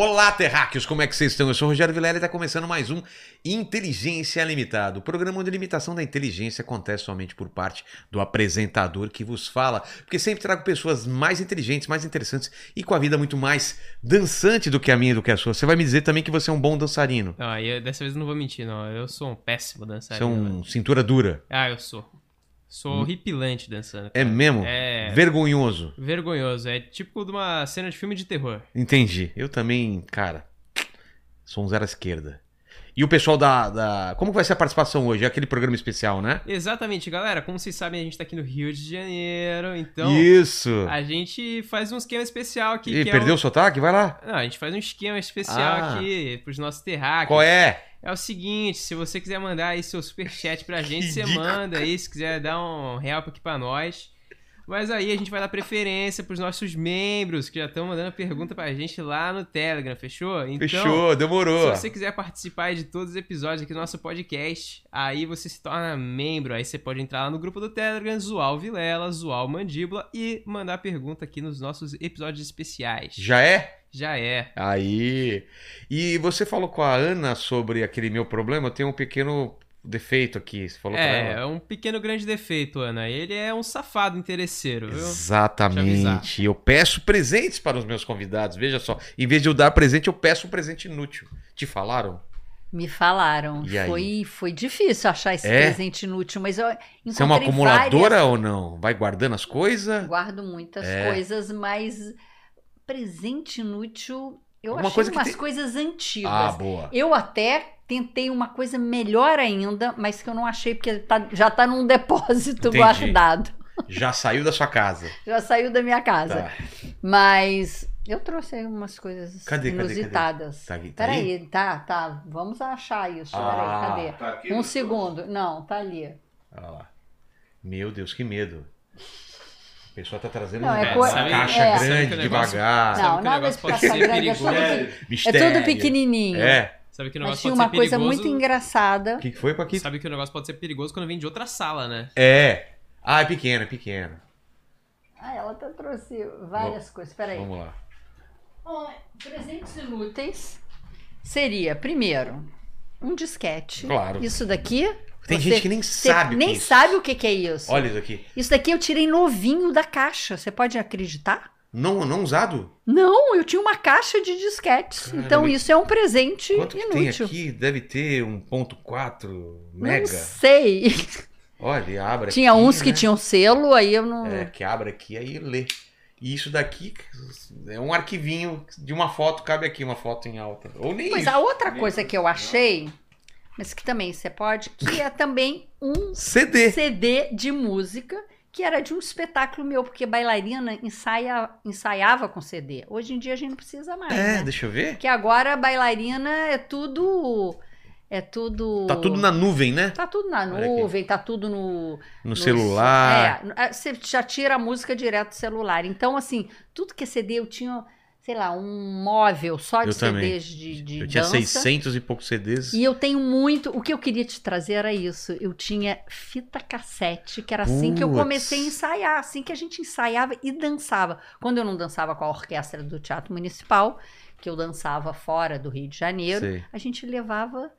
Olá, terráqueos, como é que vocês estão? Eu sou o Rogério Vilela e está começando mais um Inteligência Limitada, o programa onde a limitação da inteligência acontece somente por parte do apresentador que vos fala, porque sempre trago pessoas mais inteligentes, mais interessantes e com a vida muito mais dançante do que a minha e do que a sua. Você vai me dizer também que você é um bom dançarino. Não, eu, dessa vez eu não vou mentir, não. Eu sou um péssimo Você é dançarino. um cintura dura. Ah, eu sou. Sou horripilante dançando. É cara. mesmo? É. Vergonhoso. Vergonhoso. É tipo de uma cena de filme de terror. Entendi. Eu também, cara, sou um zero à esquerda. E o pessoal da, da. Como vai ser a participação hoje? É aquele programa especial, né? Exatamente, galera. Como vocês sabem, a gente tá aqui no Rio de Janeiro. Então, Isso! a gente faz um esquema especial aqui. E que perdeu é o sotaque? Vai lá. Não, a gente faz um esquema especial Ah. aqui pros nossos terráqueos. Qual é? É o seguinte, se você quiser mandar aí seu superchat pra gente, você manda aí, se quiser dar um real aqui pra nós. Mas aí a gente vai dar preferência pros nossos membros que já estão mandando pergunta pra gente lá no Telegram, fechou? Então, Fechou, demorou. se você quiser participar de todos os episódios aqui do nosso podcast, aí você se torna membro. Aí você pode entrar lá no grupo do Telegram, zoar o Vilela, zoar o Mandíbula e mandar pergunta aqui nos nossos episódios especiais. Já é? Já é. Aí. E você falou com a Ana sobre aquele meu problema? Eu tenho um pequeno defeito aqui. Você falou pra É, ela? é um pequeno grande defeito, Ana. Ele é um safado interesseiro, viu? Te Exatamente. Eu peço presentes para os meus convidados. Veja só. Em vez de eu dar presente, eu peço um presente inútil. Te falaram? Me falaram. E aí? Foi, foi difícil achar esse É? presente inútil, mas eu encontrei Você é uma acumuladora várias- ou não? Vai guardando as coisas? Guardo muitas É. coisas, mas presente inútil, eu Uma achei coisa que umas tem- coisas antigas. Ah, boa. Eu até tentei uma coisa melhor ainda, mas que eu não achei porque tá- já tá num depósito Entendi. guardado. Já saiu da sua casa. Já saiu da minha casa. Tá. Mas eu trouxe aí umas coisas Cadê, cadê, cadê? inusitadas. Tá aqui, tá aí? Peraí, tá, tá. Vamos achar isso. Ah, Peraí, cadê? Um segundo. Não, tá ali. Olha lá. Meu Deus, que medo. A pessoa tá trazendo Não, uma é caixa é. Grande, negócio- devagar. Não, nada de caixa grande, é tudo, é tudo pequenininho. É. Sabe que o Mas negócio tinha pode uma ser coisa perigoso. muito engraçada. O que, que foi, Paquito? Sabe que o negócio pode ser perigoso quando vem de outra sala, né? É. Ah, é pequeno, é pequeno. Ah, ela até trouxe várias coisas. Peraí. Vamos lá. Ó, presentes inúteis seria, primeiro, um disquete. Claro. Isso daqui. Tem você- gente que nem sabe o que nem é isso. sabe o que, que é isso. Olha isso aqui. Isso daqui eu tirei novinho da caixa. Você pode acreditar? Não, não usado? Não, eu tinha uma caixa de disquetes. Caramba, então isso é um presente Quanto que tem inútil. aqui? Deve ter 1.4 mega. Não sei. Olha, abre Tinha aqui, uns que né? tinham selo, aí eu não. É, que abre aqui aí lê. E isso daqui é um arquivinho de uma foto, cabe aqui uma foto em alta. Ou nem Mas isso. a outra coisa que eu achei, mas que também você pode, que é também um CD. CD de música que era de um espetáculo meu, porque bailarina ensaia, ensaiava com CD. Hoje em dia a gente não precisa mais. É, né? deixa eu ver. Porque agora bailarina é tudo. É tudo. Tá tudo na nuvem, né? Tá tudo na nuvem, tá tudo no. No nos- celular. É, você já tira a música direto do celular. Então, assim, tudo que é CD, eu tinha, sei lá, um móvel só de Eu. CDs de, de eu tinha dança. 600 e poucos CDs. E eu tenho muito. O que eu queria te trazer era isso. Eu tinha fita cassete, que era assim que eu comecei a ensaiar, assim que a gente ensaiava e dançava. Quando eu não dançava com a orquestra do Teatro Municipal, que eu dançava fora do Rio de Janeiro, Sei. a gente levava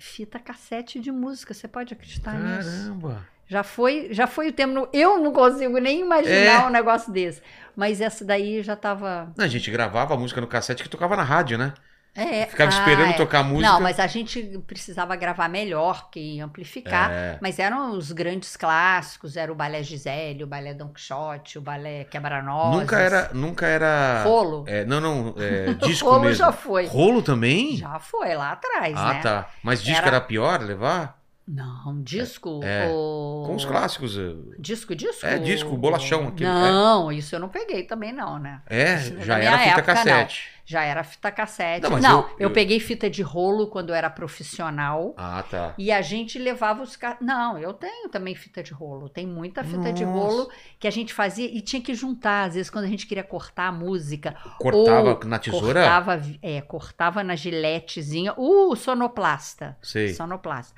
fita cassete de música. Você pode acreditar nisso? Caramba. Já foi, já foi o tempo. Eu não consigo nem imaginar É. um negócio desse. Mas essa daí já tava. A gente gravava a música no cassete que tocava na rádio, né? É, Ficava ah, esperando é. tocar a música. Não, mas a gente precisava gravar melhor, ia amplificar. É. Mas eram os grandes clássicos, era o balé Gisele, o balé Don Quixote, o balé Quebra-Nozes. Nunca era. Nunca era. Rolo. É, não, não. É, disco Rolo mesmo. já foi. Rolo também? Já foi, lá atrás, ah, né? tá. Mas disco Era- era, pior levar? Não, disco. É. o- Com os clássicos. é. Disco, disco? É, disco, bolachão, aquele- Não, isso eu não peguei também, não, né? É, Isso na já era fita época, não. Já era fita cassete. Não, Não, eu, eu- eu- peguei fita de rolo quando eu era profissional. Ah, tá. E a gente levava os ca... Não, eu tenho também fita de rolo. Tem muita fita de Nossa. rolo que a gente fazia e tinha que juntar. Às vezes, quando a gente queria cortar a música. Cortava na tesoura? Cortava, é, cortava na giletezinha. Uh, sonoplasta. Sei. Sonoplasta.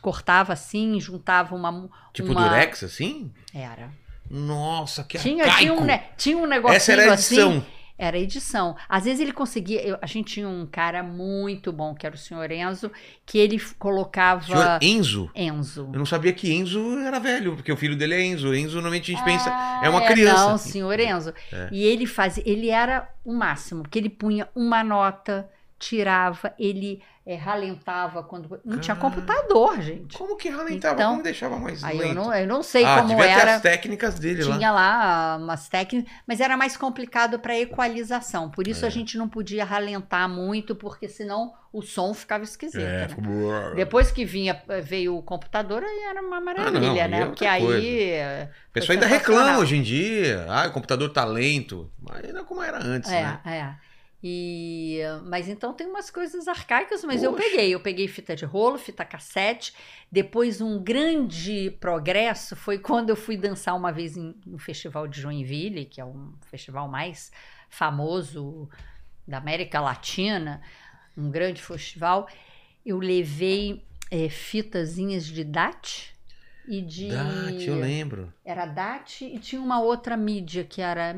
Cortava assim, juntava uma. Tipo uma... durex, assim? Era. Nossa, que Tinha, arcaico. tinha, um, ne- tinha um negocinho Essa era a assim. Era edição. Às vezes ele conseguia. eu- a gente tinha um cara muito bom, que era o senhor Enzo, que ele colocava. Senhor Enzo? Enzo. Eu não sabia que Enzo era velho, porque o filho dele é Enzo. Enzo, normalmente a gente pensa. Ah, é uma criança. Não, senhor Enzo. É. E ele fazia, ele era o máximo, porque ele punha uma nota, tirava, ele eh, ralentava quando não tinha Ah. computador, gente. Como que ralentava? Então, Como deixava mais Aí lento? eu não, eu não sei ah, como devia ter era. as técnicas dele lá. Tinha lá umas técnicas, mas era mais complicado para equalização. Por isso É. a gente não podia ralentar muito, porque senão o som ficava esquisito. É, né? ficou- Depois que vinha, veio o computador, aí era uma maravilha, não, aí é né? outra Porque aí. coisa. O pessoal ainda reclama hoje em dia. Ah, o computador tá lento. Mas não é como era antes, É, né? é. E, mas então tem umas coisas arcaicas, mas eu Poxa. peguei. Eu peguei fita de rolo, fita cassete. Depois, um grande progresso foi quando eu fui dançar uma vez em- no Festival de Joinville, que é um festival mais famoso da América Latina, um grande festival. Eu levei eh, fitazinhas de DAT e de. Dat, eu lembro. Era DAT e tinha uma outra mídia que era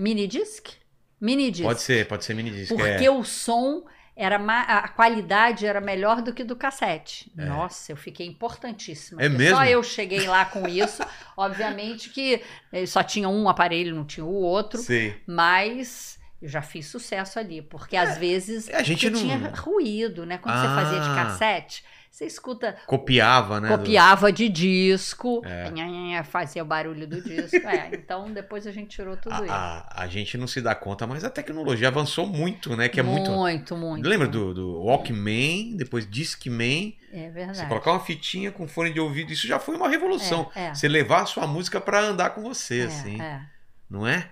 minidisc. Minidisc. Pode ser, pode ser mini disc. Porque é. o som era ma- a qualidade era melhor do que do cassete. É. Nossa, eu fiquei importantíssima. É Só mesmo? eu cheguei lá com isso. Obviamente que eh, só tinha um aparelho, não tinha o outro, Sei. mas eu já fiz sucesso ali, porque às vezes É, a gente não- tinha ruído, né? Quando você fazia de Ah. cassete, você escuta Copiava, né? do- copiava de disco, É. fazia o barulho do disco. É, então depois a gente tirou tudo A, isso. a, a gente não se dá conta, mas a tecnologia avançou muito, né? Que é muito. muito, muito. Lembra do, do Walkman, depois Discman? É Você verdade. colocar uma fitinha com fone de ouvido, isso já foi uma revolução. É, é. Você levar a sua música pra andar com você, É, assim. é, Não é?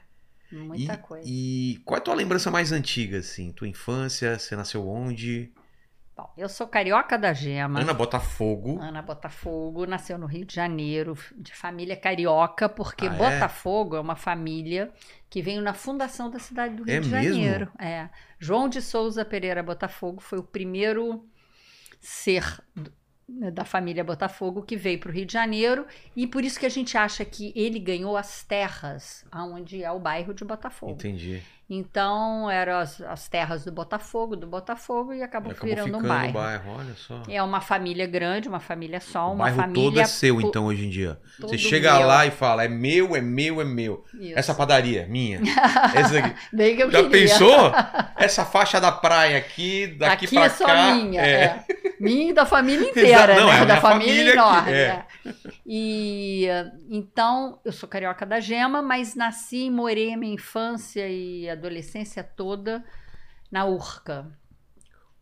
muita e, coisa. E qual é a tua lembrança mais antiga, assim? Tua infância, você nasceu onde? Bom, eu sou carioca da Gema. Ana Botafogo. Ana Botafogo nasceu no Rio de Janeiro, de família carioca, porque Ah, é? Botafogo é? uma família que veio na fundação da cidade do Rio É de mesmo? Janeiro. É. João de Souza Pereira Botafogo foi o primeiro ser da família Botafogo que veio para o Rio de Janeiro e por isso que a gente acha que ele ganhou as terras aonde é o bairro de Botafogo. Entendi. Então eram as, as terras do Botafogo, do Botafogo e acabou, Acabou virando um bairro. bairro, olha só. É uma família grande, uma família só, o uma bairro família. todo é seu, então, hoje em dia. Você todo chega meu. lá e fala, é meu, é meu, é meu. Isso. Essa padaria, minha. Essa aqui. Bem que eu Já queria. pensou? Essa faixa da praia aqui, daqui Aqui pra é só cá. minha, é. é. Minha e da família inteira, Não, né? é da família, família enorme. é. é. E então, eu sou carioca da Gema, mas nasci e morei a minha infância e adolescência toda na Urca.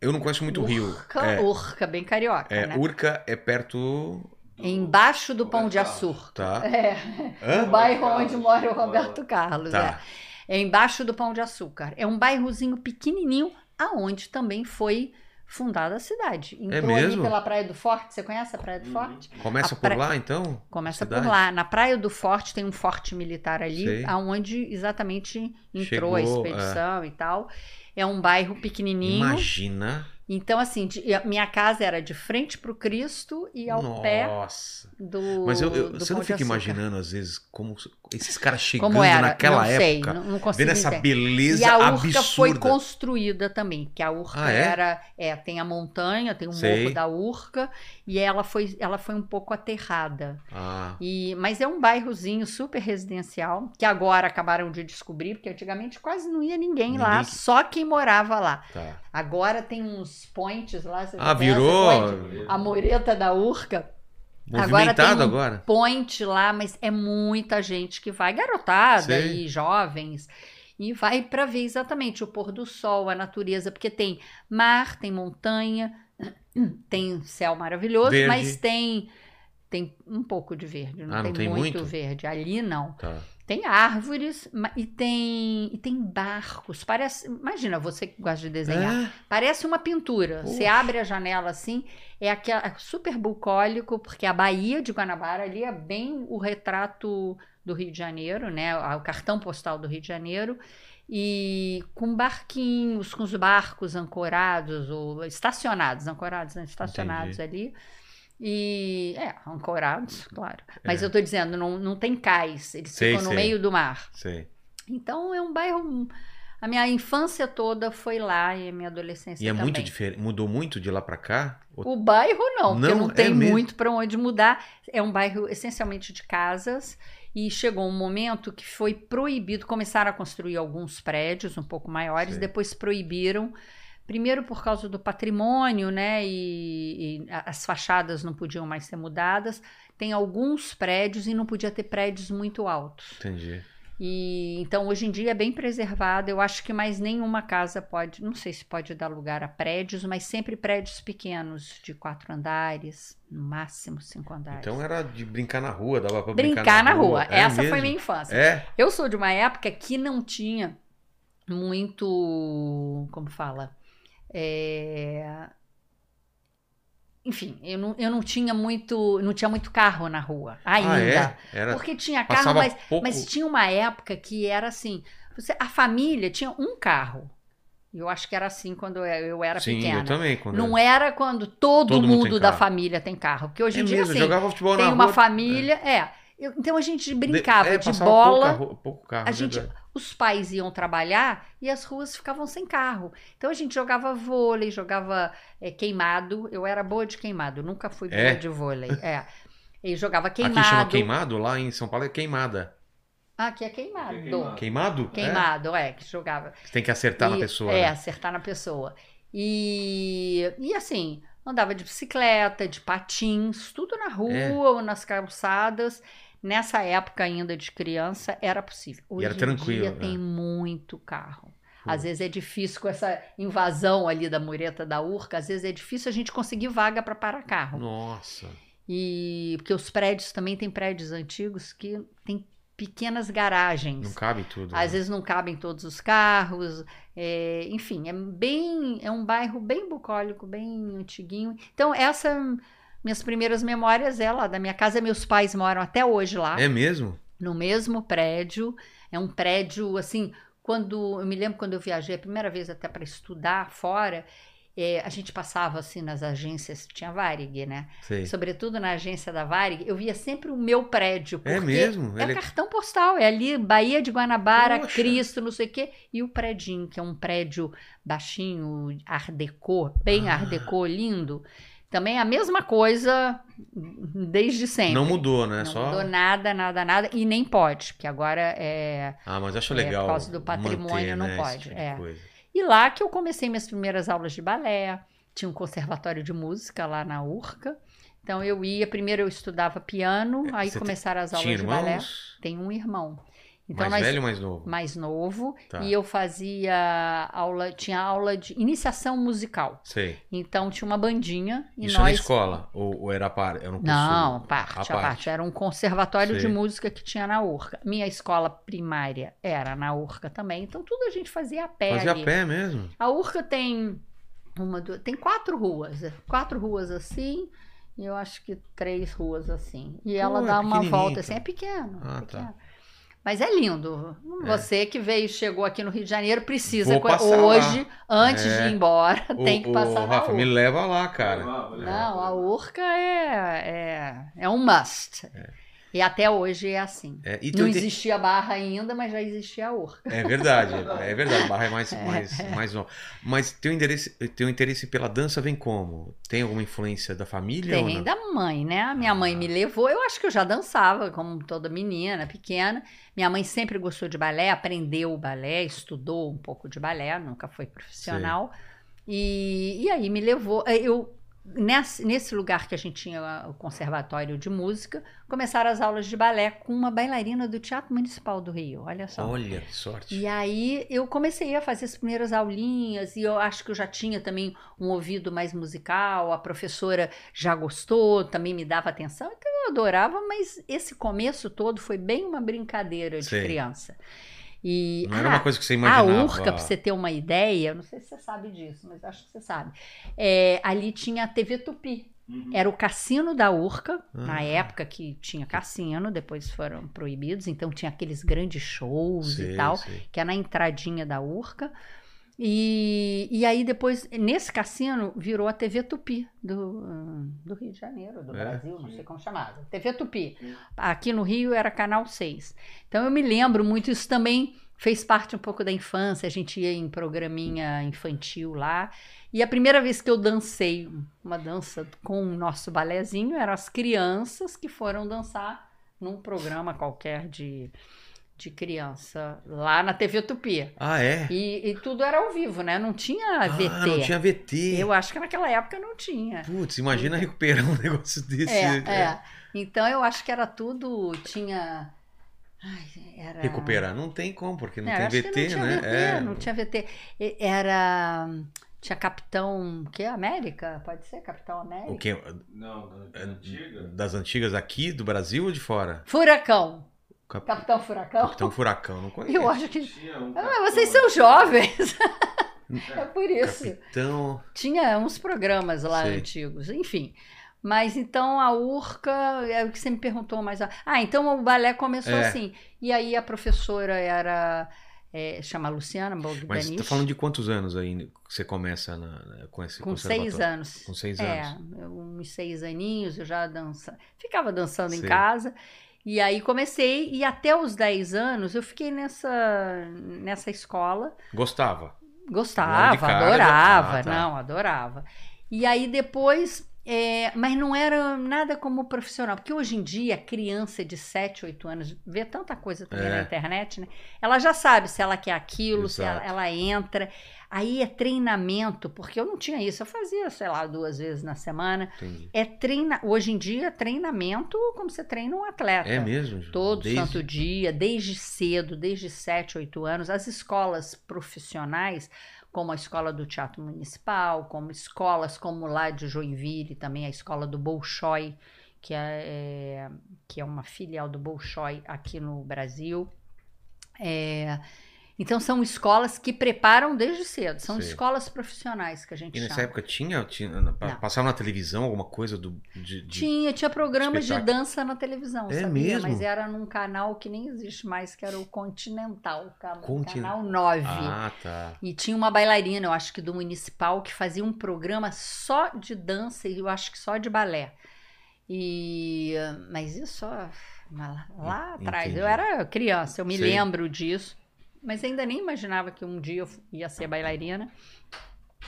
Eu não conheço muito o Rio. Urca, É, Urca, bem carioca, é, né? Urca é perto. Embaixo do Pão de Açúcar. Tá. É, Hã? o bairro Carlos. onde mora o Roberto Carlos. Tá. É. é embaixo do Pão de Açúcar. É um bairrozinho pequenininho, aonde também foi fundada a cidade. Entrou ali mesmo? pela Praia do Forte. Você conhece a Praia do Uhum. Forte? Começa A por pra- lá, então? Começa Cidade? por lá. Na Praia do Forte tem um forte militar ali, Sei. aonde exatamente entrou a Chegou, expedição e tal. É um bairro pequenininho. Imagina. Então, assim, de- minha casa era de frente para o Cristo e ao pé Nossa. do. Mas eu, eu- do você não fica imaginando, às vezes, como esses caras chegando Como era? naquela não sei, época, não, não consigo vendo essa beleza E a Urca absurda. foi construída também, que a Urca Ah, é? era, é, tem a montanha, tem o Sei. morro da Urca e ela foi, ela foi um pouco aterrada. Ah, E, mas é um bairrozinho super residencial que agora acabaram de descobrir, porque antigamente quase não ia ninguém, lá, Ninguém- só quem morava lá. tá. Agora tem uns points lá. você Ah, virou a point? A mureta da Urca. movimentado tem um agora. point lá, mas é muita gente que vai, garotada Sei. e jovens, e vai para ver exatamente o pôr do sol, a natureza, porque tem mar, tem montanha, tem céu maravilhoso, Verde. mas tem tem um pouco de verde, não, Ah, não tem, tem muito, muito? verde. Ali não. Tá. Tem árvores e tem e tem barcos. Parece, imagina você que gosta de desenhar. É? Parece uma pintura. Você abre a janela assim, é aquela é super bucólico, porque a Baía de Guanabara ali é bem o retrato do Rio de Janeiro, né? O cartão postal do Rio de Janeiro. E com barquinhos, com os barcos ancorados ou estacionados, ancorados, né? estacionados ali. E é, ancorados, claro. Mas É. eu tô dizendo, não, não tem cais, eles Sei, ficam no sei. meio do mar. Sei. Então é um bairro A minha infância toda foi lá e a minha adolescência E é também. muito diferente. Mudou muito de lá pra cá? O bairro não, porque Não, não é tem mesmo? muito para onde mudar. É um bairro essencialmente de casas e chegou um momento que foi proibido. Começaram a construir alguns prédios um pouco maiores, Sei. depois proibiram. Primeiro por causa do patrimônio, né? E, e as fachadas não podiam mais ser mudadas. Tem alguns prédios e não podia ter prédios muito altos. Entendi. E então hoje em dia é bem preservado. Eu acho que mais nenhuma casa pode, não sei se pode dar lugar a prédios, mas sempre prédios pequenos, de quatro andares, no máximo cinco andares. Então era de brincar na rua, dava pra brincar, brincar, na rua. É Essa foi mesmo? minha infância. É? Eu sou de uma época que não tinha muito, como fala, É, enfim, eu não, eu não tinha muito, não tinha muito carro na rua ainda. Ah, é? Era... Porque tinha carro, mas, pouco... mas tinha uma época que era assim: você- a família tinha um carro. Eu acho que era assim quando eu, eu era Sim, pequena. eu também. Quando Não era quando todo, Todo mundo mundo da carro. família tem carro. Porque hoje é em dia, mesmo, assim, jogava futebol tem na uma rua. família. É. Eu- então a gente brincava é, de bola. Pouca, ro- pouco carro, A é gente, verdade. Os pais iam trabalhar e as ruas ficavam sem carro. Então a gente jogava vôlei, jogava é, queimado. Eu era boa de queimado, nunca fui boa É? de vôlei. É. E jogava queimado. Aqui chama queimado, lá em São Paulo é queimada. Ah, aqui é queimado. Aqui é queimado. Queimado? Queimado, é, que jogava. É? Você tem que acertar na E- pessoa. É, né? acertar na pessoa. E, e assim, andava de bicicleta, de patins, tudo na rua É. ou nas calçadas. Nessa época ainda de criança era possível. Hoje era em tranquilo, dia né? tem muito carro. Pô. Às vezes é difícil com essa invasão ali da mureta da Urca, às vezes é difícil a gente conseguir vaga para parar carro. Nossa. E porque os prédios também tem prédios antigos que tem pequenas garagens. Não cabe tudo. Às né? vezes não cabem todos os carros, é, enfim, é bem, é um bairro bem bucólico, bem antiguinho. Então essa minhas primeiras memórias é lá da minha casa. Meus pais moram até hoje lá, É mesmo? no mesmo prédio. É um prédio assim. Quando eu me lembro quando eu viajei a primeira vez até para estudar fora, é, a gente passava assim nas agências, tinha Varig, né? Sei. Sobretudo na agência da Varig, eu via sempre o meu prédio. É mesmo? é Ele- cartão postal, é ali Bahia de Guanabara, Poxa. Cristo, não sei o quê, e o predinho, que é um prédio baixinho, art bem Ah. art lindo. Também a mesma coisa desde sempre. Não mudou, né? Não Só... mudou nada, nada, nada, e nem pode, porque agora é... Ah, mas acho É, legal. por causa do patrimônio, manter, não né, pode, tipo é. coisa. E lá que eu comecei minhas primeiras aulas de balé, tinha um conservatório de música lá na Urca, então eu ia, primeiro eu estudava piano, aí É, Você começaram as aulas de balé. Tem um irmão. Então mais nós velho ou mais novo? mais novo Tá. e eu fazia aula, tinha aula de iniciação musical. Sei. Então tinha uma bandinha e Isso é na nós escola? Ou, ou era par? Era um curso... Não, parte, a parte. Era um conservatório de Sei. música que tinha na Urca. Minha escola primária era na Urca também, então tudo a gente fazia a pé Fazia ali. a pé mesmo? A Urca tem uma, duas, tem quatro ruas, é, quatro ruas assim. E eu acho que três ruas assim. E ela Pô, é dá uma pequenininho, volta então. assim, é pequeno, Ah, tá. Mas é lindo. É. Você que veio, chegou aqui no Rio de Janeiro, precisa hoje, antes É. de ir embora, O- tem que o passar na Rafa, me Urca. leva lá, cara. Não, a Urca é, é, é um must. E até hoje é assim. É, e Não tem- existia Barra ainda, mas já existia a Urca. É verdade, é verdade. Barra é mais, mais, mais novo. Mas teu interesse, teu interesse pela dança vem como? Tem alguma influência da família Tem da mãe, né? A minha mãe Ah. me levou. Eu acho que eu já dançava, como toda menina, pequena. Minha mãe sempre gostou de balé, aprendeu o balé, estudou um pouco de balé, nunca foi profissional. E, e aí me levou. eh, Eu, nesse, lugar que a gente tinha o conservatório de música, começaram as aulas de balé com uma bailarina do Teatro Municipal do Rio. Olha só. Olha, que sorte. E aí eu comecei a fazer as primeiras aulinhas e eu acho que eu já tinha também um ouvido mais musical, a professora já gostou, também me dava atenção, então eu adorava, mas esse começo todo foi bem uma brincadeira de Sei. criança. E Não era ah, uma coisa que você a imaginava. Urca, para você ter uma ideia, eu não sei se você sabe disso, mas acho que você sabe. é, ali tinha a TV Tupi. Uhum. Era o cassino da Urca, na Ah. época que tinha cassino, depois foram proibidos, então tinha aqueles grandes shows Sei, e tal, sei. que é na entradinha da Urca. E, e aí depois, nesse cassino, virou a TV Tupi do, do Rio de Janeiro, do É? Brasil, não Sim. sei como chamava. TV Tupi. Sim. Aqui no Rio era Canal 6. Então eu me lembro muito, isso também fez parte um pouco da infância, a gente ia em programinha infantil lá. E a primeira vez que eu dancei uma dança com o nosso balézinho eram as crianças que foram dançar num programa qualquer de, de criança lá na TV Tupi. Ah, é? E, e tudo era ao vivo, né? Não tinha VT. Ah, não tinha VT. Eu acho que naquela época não tinha. Putz, imagina recuperar um negócio desse. É, é. Então eu acho que era tudo. Tinha. Ai, era... Recuperar não tem como, porque não É, tem acho que VT, não tinha né? VT, é. não tinha VT. E- Era. Tinha Capitão. O que? América? Pode ser? Capitão América? O que? Não, da antiga. Das antigas aqui, do Brasil ou de fora? Furacão. Cap- Capitão Furacão? Capitão Furacão, não conheço. Eu acho que. Tinha um Ah, vocês são jovens. é por isso. Capitão. Tinha uns programas lá Sei. antigos, enfim. Mas então a Urca, é o que você me perguntou mais. Ah, então o balé começou É. assim. E aí a professora era. é, chama Luciana Mas Bogdanich. tá falando de quantos anos aí que você começa na- com esse Com seis anos. Com seis É, anos. eu, uns seis aninhos eu já dança, ficava dançando em Sei. casa. E aí comecei, e até os 10 anos eu fiquei nessa, nessa escola. Gostava. Gostava, cara, adorava, ah, tá. não, adorava. E aí depois, é, mas não era nada como profissional, porque hoje em dia, criança de 7, 8 anos, vê tanta coisa também É. na internet, né? Ela já sabe se ela quer aquilo, se ela, Exato. ela entra. Aí é treinamento, porque eu não tinha isso, eu fazia, sei lá, duas vezes na semana. Entendi. É treina, hoje em dia, é treinamento como você treina um atleta. É mesmo? Todo Desde- santo dia, desde cedo, desde 7, 8 anos. As escolas profissionais, como a escola do Teatro Municipal, como escolas como lá de Joinville, também a escola do Bolshoi, que é, é- que é uma filial do Bolshoi aqui no Brasil. É, então são escolas que preparam desde cedo, são Sei. escolas profissionais que a gente E nessa chama. época tinha, tinha passava na televisão alguma coisa do de, de- Tinha, tinha programas de dança na televisão, É sabia? mesmo? Mas era num canal que nem existe mais, que era o Continental, Contin- canal 9. Ah, tá. E tinha uma bailarina, eu acho que do municipal, que fazia um programa só de dança e eu acho que só de balé. E mas isso ó, lá, lá atrás, eu era criança, eu me Sei. lembro disso, mas ainda nem imaginava que um dia eu ia ser bailarina.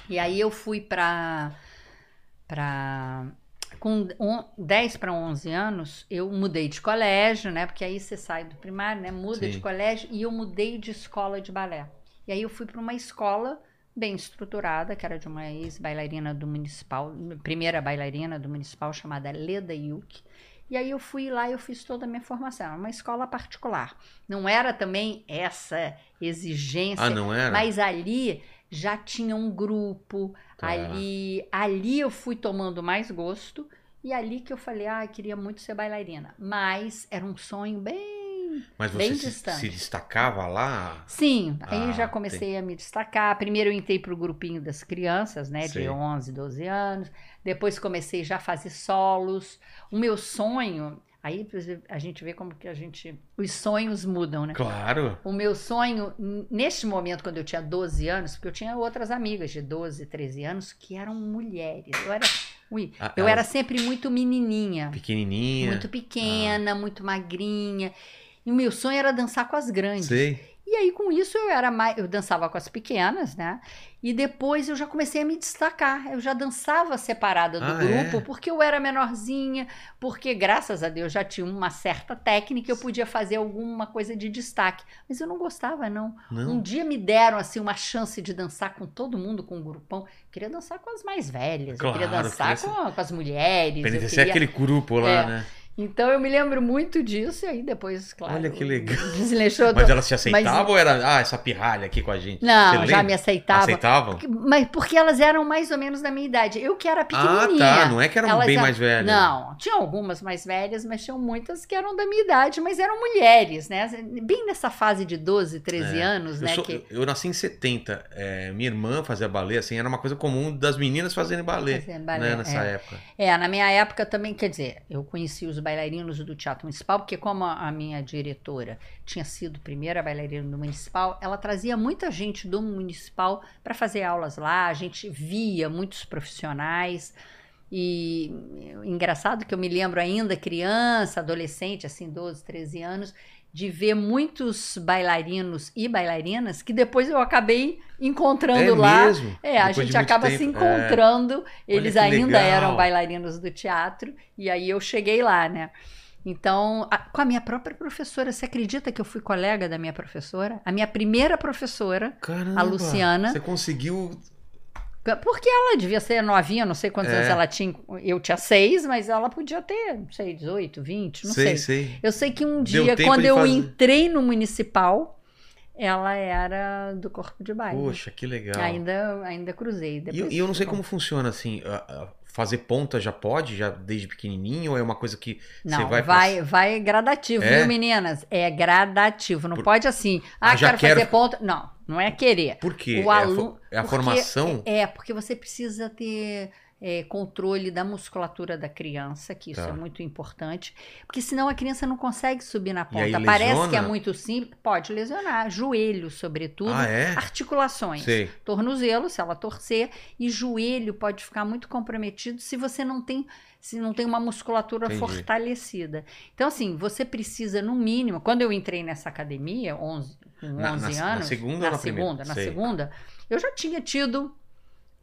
E aí eu fui para para com on- 10 para 11 anos, eu mudei de colégio, né? Porque aí você sai do primário, né? Muda Sim. de colégio e eu mudei de escola de balé. E aí eu fui para uma escola bem estruturada, que era de uma ex-bailarina do municipal, primeira bailarina do municipal chamada Leda Yuk. E aí eu fui lá e eu fiz toda a minha formação, Era uma escola particular. Não era também essa exigência, Ah, não era? mas ali já tinha um grupo, Tá. ali, ali eu fui tomando mais gosto e ali que eu falei, ah, eu queria muito ser bailarina. Mas era um sonho bem Mas você se, se destacava lá? Sim, aí Ah, já comecei a me destacar. Primeiro eu entrei para o grupinho das crianças, né, Sei. de 11, 12 anos. Depois comecei já a fazer solos. O meu sonho, aí a gente vê como que a gente, os sonhos mudam, né? Claro. O meu sonho, neste momento, quando eu tinha 12 anos, porque eu tinha outras amigas de 12, 13 anos que eram mulheres. Eu era, ui, Ah, eu era sempre muito menininha. Pequenininha. Muito pequena, muito magrinha. E o meu sonho era dançar com as grandes. Sei. E aí, com isso, eu era mais. Eu dançava com as pequenas, né? E depois eu já comecei a me destacar. Eu já dançava separada do Ah, grupo, é? porque eu era menorzinha, porque, graças a Deus, já tinha uma certa técnica, eu podia fazer alguma coisa de destaque. Mas eu não gostava, não. Não. Um dia me deram assim uma chance de dançar com todo mundo, com um grupão. Eu queria dançar com as mais velhas, eu queria Claro, dançar queria com, com as mulheres. Pertencer queria- aquele grupo lá, É. né? Então eu me lembro muito disso, e aí depois, claro. Olha que legal. Desleixou. Mas elas se aceitavam ou era, ah, essa pirralha aqui com a gente? Não, já me aceitava. Aceitavam? Mas porque elas eram mais ou menos da minha idade. Eu que era Ah, pequenininha. tá. Não é que eram Elas bem eram- mais velhas. Não, tinha algumas mais velhas, mas tinham muitas que eram da minha idade, mas eram mulheres, né? Bem nessa fase de 12, 13 É. anos, Eu, né? sou- que... eu nasci em 70. é, minha irmã fazia balé, assim, era uma coisa comum das meninas fazerem balé, Fazendo balé, né, nessa é. época. É, na minha época também, quer dizer, eu conheci os bailarinos do Teatro Municipal, porque como a, minha diretora tinha sido primeira bailarina do Municipal, ela trazia muita gente do Municipal para fazer aulas lá, a gente via muitos profissionais. E engraçado que eu me lembro ainda criança, adolescente, assim, 12, 13 anos, de ver muitos bailarinos e bailarinas que depois eu acabei encontrando é lá. mesmo? É, a Depois de gente acaba se tempo. É. encontrando. Eles que ainda legal. eram bailarinos do teatro e aí eu cheguei lá, né? Então, a- com a minha própria professora, você acredita que eu fui colega da minha professora? A minha primeira professora, Caramba, a Luciana. Você conseguiu. Porque ela devia ser novinha, não sei quantos É. anos ela tinha. Eu tinha seis, mas ela podia ter, não sei, 18, 20, não sei. sei, sei. Eu sei que um dia, quando eu fazer. entrei no municipal, ela era do corpo de baile. Poxa, que legal. Ainda, ainda cruzei. E, Depois e eu não sei como funciona assim. a- a- fazer ponta já pode, já desde pequenininho, ou é uma coisa que Não, você vai vai, vai, gradativo, É? viu, meninas? É gradativo. Não Por- pode assim, Ah, ah, quero, quero- fazer ponta. Não, não é querer. Por quê? O é a, aluno- fo- é a porque- formação? É, porque você precisa ter é, controle da musculatura da criança, que isso Tá. é muito importante. Porque senão a criança não consegue subir na E aí ponta. Parece que é muito simples. Pode lesionar. Joelho, sobretudo. Ah, é? Articulações. Sei. Tornozelo, se ela torcer. E joelho pode ficar muito comprometido se você não tem. Se não tem uma musculatura Entendi. fortalecida. Então, assim, você precisa, no mínimo, quando eu entrei nessa academia, 11, com 11 Na- na- na anos. segunda ou na na primeira? segunda, na segunda, eu já tinha tido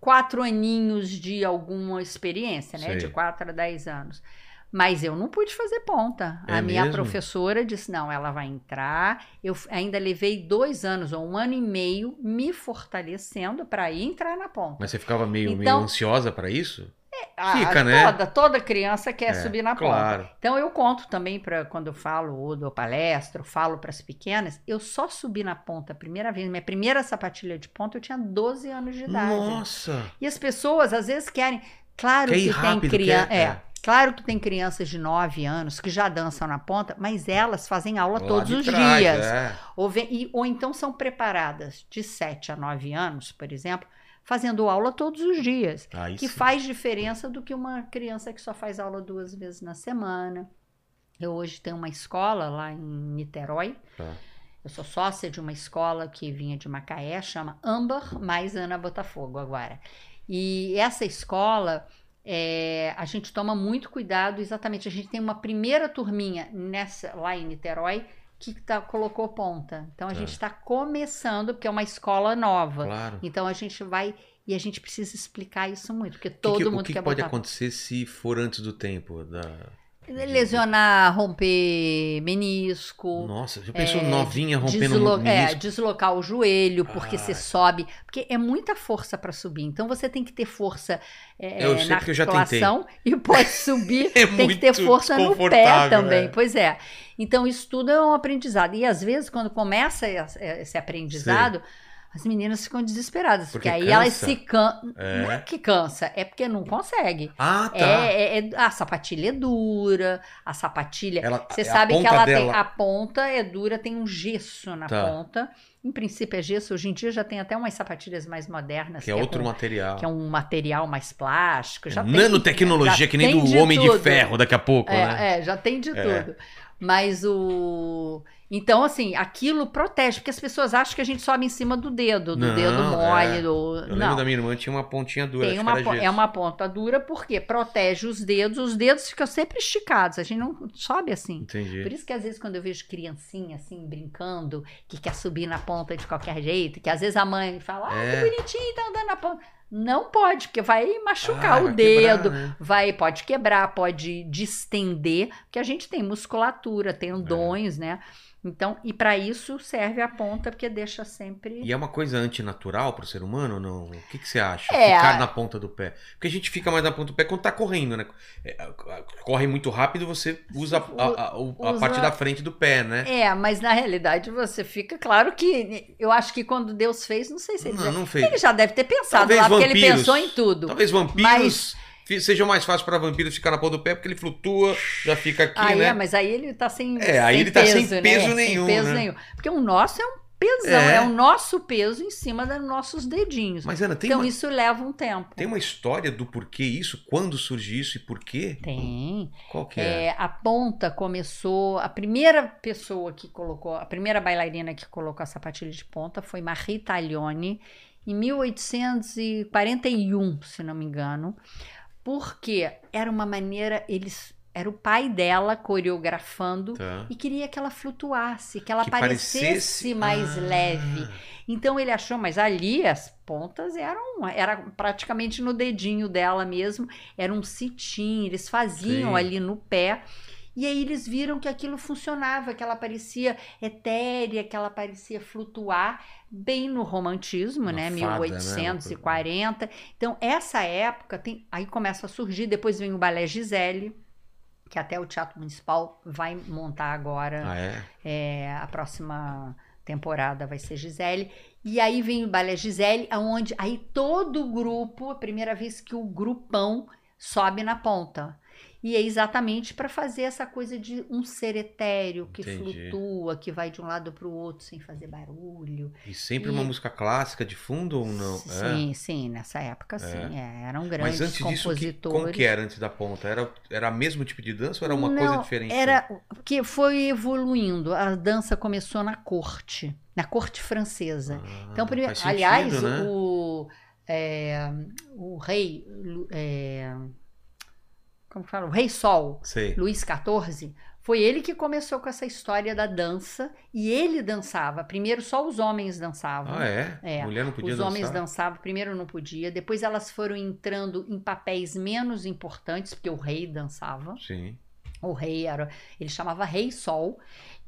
quatro aninhos de alguma experiência, né? Sei. De quatro a dez anos. Mas eu não pude fazer ponta. É a minha mesmo? professora disse: não, ela vai entrar. Eu ainda levei dois anos ou um ano e meio me fortalecendo para entrar na ponta. Mas você ficava meio, meio Então- ansiosa pra isso? Ah, fica, né? Toda, toda criança quer É, subir na ponta. Claro. Então eu conto também para quando eu falo ou dou palestra, falo para as pequenas, eu só subi na ponta a primeira vez, minha primeira sapatilha de ponta eu tinha 12 anos de idade. Nossa! E as pessoas às vezes querem, claro Quer que rápido, tem criança, é, é. claro que tem crianças de 9 anos que já dançam na ponta, mas elas fazem aula Lá todos os trás, dias. é. Ou, vem- e- ou então são preparadas de 7 a 9 anos, por exemplo, fazendo aula todos os dias Aí que sim. faz diferença do que uma criança que só faz aula duas vezes na semana. Eu hoje tenho uma escola lá em Niterói. Tá. Eu sou sócia de uma escola que vinha de Macaé, chama Amber mais Ana Botafogo agora. E essa escola, é, a gente toma muito cuidado, exatamente. A gente tem uma primeira turminha nessa lá em Niterói que tá, colocou ponta. Então a gente está começando, porque é uma escola nova. Claro. Então a gente vai e a gente precisa explicar isso muito, porque O que todo que- mundo o que, quer que pode botar. acontecer se for antes do tempo? Da... Lesionar, romper menisco. Nossa, já pensou é, novinha rompendo deslo- o é, menisco? deslocar o joelho, porque Ah. você sobe. Porque é muita força para subir. Então você tem que ter força é, Eu sei na porque eu já articulação e pode subir. É tem que ter força no pé também. é. Pois é. Então isso tudo é um aprendizado. E às vezes, quando começa esse esse aprendizado. As meninas ficam desesperadas, porque, Porque aí elas cansa. se cansam. É. Não é que cansa, é porque não consegue. Ah, tá. É, é- é- a sapatilha é dura, a sapatilha. Ela- Você sabe que ela tem. dela- A ponta é dura, tem um gesso na Tá. ponta. Em princípio é gesso. Hoje em dia já tem até umas sapatilhas mais modernas. Que é outro com- material. que é um material mais plástico. Já tem- Nanotecnologia, já que nem tem do de Homem de tudo. Ferro daqui a pouco, né? É, é, já tem de É. tudo. Mas o. Então, assim, aquilo protege, porque as pessoas acham que a gente sobe em cima do dedo, do Não, dedo mole. é. Do... Eu lembro Não. da minha irmã, tinha uma pontinha dura. Tem uma, é uma ponta dura porque protege os dedos, os dedos ficam sempre esticados, a gente não sobe assim. Entendi. Por isso que às vezes quando eu vejo criancinha assim brincando, que quer subir na ponta de qualquer jeito, que às vezes a mãe fala, ah, É. que bonitinho, tá andando na ponta. Não pode, porque vai machucar Ah, o vai quebrar, dedo, né? vai, pode quebrar, pode distender, porque a gente tem musculatura, É. tendões, né? Então, e para isso serve a ponta, porque deixa sempre. E é uma coisa antinatural pro ser humano ou não? O que, que você acha? É, Ficar a- na ponta do pé. Porque a gente fica mais na ponta do pé quando tá correndo, né? É, Corre muito rápido, você usa a, a- a- a Usa- parte da frente do pé, né? É, mas na realidade você fica. Claro que eu acho que quando Deus fez, não sei se ele, Não, já, não fez. ele já deve ter pensado Talvez lá, porque ele vampiros. pensou em tudo. Talvez vampiros fi- sejam mais fácil para vampiros ficar na ponta do pé, porque ele flutua, já fica aqui, Aí né? é, mas aí ele tá sem, É, aí ele tá sem né? peso nenhum, Sem peso né? nenhum. Porque o nosso é um pesão, É. é, o nosso peso em cima dos nossos dedinhos. Mas, Ana, tem, então uma, isso leva um tempo. tem uma história do porquê isso? Quando surge isso e por quê? Tem. Qual que é? É, a ponta começou. A primeira pessoa que colocou, a primeira bailarina que colocou a sapatilha de ponta foi Marie Taglioni, em 1841, se não me engano, porque era uma maneira. Eles. Era o pai dela coreografando Tá. e queria que ela flutuasse, que ela Que parecesse, parecesse- mais Ah. leve. Então ele achou, mas ali as pontas eram era praticamente no dedinho dela mesmo, era um cetim, eles faziam Sim. ali no pé. E aí eles viram que aquilo funcionava, que ela parecia etérea, que ela parecia flutuar bem no romantismo, Uma né, fada, né? Uma 1840. Então essa época tem, aí começa a surgir, depois vem o balé Gisele, que até o Teatro Municipal vai montar agora. Ah, é? É, a próxima temporada vai ser Gisele. E aí vem o balé Gisele, aonde aí todo o grupo, a primeira vez que o grupão sobe na ponta. E é exatamente para fazer essa coisa de um ser etéreo que Entendi. flutua, que vai de um lado para o outro sem fazer barulho. E sempre E- uma música clássica de fundo ou não? É. Sim, sim, nessa época sim, é, eram grandes Mas antes disso, que, compositores. como que era antes da ponta? Era, era o mesmo tipo de dança ou era uma Não, coisa diferente? Era que foi evoluindo. A dança começou na corte, na corte francesa. Ah, Então, primeiro, sentido, aliás, né? o, é, o rei, é, como que fala? O rei Sol. Luís XIV, foi ele que começou com essa história da dança e ele dançava. Primeiro só os homens dançavam. Ah, é? É, Mulher não podia Os dançar? homens dançavam, primeiro não podia, depois elas foram entrando em papéis menos importantes, porque o rei dançava. Sim. O rei era, ele chamava Rei Sol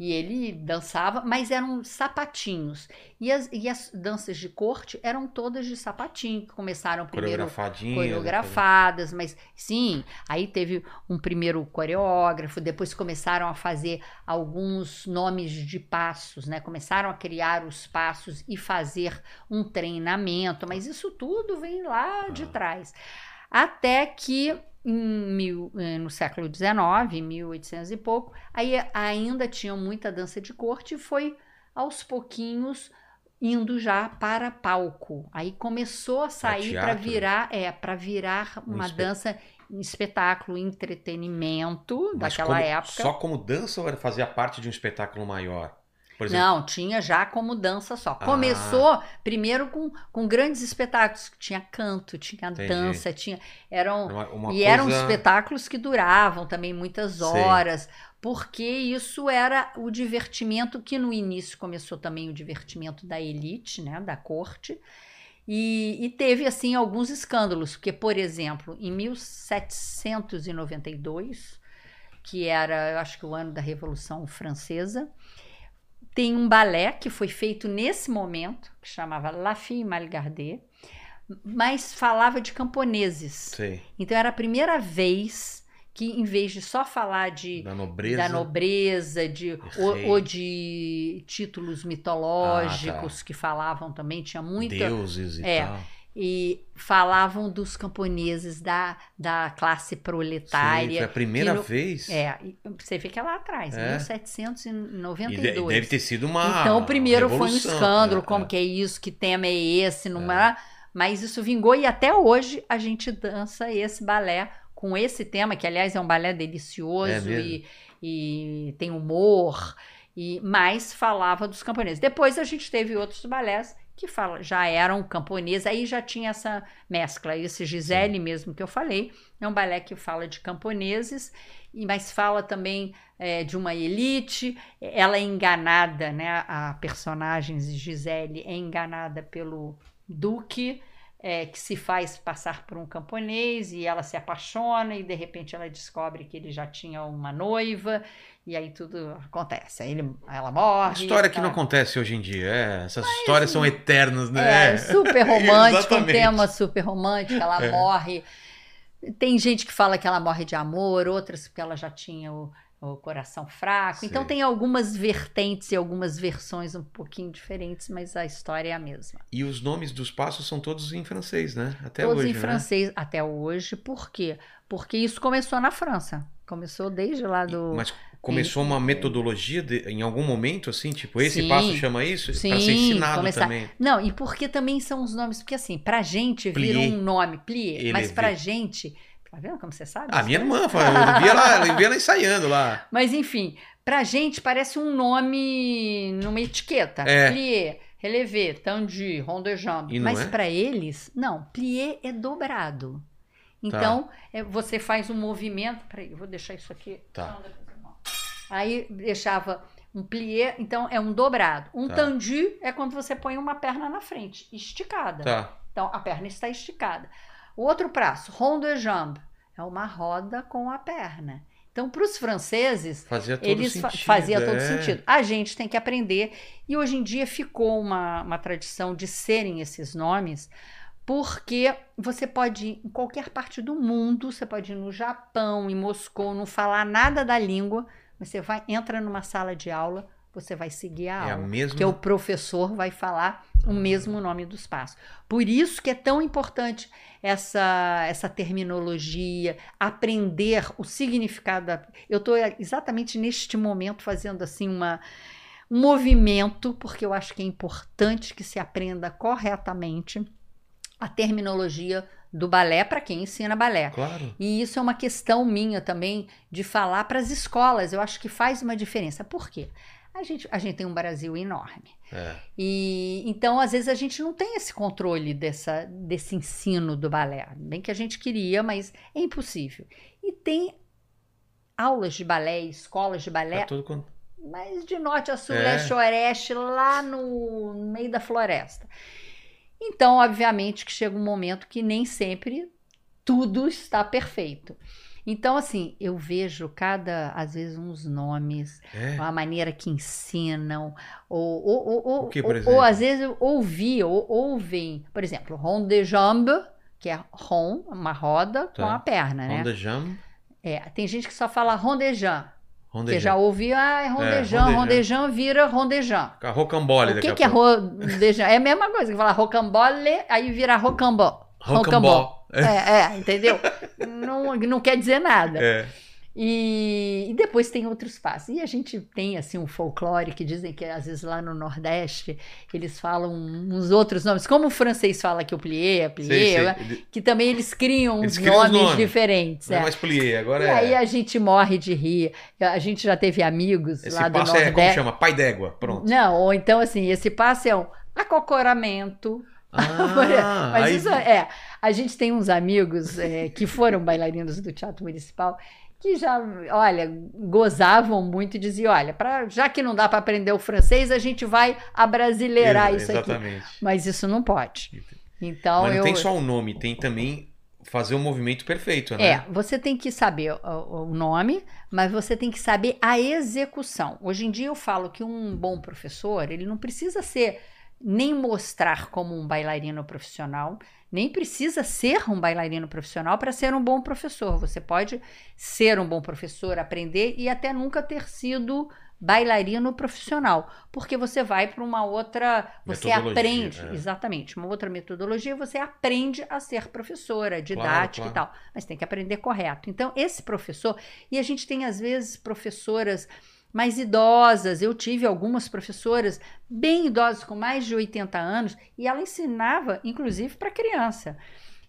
e ele dançava, mas eram sapatinhos. E as, e as danças de corte eram todas de sapatinho, que começaram primeiro coreografadas, mas sim, aí teve um primeiro coreógrafo, depois começaram a fazer alguns nomes de passos, né? Começaram a criar os passos e fazer um treinamento, mas isso tudo vem lá de Ah. trás. Até que em mil- eh, no século XIX, 1800 e pouco, aí ainda tinham muita dança de corte e foi aos pouquinhos indo já para palco. Aí começou a sair para teatro? virar, é, para virar Um uma espe- dança, um espetáculo, entretenimento Mas daquela como- época. Só como dança ou era fazia parte de um espetáculo maior? Por exemplo, Não, tinha já como dança só. Ah. Começou primeiro com, com grandes espetáculos, tinha canto, tinha Entendi. dança, tinha eram uma, uma e eram coisa- espetáculos que duravam também muitas Sei. horas, porque isso era o divertimento que no início começou também o divertimento da elite, né, da corte. E, e teve assim alguns escândalos, porque por exemplo, em 1792, que era, eu acho que o ano da Revolução Francesa, tem um balé que foi feito nesse momento, que chamava La Fille Malgardée, mas falava de camponeses. Sei, Então era a primeira vez que, em vez de só falar de da nobreza. da nobreza, de, ou, ou de títulos mitológicos Ah, tá. que falavam também, tinha muita. Deuses e É. tal. E falavam dos camponeses da, da classe Sim, proletária. foi a primeira no- vez. É, e você vê que é lá atrás, É. E 1792. de- deve ter sido uma. Então, o primeiro foi um escândalo, né? como que é isso, que tema é esse, numa... mas isso vingou e até hoje a gente dança esse balé com esse tema, que aliás é um balé É delicioso mesmo? e, e tem humor, e mais falava dos camponeses. Depois a gente teve outros balés que fala, já eram camponeses, aí já tinha essa mescla. Esse Gisele mesmo que eu falei, é um balé que fala de camponeses, e mas fala também é, de uma elite. Ela é enganada, né? A personagem Gisele é enganada pelo Duque, é, que se faz passar por um camponês e ela se apaixona e de repente ela descobre que ele já tinha uma noiva e aí tudo acontece. Aí ele, ela morre. História que tá. não acontece hoje em dia. É, essas histórias são eternas, né? É, super romântico, um tema super romântico. Ela É. morre. Tem gente que fala que ela morre de amor, outras porque ela já tinha o, o coração fraco. Então Sei. tem algumas vertentes e algumas versões um pouquinho diferentes, mas a história é a mesma. E os nomes dos passos são todos em francês, né? Até Todos hoje, em né? francês até hoje. Por quê? Porque isso começou na França. Começou desde lá do. Mas começou uma metodologia de- em algum momento, assim, tipo, esse Sim. passo chama isso? Sim, Pra ser ensinado começar- também. Não, e porque também são os nomes, porque assim, pra gente vira um nome, plié, mas Elevé. pra gente. Tá vendo como você sabe? Ah, as minha coisas? irmã, eu via ela, eu ela ensaiando lá. Mas enfim, pra gente parece um nome numa etiqueta. É. Plié, relevé, rondejambe. E não Mas é? pra eles, não, plié é dobrado. Então, é, você faz um movimento. Peraí, eu vou deixar isso aqui. Tá. Não. Aí deixava um plié, então é um dobrado. Um Tá. tendu é quando você põe uma perna na frente, esticada. Tá. Então, a perna está esticada. O outro braço, rond de jambe, é uma roda com a perna. Então, para os franceses, Fazia todo eles sentido. fazia todo é. sentido. A gente tem que aprender e hoje em dia ficou uma, uma tradição de serem esses nomes, porque você pode ir em qualquer parte do mundo, você pode ir no Japão, em Moscou, não falar nada da língua, mas você vai entra numa sala de aula, você vai seguir a É a aula, mesma. porque o professor vai falar o mesmo nome dos passos. Por isso que é tão importante essa, essa terminologia, aprender o significado. Da... Eu estou exatamente neste momento fazendo assim uma, um movimento, porque eu acho que é importante que se aprenda corretamente a terminologia do balé para quem ensina balé. Claro. E isso é uma questão minha também de falar para as escolas. Eu acho que faz uma diferença. Por quê? A gente, a gente tem um Brasil enorme. É. E então, às vezes, a gente não tem esse controle dessa, desse ensino do balé. Bem que a gente queria, mas é impossível. E tem aulas de balé, escolas de balé, Tá tudo com... mas de norte a sul, É. leste a oeste, lá no meio da floresta. Então, obviamente, que chega um momento que nem sempre tudo está perfeito. Então, assim, eu vejo cada, às vezes, uns nomes, É. a maneira que ensinam, ou, ou, ou, ou, que, ou- às vezes eu ouvi, ou ouvem, por exemplo, rond de jambe, que é rond, uma roda com Tá. a perna, né? Ronda Jam. É, tem gente que só fala rondejam, que já ouviu, ah, é rondejam, rondejam. rondejam vira rondejam. A rocambole O que, que é rondejam? É a mesma coisa que falar rocambole, aí vira rocambó. Rocambó. É, é, entendeu? não, não quer dizer nada. É. E, e depois tem outros passos. E a gente tem assim um folclore que dizem que às vezes lá no Nordeste eles falam uns outros nomes, como o francês fala que o plié, é plié, né? Que também eles criam Eles uns criam nomes, nomes. diferentes. Não é é. mais plié, agora E é. aí a gente morre de rir. A gente já teve amigos Esse lá do passo é, como Nordeste. chama? Pai d'égua. Pronto. Não, ou então assim, esse passo é um acocoramento. Ah, Mas aí- isso é. A gente tem uns amigos é, que foram bailarinos do Teatro Municipal que já, olha, gozavam muito e diziam: olha, pra, já que não dá para aprender o francês, a gente vai abrasileirar Ex- isso aqui. Exatamente. Mas isso não pode. Então Mas não eu. tem só o nome, tem também fazer o movimento perfeito, né? É, você tem que saber o, o nome, mas você tem que saber a execução. Hoje em dia eu falo que um bom professor, ele não precisa ser nem mostrar como um bailarino profissional, nem precisa ser um bailarino profissional para ser um bom professor. Você pode ser um bom professor, aprender e até nunca ter sido bailarino profissional, porque você vai para uma outra, você aprende, é. exatamente, uma outra metodologia, você aprende a ser professora, didática claro. e tal, mas tem que aprender correto. Então, esse professor, e a gente tem às vezes professoras mais idosas, eu tive algumas professoras bem idosas, com mais de 80 anos, e ela ensinava, inclusive, para criança.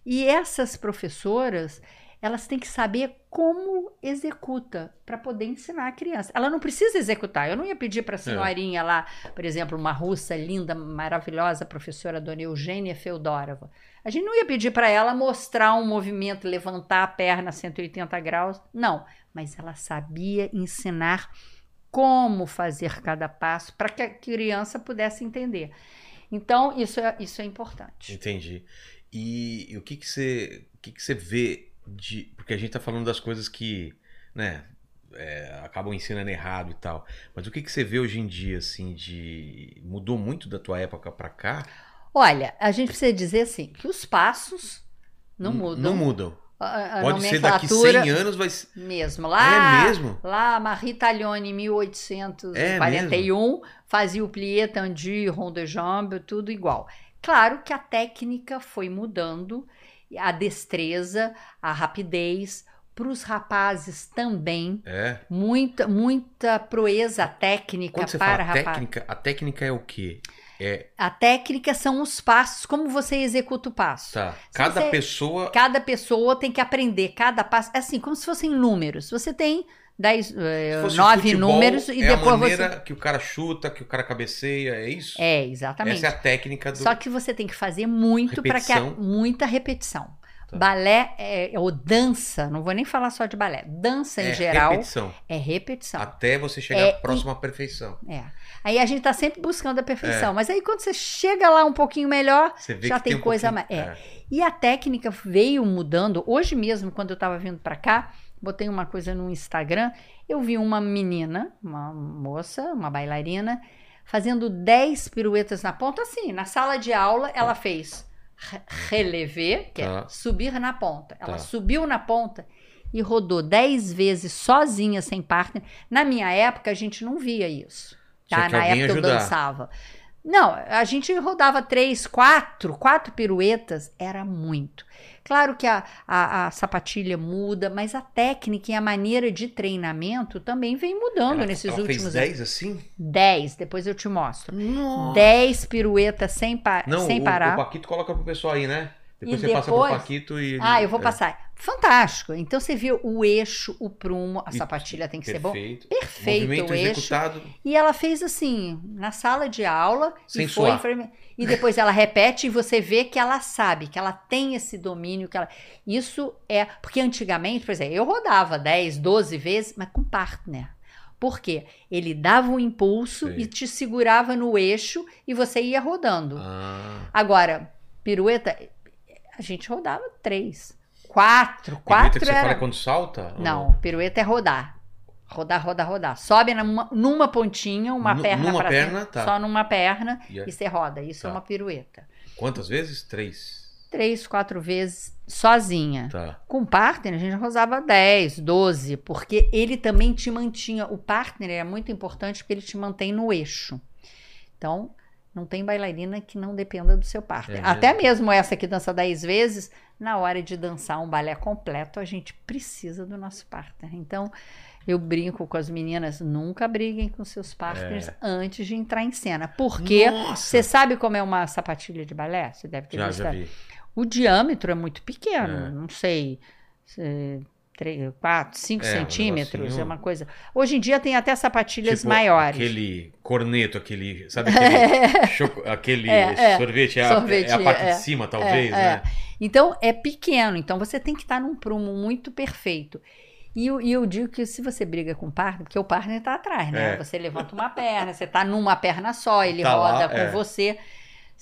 E essas professoras, elas têm que saber como executa para poder ensinar a criança. Ela não precisa executar. Eu não ia pedir para a senhorinha lá, por exemplo, uma russa linda, maravilhosa, professora Dona Eugênia Feodorova. A gente não ia pedir para ela mostrar um movimento, levantar a perna a 180 graus. Não, mas ela sabia ensinar como fazer cada passo para que a criança pudesse entender. Então, isso é, isso é importante. Entendi. E, e o que que você, o que que você vê de, porque a gente tá falando das coisas que, né, é, acabam ensinando errado e tal. Mas o que que você vê hoje em dia assim de mudou muito da tua época pra cá? Olha, a gente precisa dizer assim que os passos não mudam. Não mudam. A, a Pode ser daqui nomenclatura 100 anos vai mesmo. Lá, É mesmo? lá Marie Taglioni, em 1841, fazia o plié, tendu, rond de jambe, tudo igual. Claro que a técnica foi mudando, a destreza, a rapidez, para os rapazes também, É. muita, muita proeza técnica Quando você para fala rapazes. técnica, a técnica é o quê? É, A técnica são os passos, como você executa o passo. tá. Cada você- pessoa Cada pessoa tem que aprender cada passo. É assim, como se fossem números. Você tem dez, eh, nove futebol, números e é a depois maneira você. que o cara chuta, que o cara cabeceia, é isso? É, exatamente. Essa é a técnica do Só que você tem que fazer muito para que a, muita repetição. Tá. Balé é, ou dança, não vou nem falar só de balé. Dança em É geral repetição. é repetição. Até você chegar É, à próxima perfeição. É. Aí a gente tá sempre buscando a perfeição, É. mas aí quando você chega lá um pouquinho melhor, Já que tem um coisa mais- E a técnica veio mudando. Hoje mesmo, quando eu estava vindo para cá, botei uma coisa no Instagram, eu vi uma menina, uma moça, uma bailarina, fazendo 10 piruetas na ponta, assim, na sala de aula, ela fez re- relevé, que Tá. é subir na ponta. Ela Tá. subiu na ponta e rodou 10 vezes sozinha, sem partner. Na minha época, a gente não via isso. Tá? Na época eu ajudar. dançava. Não, a gente rodava três, quatro, quatro piruetas, era muito. Claro que a, a, a sapatilha muda, mas a técnica e a maneira de treinamento também vem mudando Ela, nesses ela últimos fez anos. 10 assim? 10, depois eu te mostro. Nossa. 10 piruetas sem, pa Não, sem o, parar. o Paquito coloca pro pessoal aí, né? Depois E você passa pro depois- Paquito e. Ah, eu vou é, passar. Fantástico. Então você viu o eixo, o prumo, a sapatilha tem que ser bom. Perfeito. Perfeito Movimento o eixo. executado. E ela fez assim, na sala de aula, Sem e foi. suar. E depois ela repete e você vê que ela sabe, que ela tem esse domínio, que ela. Isso é. Porque antigamente, por exemplo, eu rodava 10, 12 vezes, mas com partner. Por quê? Ele dava um impulso Sei. e te segurava no eixo e você ia rodando. Ah. Agora, pirueta, a gente rodava três. Quatro. Pirueta Quatro que você era. fala quando salta? ou Não, pirueta é rodar. Rodar, rodar, rodar. Sobe numa, numa pontinha, uma Nu- perna numa perna, cima, tá. só numa perna E é- e você roda. Isso Tá. é uma pirueta. Quantas vezes? Três. Três, quatro vezes sozinha. Tá. Com partner, a gente rodava 10, 12, porque ele também te mantinha. O partner é muito importante porque ele te mantém no eixo. Então, não tem bailarina que não dependa do seu partner. É Até mesmo essa que dança 10 vezes, na hora de dançar um balé completo, a gente precisa do nosso partner. Então, eu brinco com as meninas, nunca briguem com seus partners antes de entrar em cena. Porque É. Você sabe como é uma sapatilha de balé? Você deve ter Já, visto. já vi. O diâmetro é muito pequeno, É. não sei, 4, 5 É, centímetros, é uma coisa. Hoje em dia tem até sapatilhas Tipo, maiores. Aquele corneto, aquele. Sabe aquele, choco- aquele É, é. sorvete? É, a- é a parte é. de cima, talvez, É, né? Então é pequeno, então você tem que estar num prumo muito perfeito. E eu, eu digo que se você briga com o partner, porque o partner está atrás, né? É. Você levanta uma perna, você está numa perna só, ele Tá lá, roda com é. você.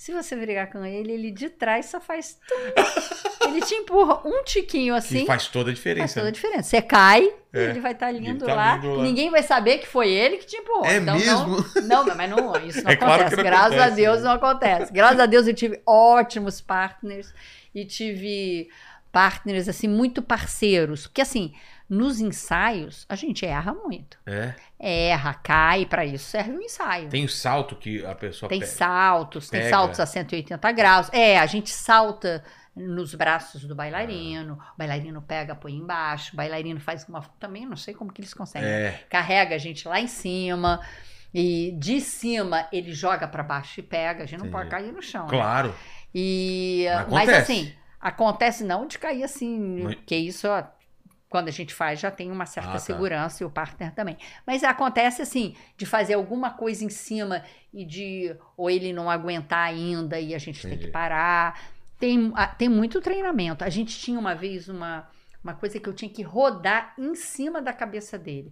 Se você brigar com ele, ele de trás só faz tum. ele te empurra um tiquinho assim. Que faz toda a Faz diferença. toda a né? diferença. Você cai É. ele vai estar Ele lindo, tá lá, lindo lá. Ninguém vai saber que foi ele que te empurrou. É Então, mesmo? Não, não, mas não, isso não É claro acontece. que não Graças a acontece, Deus né? não acontece. Graças a Deus eu tive ótimos partners e tive partners assim muito parceiros, porque assim, nos ensaios a gente erra muito. É. Erra, cai, para isso serve o ensaio. Tem o salto que a pessoa Tem pega. saltos, tem pega. saltos a 180 graus. É, a gente salta nos braços do bailarino, o bailarino pega, põe embaixo, o bailarino faz uma. Também não sei como que eles conseguem. É. Carrega a gente lá em cima. E de cima ele joga para baixo e pega. A gente não Entendi. pode cair no chão. né? Claro. E, Mas mas acontece. assim, acontece não de cair assim, Mas- porque isso, ó, quando a gente faz, já tem uma certa Ah, tá. segurança e o partner também. Mas acontece assim, de fazer alguma coisa em cima e de ou ele não aguentar ainda e a gente tem Entendi. que parar. Tem, ah, tem muito treinamento. A gente tinha uma vez uma, uma coisa que eu tinha que rodar em cima da cabeça dele.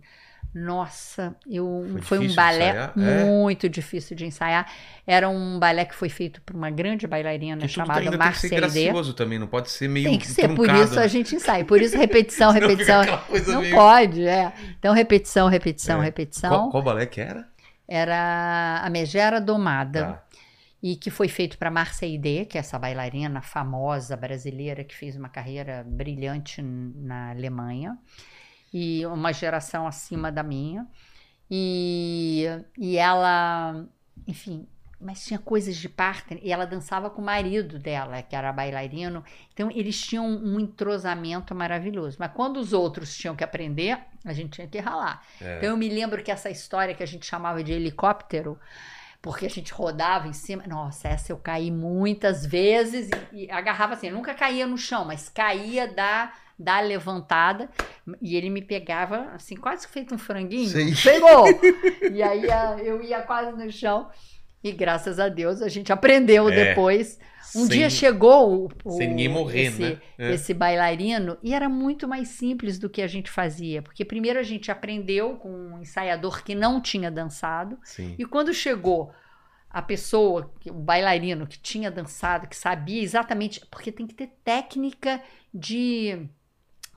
Nossa, eu, Foi foi, um balé? É? muito difícil de ensaiar. Era um balé que foi feito por uma grande bailarina Que chamada ainda tem que ser gracioso também, não pode ser meio Tem que ser, por truncado, isso a né? gente ensaia. Por isso repetição, repetição. Não meio- pode, é. Então repetição, repetição, É. repetição. Qual, qual balé que era? Era a Megera Domada. Tá. E que foi feito para Marcia Aidé, que é essa bailarina famosa brasileira que fez uma carreira brilhante na Alemanha. E uma geração acima da minha. E, e ela, enfim, mas tinha coisas de partner. E ela dançava com o marido dela, que era bailarino. Então eles tinham um entrosamento maravilhoso. Mas quando os outros tinham que aprender, a gente tinha que ralar. É. Então eu me lembro que essa história que a gente chamava de helicóptero, porque a gente rodava em cima. Nossa, essa eu caí muitas vezes e, e agarrava assim. Eu nunca caía no chão, mas caía da, da levantada e ele me pegava assim, quase feito um franguinho. Sei. Pegou! e aí a- eu ia quase no chão. E graças a Deus a gente aprendeu É. depois. Um Sem- dia chegou o, o- sem ninguém morrer, esse, né? É. esse bailarino e era muito mais simples do que a gente fazia. Porque primeiro a gente aprendeu com um ensaiador que não tinha dançado. Sim. E quando chegou a pessoa, o bailarino que tinha dançado, que sabia exatamente, porque tem que ter técnica de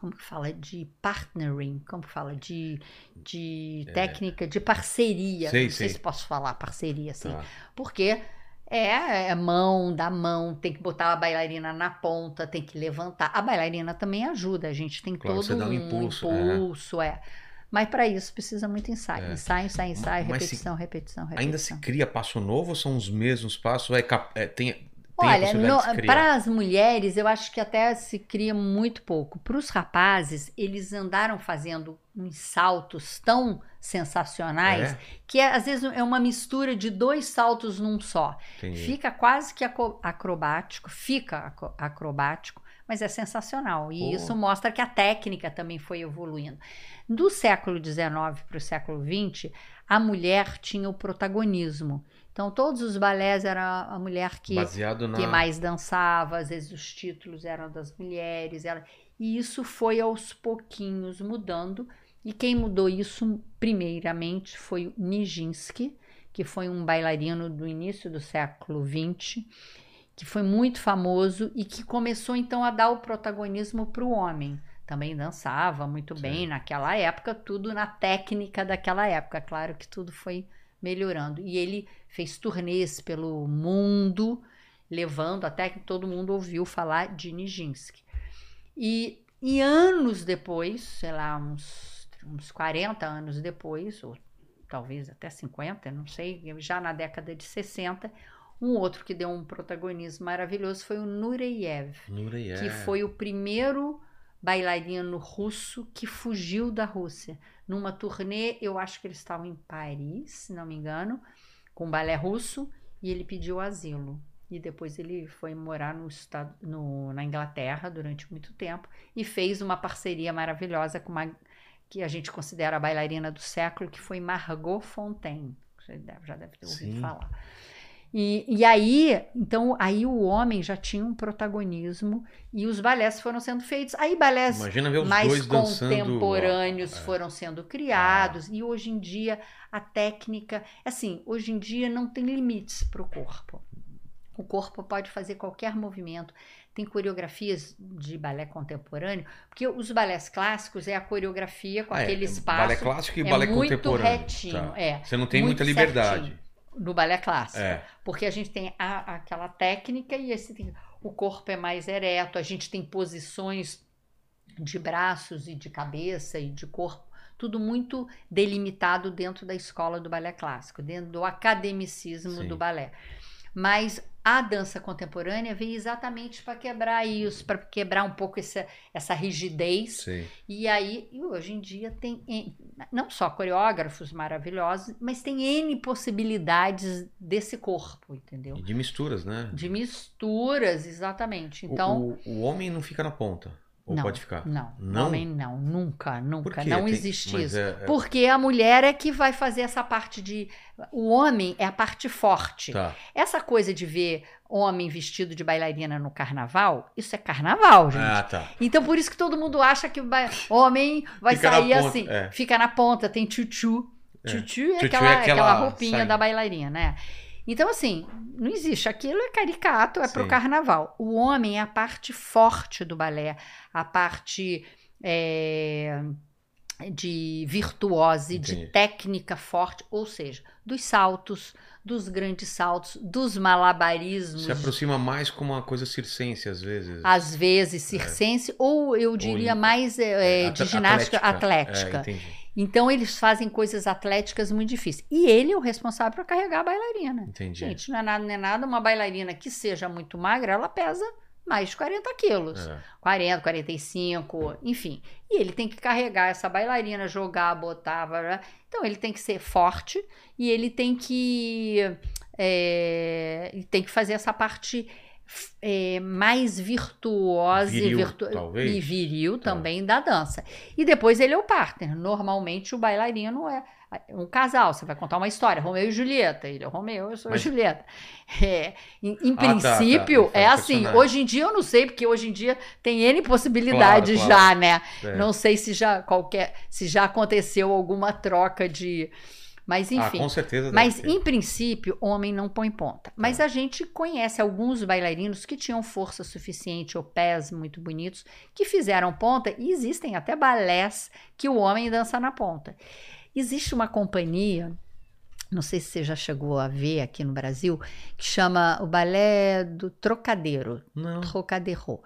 como que fala de partnering, como que fala de, de técnica de parceria. É. Sei, Não sei sei. se posso falar parceria assim, Tá. porque é, é mão, dá mão, tem que botar a bailarina na ponta, tem que levantar. A bailarina também ajuda, a gente tem Claro, todo você dá um impulso, impulso, é. Mas para isso precisa muito ensaio. É. Ensaio, ensaio, ensaio, Mas se- repetição, repetição, repetição. Ainda se cria passo novo ou são os mesmos passos? É, cap- é, tem, Olha, para as mulheres, eu acho que até se cria muito pouco. Para os rapazes, eles andaram fazendo uns saltos tão sensacionais É? que é, às vezes é uma mistura de dois saltos num só. Entendi. Fica quase que acrobático, fica acrobático, mas é sensacional. E isso mostra que a técnica também foi evoluindo. Do século XIX para o século XX, a mulher tinha o protagonismo. Então, todos os balés era a mulher que, na... que mais dançava, às vezes os títulos eram das mulheres. E isso foi aos pouquinhos mudando. E quem mudou isso, primeiramente, foi o Nijinsky, que foi um bailarino do início do século XX, que foi muito famoso e que começou então a dar o protagonismo para o homem. Também dançava muito Sim. bem naquela época, tudo na técnica daquela época. Claro que tudo foi melhorando. E ele fez turnês pelo mundo, levando até que todo mundo ouviu falar de Nijinsky. E, e anos depois, sei lá, uns, uns 40 anos depois, ou talvez até 50, não sei, já na década de 60, um outro que deu um protagonismo maravilhoso foi o Nureyev, Nureyev. que foi o primeiro bailarino russo que fugiu da Rússia. Numa turnê, eu acho que eles estavam em Paris, se não me engano, com balé russo, e ele pediu asilo. E depois ele foi morar no estado, no- na Inglaterra durante muito tempo e fez uma parceria maravilhosa com uma que a gente considera a bailarina do século, que foi Margot Fontaine. Você já deve ter ouvido Sim. falar. E, e aí, então, aí o homem já tinha um protagonismo e os balés foram sendo feitos. Aí balés mais dois dançando... contemporâneos É. foram sendo criados e hoje em dia a técnica, assim, hoje em dia não tem limites para o corpo. O corpo pode fazer qualquer movimento. Tem coreografias de balé contemporâneo, porque os balés clássicos é a coreografia com Ah, é, aquele é espaço Balé clássico e é balé muito contemporâneo. retinho, Tá. é. Você não tem muita liberdade. certinho no balé clássico. É. Porque a gente tem a- aquela técnica e esse o corpo é mais ereto, a gente tem posições de braços e de cabeça e de corpo, tudo muito delimitado dentro da escola do balé clássico, dentro do academicismo Sim. do balé. Mas a dança contemporânea veio exatamente para quebrar isso, para quebrar um pouco essa, essa rigidez Sei. e aí, e hoje em dia tem em- não só coreógrafos maravilhosos, mas tem N possibilidades desse corpo, entendeu? E de misturas, né? De misturas, exatamente. Então, o, o, o homem não fica na ponta. Ou não, pode ficar? não, Não? homem não, nunca, nunca, não Tem- existe isso. é- é- Porque a mulher é que vai fazer essa parte de. O homem é a parte forte. Tá. Essa coisa de ver homem vestido de bailarina no carnaval, isso é carnaval, gente. Ah, tá. Então, por isso que todo mundo acha que o homem vai Fica sair ponta, assim. é. Fica na ponta, tem tchutchu. É. Tchutchu é, Tchutchu aquela, é aquela aquela roupinha saia. da bailarina, né? Então, assim, não existe. Aquilo é caricato, é pro Sim. carnaval. O homem é a parte forte do balé, a parte é, de virtuose, de Entendi. técnica forte, ou seja, dos saltos, dos grandes saltos, dos malabarismos. Se aproxima mais com uma coisa circense, às vezes. Às vezes circense, ou eu diria em- mais é, É, de at- ginástica atlética. É, entendi. Então eles fazem coisas atléticas muito difíceis. E ele é o responsável por carregar a bailarina. Entendi. Gente, não é nada, não é nada. Uma bailarina que seja muito magra, ela pesa mais de 40 quilos. É. 40, 45, enfim. E ele tem que carregar essa bailarina, jogar, botar. blá. Então ele tem que ser forte e ele tem que. é, ele tem que fazer essa parte é, mais virtuosa Viril, e, virtu- e viril Tá. também da dança. E depois ele é o partner. Normalmente o bailarino é Um casal, você vai contar uma história, Romeu e Julieta. Ele é o Romeu, eu sou Mas- a Julieta. É, em, em Ah, tá, tá. princípio, Ele é assim. Hoje em dia eu não sei, porque hoje em dia tem N possibilidades Claro, claro. já, né? É. Não sei se já qualquer, se já aconteceu alguma troca de. Mas ah, enfim. com certeza. Mas, em princípio, homem não põe ponta. Mas É. a gente conhece alguns bailarinos que tinham força suficiente ou pés muito bonitos que fizeram ponta e existem até balés que o homem dança na ponta. Existe uma companhia, não sei se você já chegou a ver aqui no Brasil, que chama o Balé do Trocadeiro. Não. Trocadero.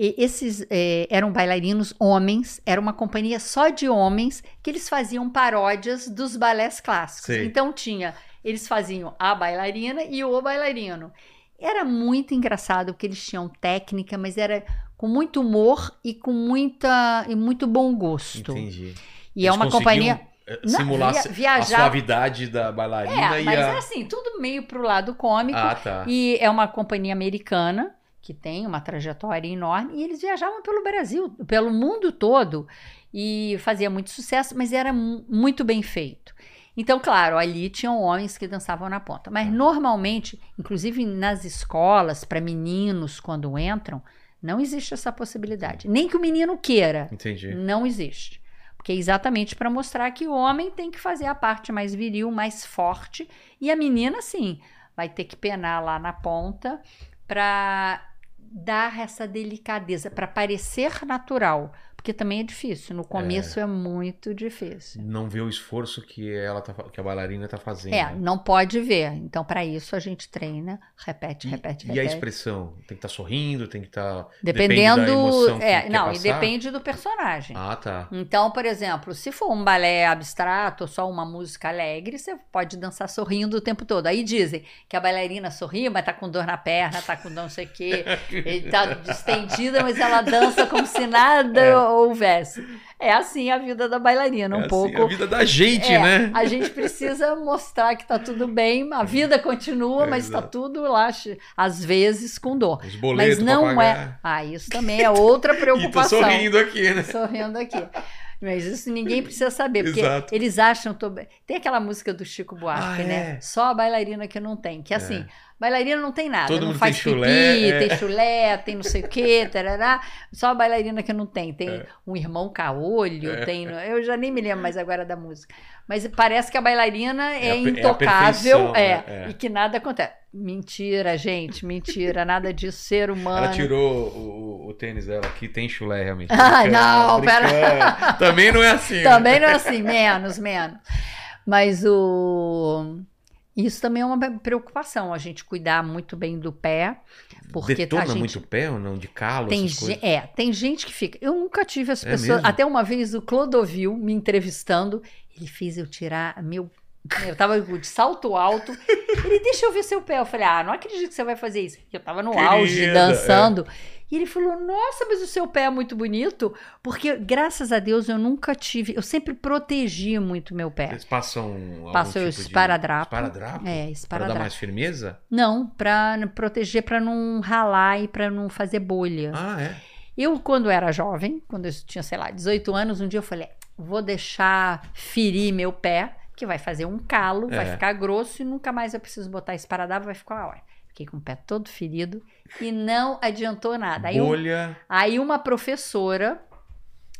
E esses eh, eram bailarinos homens, era uma companhia só de homens que eles faziam paródias dos balés clássicos. Sei. Então tinha, eles faziam a bailarina e o bailarino. Era muito engraçado porque eles tinham técnica, mas era com muito humor e com muita e muito bom gosto. Entendi. E é Eles uma conseguiam, companhia eh, Não, simular via- a suavidade da bailarina é, e mas a. é assim, tudo meio pro lado cômico. Ah, tá. E é uma companhia americana que tem uma trajetória enorme e eles viajavam pelo Brasil, pelo mundo todo e fazia muito sucesso, mas era mu- muito bem feito. Então, claro, ali tinham homens que dançavam na ponta, mas normalmente, inclusive nas escolas para meninos quando entram, não existe essa possibilidade. Nem que o menino queira, Entendi. não existe. Porque é exatamente para mostrar que o homem tem que fazer a parte mais viril, mais forte, e a menina, sim, vai ter que penar lá na ponta para dar essa delicadeza, para parecer natural. Porque também é difícil. No começo é, muito difícil. Não vê o esforço que ela tá, que a bailarina tá fazendo. É, né? não pode ver. Então, para isso, a gente treina, repete, E- repete, E a repete. expressão? Tem que estar sorrindo, tem que estar. Dependendo. é, que não, e depende do personagem. Ah, tá. Então, por exemplo, se for um balé abstrato ou só uma música alegre, você pode dançar sorrindo o tempo todo. Aí dizem que a bailarina sorri, mas tá com dor na perna, tá com não sei o quê, e tá distendida, mas ela dança como se nada houvesse. É assim a vida da bailarina, um É assim pouco. a vida da gente, É, né? A gente precisa mostrar que tá tudo bem, a vida continua, É, mas tá exato. tudo lá, às vezes com dor. Os Mas boletos pra não é. Ah, isso também é outra E tô preocupação sorrindo aqui, né? sorrindo aqui. Mas isso ninguém precisa saber, porque Exato. eles acham. tô- Tem aquela música do Chico Buarque, Ah, né? é. Só a bailarina que não tem. Que assim, bailarina não tem nada. Todo não mundo faz tem pipi, chulé, é. tem chulé, tem não sei o quê, tarará. Só a bailarina que não tem. Tem É. um irmão caolho, É. tem. Eu já nem me lembro mais agora da música. Mas parece que a bailarina É é, a é a intocável, é, né? É. e que nada acontece. Mentira, gente, mentira, nada disso, ser humano. Ela tirou o, o- o tênis dela aqui, tem chulé realmente. Ah, não, pera. Também não é assim. né? Também não é assim, menos, menos. Mas o. Isso também é uma preocupação, a gente cuidar muito bem do pé, porque Detona a gente muito o pé ou não? De calo, tem, essas coisas? é, tem gente que fica. Eu nunca tive as É pessoas. mesmo? Até uma vez o Clodovil me entrevistando, ele fez eu tirar meu. Eu tava de salto alto. Ele, deixa eu ver seu pé. Eu falei, ah, não acredito que você vai fazer isso. Eu tava no Querida, auge, é. E ele falou, nossa, mas o seu pé é muito bonito. Porque, graças a Deus, eu nunca tive. Eu sempre protegi muito meu pé. Eles passam o tipo de- esparadrapo. Esparadrapo? É, Para dar esparadrapo. mais firmeza? Não, pra proteger, pra não ralar e pra não fazer bolha. Ah, é. Eu, quando era jovem, quando eu tinha, sei lá, 18 anos, um dia eu falei: vou deixar ferir meu pé, que vai fazer um calo, vai É. ficar grosso e nunca mais eu preciso botar esparadrapo, vai ficar hora. Fiquei com o pé todo ferido e não adiantou nada. Aí, um- Bolha. aí uma professora,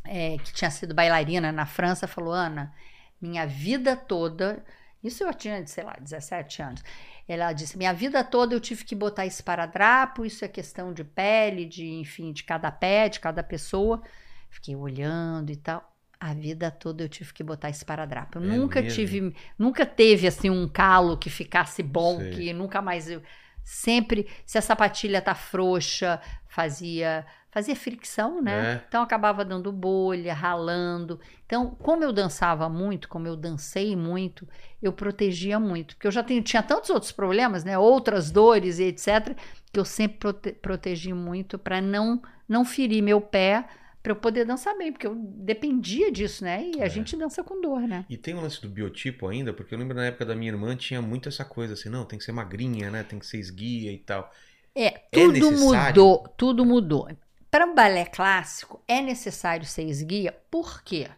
é, que tinha sido bailarina na França, falou: Ana, minha vida toda. Isso eu tinha, sei lá, 17 anos. Ela disse: minha vida toda eu tive que botar esparadrapo, isso é questão de pele, de enfim, de cada pé, de cada pessoa. Fiquei olhando e tal. A vida toda eu tive que botar esparadrapo. Eu É nunca mesmo? tive, nunca teve assim um calo que ficasse bom, Sei. que nunca mais eu sempre, se a sapatilha tá frouxa, fazia fazia fricção, né? É. Então acabava dando bolha, ralando. Então, como eu dançava muito, como eu dancei muito, eu protegia muito, porque eu já tenho, tinha tantos outros problemas, né? Outras dores e etc, que eu sempre prote- protegi muito para não não ferir meu pé, para eu poder dançar bem, porque eu dependia disso, né? E a É. gente dança com dor, né? E tem o lance do biotipo ainda, porque eu lembro na época da minha irmã tinha muito essa coisa assim, não, tem que ser magrinha, né? Tem que ser esguia e tal. É, tudo necessário? mudou, tudo mudou. Para o balé clássico, é necessário ser esguia, por quê?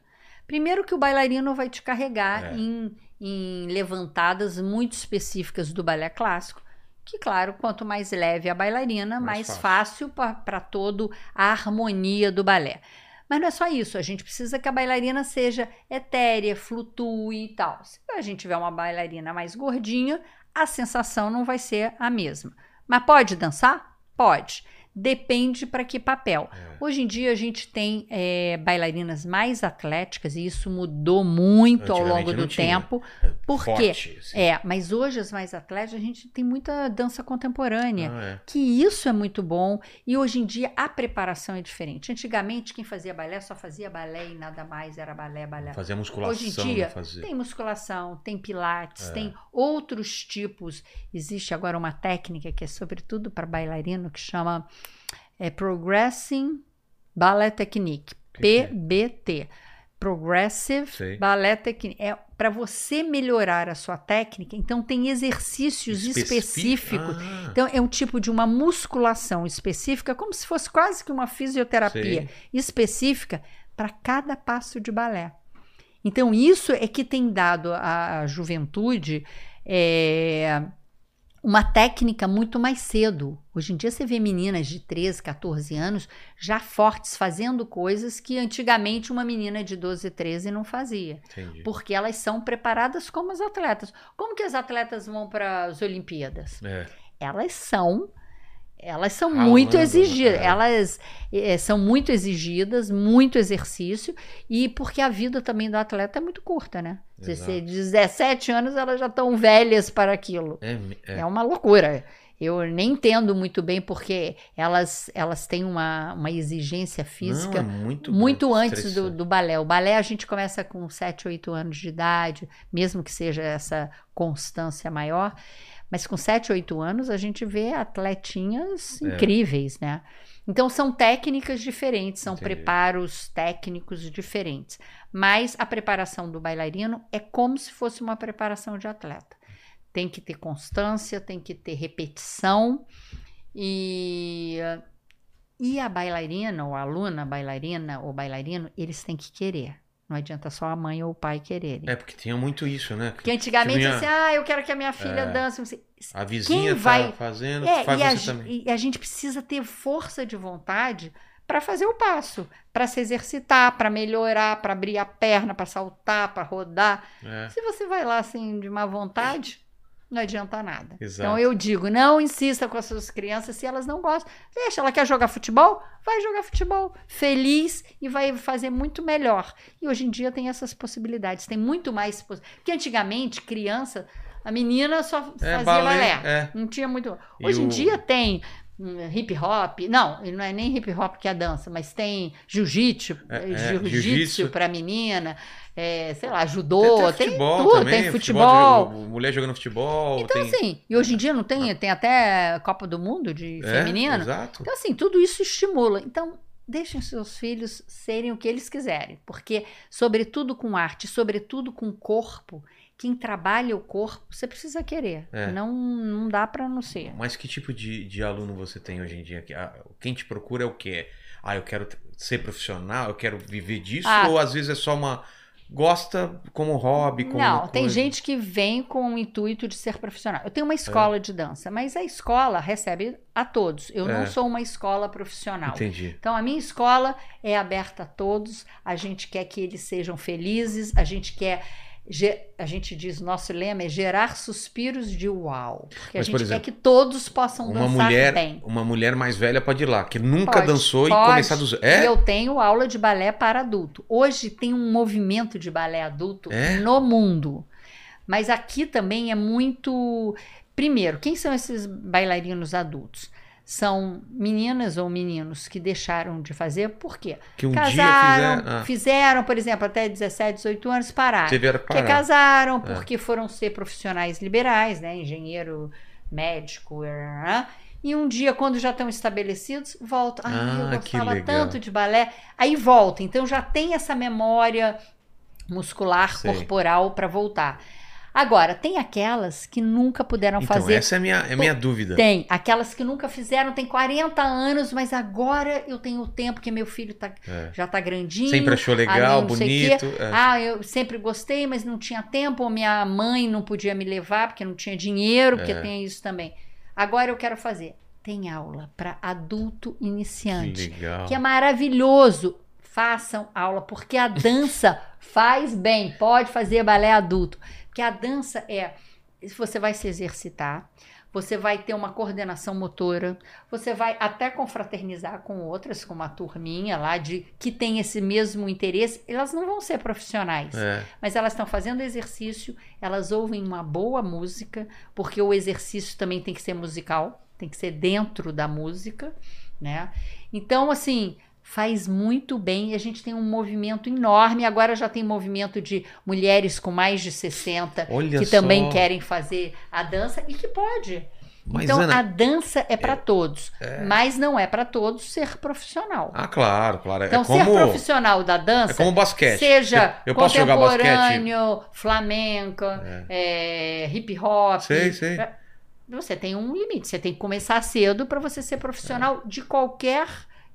Primeiro que o bailarino vai te carregar É. em, em levantadas muito específicas do balé clássico. Que, claro, quanto mais leve a bailarina, Mais mais, fácil. fácil para todo a harmonia do balé. Mas não é só isso, a gente precisa que a bailarina seja etérea, flutue e tal. Se a gente tiver uma bailarina mais gordinha, a sensação não vai ser a mesma. Mas pode dançar? Pode. Depende para que papel. É. Hoje em dia a gente tem é, bailarinas mais atléticas e isso mudou muito ao longo do tinha. tempo. Por quê? Forte, assim. É, mas hoje as mais atléticas a gente tem muita dança contemporânea Ah, é. que isso é muito bom e hoje em dia a preparação é diferente. Antigamente quem fazia balé só fazia balé e nada mais era balé, balé. Fazia musculação, Hoje em dia tem musculação, tem pilates, É. tem outros tipos. Existe agora uma técnica que é sobretudo para bailarino que chama é, Progressing Ballet Technique, Que que é? PBT. Progressive Sei. Ballet Technique. É para você melhorar a sua técnica, então tem exercícios Específico. específicos Ah, então, é um tipo de uma musculação específica, como se fosse quase que uma fisioterapia Sei. específica para cada passo de balé. Então, isso é que tem dado à à juventude é, uma técnica muito mais cedo. Hoje em dia, você vê meninas de 13, 14 anos já fortes, fazendo coisas que antigamente uma menina de 12, 13 não fazia entendi. porque elas são preparadas como as atletas. Como que as atletas vão para as Olimpíadas? É. Elas são elas são Ralando, muito exigidas, é. elas eh, são muito exigidas, muito exercício e porque a vida também do atleta é muito curta, né? Exato. 16, 17 anos elas já estão velhas para aquilo. É, é. É uma loucura. Eu nem entendo muito bem porque elas, elas têm uma, uma exigência física Não, é muito, muito antes do, estressante. do balé. O balé a gente começa com 7, 8 anos de idade, mesmo que seja essa constância maior. Mas com 7, 8 anos a gente vê atletinhas É. incríveis, né? Então são técnicas diferentes, são Entendi. preparos técnicos diferentes. Mas a preparação do bailarino é como se fosse uma preparação de atleta. Tem que ter constância, tem que ter repetição e e a bailarina, ou a aluna bailarina ou bailarino, eles têm que querer. Não adianta só a mãe ou o pai quererem. É, porque tinha muito isso, né? Porque antigamente, Tinha- assim, ah, eu quero que a minha filha É. dance. A vizinha Quem vai- tá fazendo, É, faz e, a, você ge- também. e a gente precisa ter força de vontade para fazer o passo, para se exercitar, para melhorar, para abrir a perna, para saltar, para rodar. É. Se você vai lá assim de má vontade, não adianta nada. Exato. Então eu digo, não insista com as suas crianças se elas não gostam. Deixa, ela quer jogar futebol? Vai jogar futebol feliz e vai fazer muito melhor. E hoje em dia tem essas possibilidades, tem muito mais. Porque antigamente, criança, a menina só É, fazia balé, balé. é. Não tinha muito. Hoje em dia tem hip hop, não, não é nem hip hop que é a dança, mas tem jiu-jitsu, É, é, jiu-jitsu jiu-jitsu. para menina, é, sei lá, judô, Tem, tem, futebol tudo, também, tem futebol. de- mulher jogando futebol. Então, tem... assim, e hoje em dia não tem, tem até Copa do Mundo de É, feminino. Exato. Então, assim, tudo isso estimula. Então, deixem seus filhos serem o que eles quiserem, porque, sobretudo com arte, sobretudo com corpo, quem trabalha o corpo, você precisa querer. É. Não, não dá para não ser. Mas que tipo de, de aluno você tem hoje em dia? Ah, Quem te procura é o quê? Ah, eu quero ser profissional, eu quero viver disso? Ah. Ou às vezes é só uma. Gosta como hobby? Como Não, tem coisa? gente que vem com o intuito de ser profissional. Eu tenho uma escola de dança, mas a escola recebe a todos. Eu É. não sou uma escola profissional. Entendi. Então, a minha escola é aberta a todos. A gente quer que eles sejam felizes. A gente quer. A gente diz, nosso lema é gerar suspiros de uau. Porque Mas, a gente exemplo, quer que todos possam Uma dançar mulher, bem. uma mulher mais velha pode ir lá, que nunca Pode, dançou e pode. começar do zero. É? E eu tenho aula de balé para adulto. Hoje tem um movimento de balé adulto É? no mundo. Mas aqui também é muito. Primeiro, quem são esses bailarinos adultos? São meninas ou meninos que deixaram de fazer, por quê? Que um casaram, fizer. Ah, fizeram, por exemplo, até 17, 18 anos, pararam. tiveram que Porque parar. casaram, É. porque foram ser profissionais liberais, né? Engenheiro, médico, e um dia, quando já estão estabelecidos, voltam. Ah, Ah, eu gostava tanto de balé. Aí volta. Então já tem essa memória muscular, Sei. corporal para voltar. Agora, tem aquelas que nunca puderam Então, fazer. essa é a minha, é minha dúvida. Tem. Aquelas que nunca fizeram, tem 40 anos, mas agora eu tenho tempo, que meu filho tá, É. já tá grandinho. Sempre achou legal, o bonito. é. Ah, eu sempre gostei, mas não tinha tempo, ou minha mãe não podia me levar porque não tinha dinheiro, porque É. tem isso também. Agora eu quero fazer. Tem aula para adulto que iniciante, legal. que é maravilhoso. Façam aula, porque a dança faz bem. Pode fazer balé adulto. Porque a dança é. Você vai se exercitar, você vai ter uma coordenação motora, você vai até confraternizar com outras, com uma turminha lá de que tem esse mesmo interesse. Elas não vão ser profissionais, É. mas elas estão fazendo exercício, elas ouvem uma boa música, porque o exercício também tem que ser musical, tem que ser dentro da música, né? Então, assim, faz muito bem. A gente tem um movimento enorme. Agora já tem movimento de mulheres com mais de 60 Olha que só. também querem fazer a dança e que pode. Mas, então, Ana, a dança é para todos, mas não é para todos ser profissional. Ah, claro, claro. Então, é como, ser profissional da é dança, como basquete. seja Eu, eu posso jogar basquete? contemporâneo, flamenco, é, hip hop, Sei, sei. você tem um limite. Você tem que começar cedo para você ser profissional de qualquer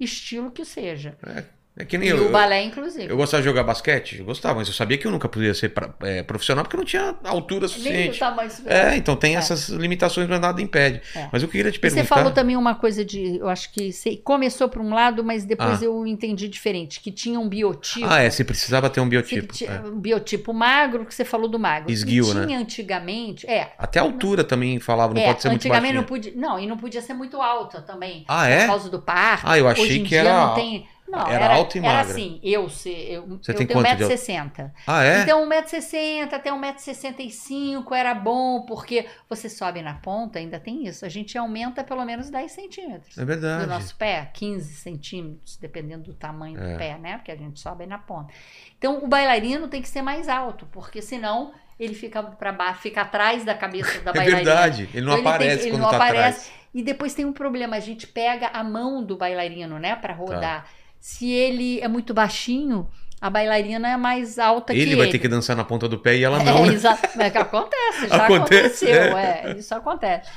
estilo que seja. É que nem E eu. o balé, inclusive. Eu gostava de jogar basquete? Eu gostava, mas eu sabia que eu nunca podia ser pra- é, profissional porque eu não tinha altura Nem o suficiente. É, então tem É. essas limitações, mas nada impede. É. Mas eu queria te E perguntar. Você falou também uma coisa de. Eu acho que você começou por um lado, mas depois Ah. eu entendi diferente, que tinha um biotipo. Ah, é, você precisava ter um biotipo. tinha é. Um biotipo magro, que você falou do magro. Esguio, e né? tinha antigamente. É. Até a altura também falava, não é, pode ser muito antigamente baixinho. não podia. Não, e não podia ser muito alta também. Ah, é? Por causa do parto. Ah, eu achei Hoje em que dia era- não tem. Não, era era, alta e era magra. assim, eu, se, eu, Você eu tem tenho quanto de 1,60m. Ah, é? Então, 1,60m até 1,65m era bom, porque você sobe na ponta, ainda tem isso. A gente aumenta pelo menos 10 centímetros É verdade. do nosso pé, 15 centímetros, dependendo do tamanho É. do pé, né? Porque a gente sobe na ponta. Então, o bailarino tem que ser mais alto, porque senão ele fica para baixo, fica atrás da cabeça da É bailarina. verdade. Ele não Então, ele tem- aparece ele quando não tá aparece. atrás. E depois tem um problema, a gente pega a mão do bailarino, né, Tá. para rodar. Se ele é muito baixinho, a bailarina é mais alta que Ele ele. vai ter que dançar na ponta do pé e ela não. É, né? exato. Mas que acontece, já Acontece, aconteceu, é, isso acontece.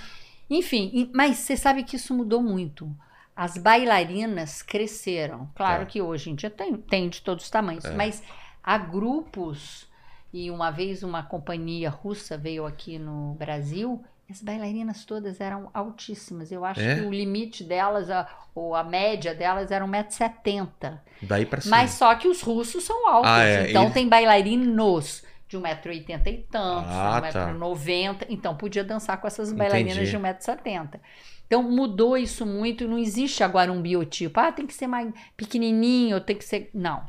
Enfim, mas você sabe que isso mudou muito. As bailarinas cresceram. Claro Tá. que hoje em dia tem, tem de todos os tamanhos, É. mas há grupos. E uma vez uma companhia russa veio aqui no Brasil. As bailarinas todas eram altíssimas. Eu acho É? que o limite delas, a, ou a média delas, era 1,70m. Daí pra cima. Mas só que os russos são altos. Ah, é, então tem bailarinos de 1,80m e tantos, Ah, tá. 1,90m. Então podia dançar com essas bailarinas Entendi. de 1,70m. Então mudou isso muito. Não existe agora um biotipo. Ah, tem que ser mais pequenininho, tem que ser. Não.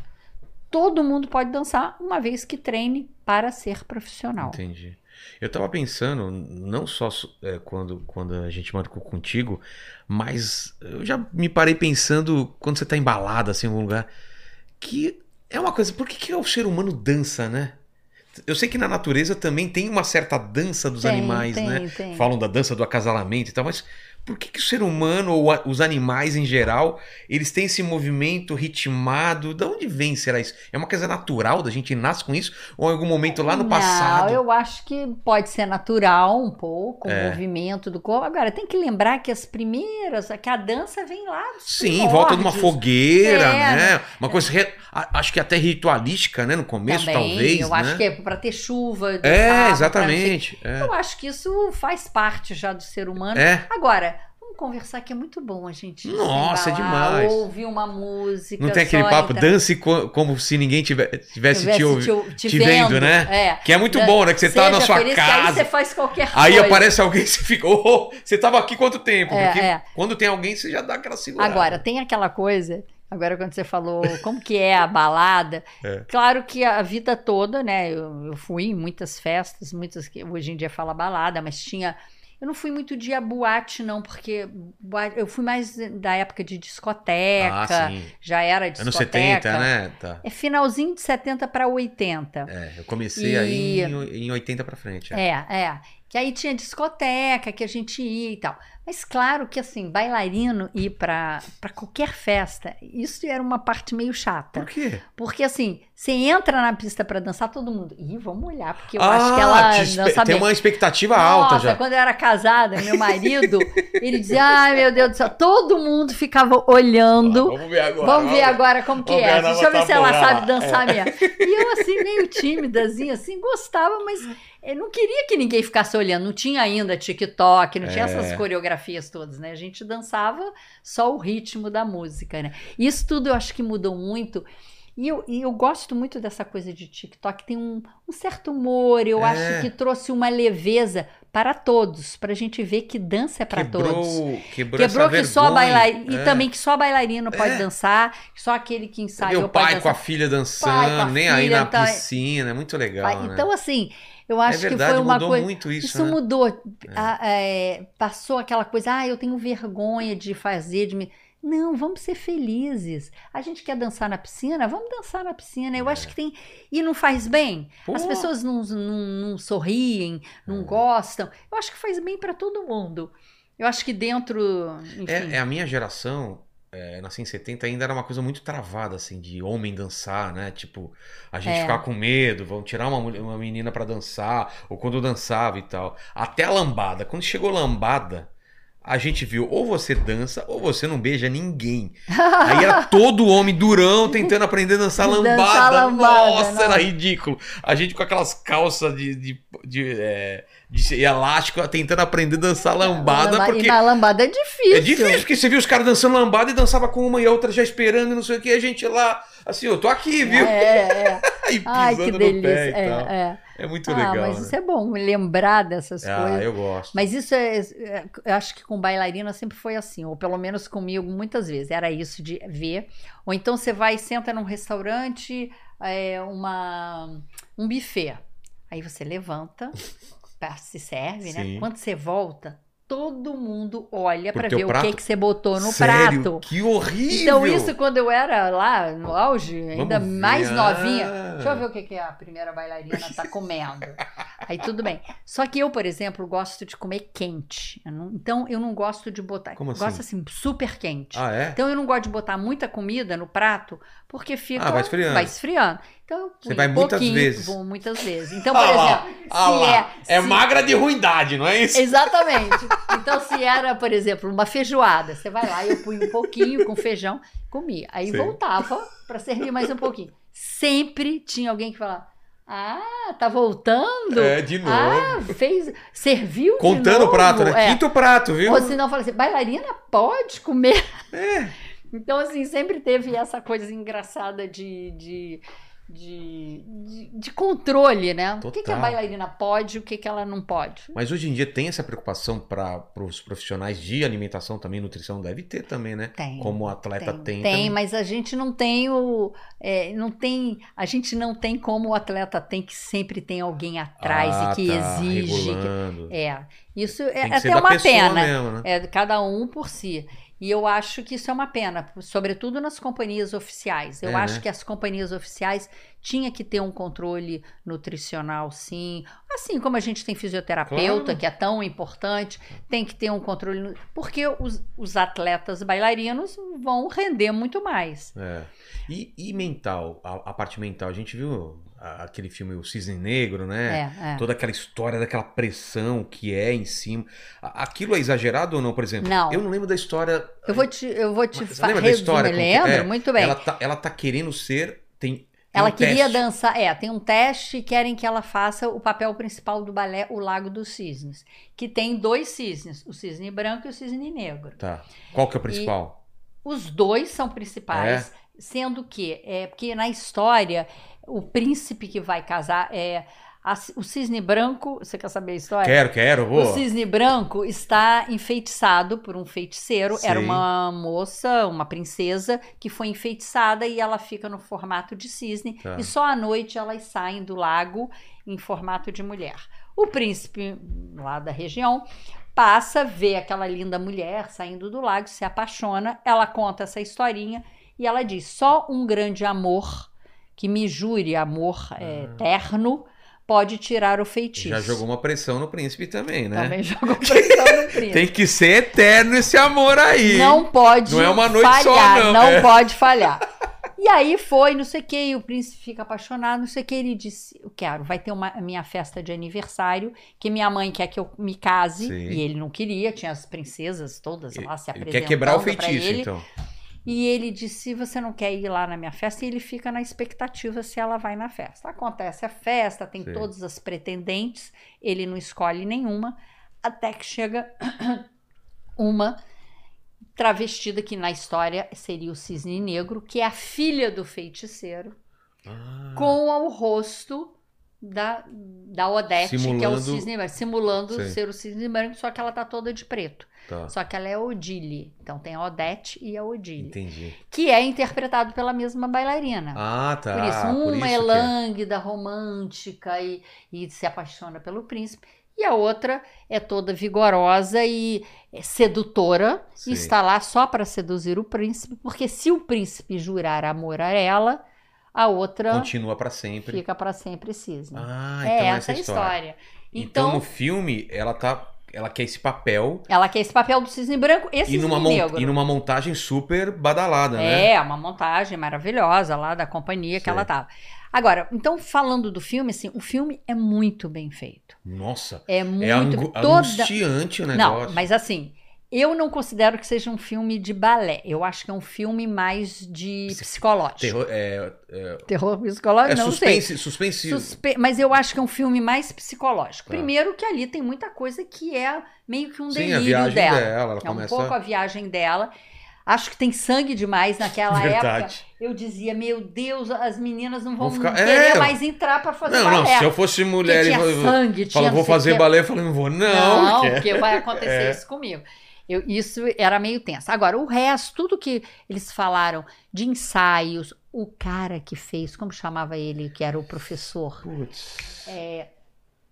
Todo mundo pode dançar uma vez que treine para ser profissional. Entendi. Eu tava pensando, não só é, quando, quando a gente marcou contigo, mas eu já me parei pensando quando você tá embalado assim em algum lugar, que é uma coisa, por que, que o ser humano dança, né? Eu sei que na natureza também tem uma certa dança dos Tem, animais, tem, né? tem. Falam da dança do acasalamento e tal, mas por que, que o ser humano ou a- os animais em geral, eles têm esse movimento ritmado? Da onde vem, será isso? É uma coisa natural da gente nasce com isso? Ou em algum momento lá no passado? Não, eu acho que pode ser natural um pouco, o É. movimento do corpo. Agora, tem que lembrar que as primeiras, que a dança vem lá Sim, volta de uma fogueira, É, né? Uma coisa, re- a- acho que até ritualística, né? No começo, Também, talvez, eu né? acho que é para ter chuva. de É, sábado, exatamente. É. Eu acho que isso faz parte já do ser humano. É. Agora, conversar que é muito bom a gente. Nossa, é embalar, demais. Ouvir uma música. Não tem aquele papo, entrar- dance co- como se ninguém tive- tivesse, tivesse te, ouvi- te, te te vendo, né? É. Que é muito Dan- bom, né? Que você tá na Seja sua feliz, que Aí casa. você faz qualquer Aí coisa. aparece alguém e você fica, oh, você tava aqui quanto tempo? É, Porque é. quando tem alguém, você já dá aquela segurada. Agora, tem aquela coisa. Agora, quando você falou como que é a balada, É. claro que a vida toda, né? Eu, eu fui em muitas festas, muitas que hoje em dia fala balada, mas tinha. Eu não fui muito dia boate, não, porque boate- eu fui mais da época de discoteca, Ah, sim. já era Anos discoteca. 70, né? Tá. É finalzinho de 70 para 80. É, eu comecei E- aí em, em 80 pra frente. é. É, é. Que aí tinha discoteca que a gente ia e tal. Mas claro que assim, bailarino ir pra, pra qualquer festa, isso era uma parte meio chata. Por quê? Porque assim, você entra na pista pra dançar, todo mundo. Ih, vamos olhar, porque eu acho que ela Ah, dança tem bem. uma expectativa alta Nossa, já. quando eu era casada, meu marido, ele dizia: ai meu Deus do céu, todo mundo ficava olhando. Vamos ver agora. Vamos ver agora como que é. Deixa eu ver se ela sabe dançar mesmo. E eu, assim, meio tímidazinha, assim, gostava, mas eu não queria que ninguém ficasse olhando. Não tinha ainda TikTok, não tinha É. essas coreografias todas, né? A gente dançava só o ritmo da música, né? Isso tudo eu acho que mudou muito. E eu, e eu gosto muito dessa coisa de TikTok, tem um, um certo humor, eu É. acho que trouxe uma leveza para todos, para a gente ver que dança é para todos. Quebrou, quebrou, que só vergonha. bailarino. E É. também que só bailarino pode É. dançar, só aquele que ensaiou Meu pode pai com a filha dançando, Pai a nem aí filha, na então é- piscina, é muito legal, Vai- né? Então, assim, eu é acho verdade, que foi uma mudou coisa. muito isso, Isso né? mudou. A- é, passou aquela coisa, ah, eu tenho vergonha de fazer, de me. Não, vamos ser felizes. A gente quer dançar na piscina? Vamos dançar na piscina. Eu É. acho que tem. E não faz bem? Pô. As pessoas não, não, não sorriem, não É. gostam. Eu acho que faz bem para todo mundo. Eu acho que dentro. Enfim, É, é a minha geração, é, nasci em 70, ainda era uma coisa muito travada, assim, de homem dançar, né? Tipo, a gente É. ficar com medo, vão tirar uma, uma menina pra dançar, ou quando dançava e tal. Até a lambada. Quando chegou lambada, a gente viu ou você dança ou você não beija ninguém. Aí era todo homem durão tentando aprender a dançar Dançar lambada. lambada, Nossa, não. era ridículo. A gente com aquelas calças de, de, de, é, de elástico tentando aprender a dançar lambada, Lamba- porque E na lambada é difícil. é difícil, porque você viu os caras dançando lambada e dançava com uma e a outra já esperando e não sei o que, a gente lá, assim, eu tô aqui, viu? É, é. Aí pisando Ai, que no delícia. pé e É, tal. é. É muito ah, legal, mas né? isso é bom, lembrar dessas Ah, coisas. eu gosto. Mas isso é, é, eu acho que com bailarina sempre foi assim, ou pelo menos comigo muitas vezes, era isso de ver. Ou então você vai e senta num restaurante, é, uma, um buffet. Aí você levanta, se serve, né? Sim. Quando você volta, todo mundo olha para ver o prato? que, que você botou no Sério? prato. Que horrível! Então, isso quando eu era lá no auge, ainda mais novinha. Ah. Deixa eu ver o que, que a primeira bailarina tá comendo. Aí tudo bem. Só que eu, por exemplo, gosto de comer quente. Eu não- então eu não gosto de botar. Como assim? Gosto assim, super quente. Ah, é? Então eu não gosto de botar muita comida no prato, porque fica. Ah, vai esfriando. Vai esfriando. Então Você vai um muitas vezes. Vou muitas vezes. Então, por Ah lá, exemplo, ah se lá. é. É se- magra de ruindade, não é isso? Exatamente. Então, se era, por exemplo, uma feijoada, você vai lá e eu punho um pouquinho com feijão, comia. Aí Sim. voltava para servir mais um pouquinho. Sempre tinha alguém que falava: Ah, tá voltando? É, de novo. Ah, fez. Serviu? Contando o novo?" prato, né? É. Quinto prato, viu? Ou senão fala assim: bailarina pode comer. É. Então, assim, sempre teve essa coisa engraçada de. de de, de, de controle, né? O que, que a Total. bailarina pode e o que, que ela não pode. Mas hoje em dia tem essa preocupação para os profissionais de alimentação também, nutrição, deve ter também, né? Tem. Como o atleta tem. Tem, também. mas a gente não tem o. é, não tem. A gente não tem como o atleta tem que sempre tem alguém atrás Ah, e que tá, exige. que- é. Isso Tem é até uma pena. mesmo, né? É cada um por si. E eu acho que isso é uma pena, sobretudo nas companhias oficiais. Eu É, acho né? que as companhias oficiais tinha que ter um controle nutricional, sim. Assim como a gente tem fisioterapeuta, Claro. que é tão importante, tem que ter um controle. Porque os, os atletas bailarinos vão render muito mais. É. E, e mental, a, a parte mental, a gente viu aquele filme O Cisne Negro, né? É, é. Toda aquela história daquela pressão que é em cima. Aquilo é exagerado ou não, por exemplo? Não. Eu não lembro da história. Eu vou te, eu vou te Você fa- lembra da história? como que- Lembro, é, muito bem. Ela tá, ela tá querendo ser. Tem, tem Ela um queria teste. dançar. É, tem um teste e querem que ela faça o papel principal do balé O Lago dos Cisnes. Que tem dois cisnes, o cisne branco e o cisne negro. Tá. Qual que é o principal? Os dois são principais, sendo que, é, porque na história, o príncipe que vai casar é. a- o cisne branco. Você quer saber a história? Quero, quero, vou. O cisne branco está enfeitiçado por um feiticeiro. Era uma moça, uma princesa, que foi enfeitiçada e ela fica no formato de cisne. Tá. E só à noite elas saem do lago em formato de mulher. O príncipe, lá da região, passa, vê aquela linda mulher saindo do lago, se apaixona. Ela conta essa historinha e ela diz: só um grande amor que me jure amor é, eterno pode tirar o feitiço. Já jogou uma pressão no príncipe também, né? Também jogou pressão no príncipe. Tem que ser eterno esse amor aí. Não pode Não é uma noite falhar, só, não. não É. pode falhar. E aí foi, não sei o que, e o príncipe fica apaixonado, não sei o que, ele disse, eu quero, vai ter uma minha festa de aniversário, que minha mãe quer que eu me case, Sim. e ele não queria, tinha as princesas todas lá se Ele apresentando quer quebrar o feitiço, ele. então. E ele disse: você não quer ir lá na minha festa? E ele fica na expectativa se ela vai na festa. Acontece a festa, tem Sim. todas as pretendentes, ele não escolhe nenhuma, até que chega uma travestida que na história seria o Cisne Negro, que é a filha do feiticeiro, Ah, com o rosto da, da Odete, que é o Simulando- Cisne Branco, simulando Sim. ser o Cisne Branco, só que ela tá toda de preto. Tá. Só que ela é Odile. Então tem a Odete e a Odile Entendi. que é interpretado pela mesma bailarina. Ah, tá. por isso, por uma isso é que lânguida, romântica e, e se apaixona pelo príncipe, e a outra é toda vigorosa e é sedutora, Sim. e está lá só para seduzir o príncipe, porque se o príncipe jurar amor a ela, a outra Continua pra sempre. fica para sempre cisne. Ah, é então essa a história. história. Então, Então, no filme, ela tá. Ela quer esse papel ela quer esse papel do cisne branco e e cisne numa, mon- negro. e numa montagem super badalada, né? É, uma montagem maravilhosa lá da companhia que Sei. ela tava. Agora, então falando do filme, assim, o filme é muito bem feito. Nossa, É muito é angu toda angustiante o negócio. Não, mas assim, eu não considero que seja um filme de balé. Eu acho que é um filme mais de Psi- psicológico. Terror, é, é, Terror psicológico, é não sei. suspense, suspense. Suspe- Mas eu acho que é um filme mais psicológico. Tá. Primeiro que ali tem muita coisa que é meio que um Sim, a delírio dela. dela. Ela É um começa. pouco a viagem dela. Acho que tem sangue demais naquela época. Verdade. Eu dizia, meu Deus, as meninas não vão, Vão ficar- querer É. mais entrar pra fazer Não, balé. não, se eu fosse Porque mulher e tinha sangue, tinha fala, vou sei fazer quê. balé, eu falei, não vou, não. Não, que- porque vai acontecer É. isso comigo. Eu- isso era meio tenso. Agora, o resto, tudo que eles falaram de ensaios, o cara que fez, como chamava ele, que era o professor? Putz. É,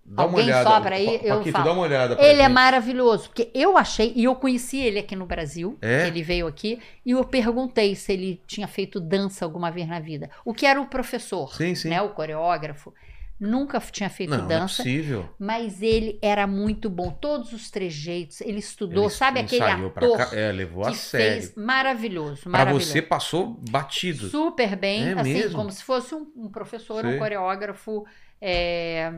Dá uma alguém olhada. sopra aí, eu Paquito, falo. dá uma olhada. ele é gente. maravilhoso, porque eu achei, e eu conheci ele aqui no Brasil, É? ele veio aqui, e eu perguntei se ele tinha feito dança alguma vez na vida. O que era o professor, Sim, sim. né, o coreógrafo, nunca tinha feito Não, não é dança. possível. Mas ele era muito bom, todos os trejeitos, ele estudou, Ele sabe aquele ator cá- É, levou a sério. fez maravilhoso, Pra maravilhoso. você passou batido. Super bem, É assim, mesmo? como se fosse um, um professor, Sei. um coreógrafo é,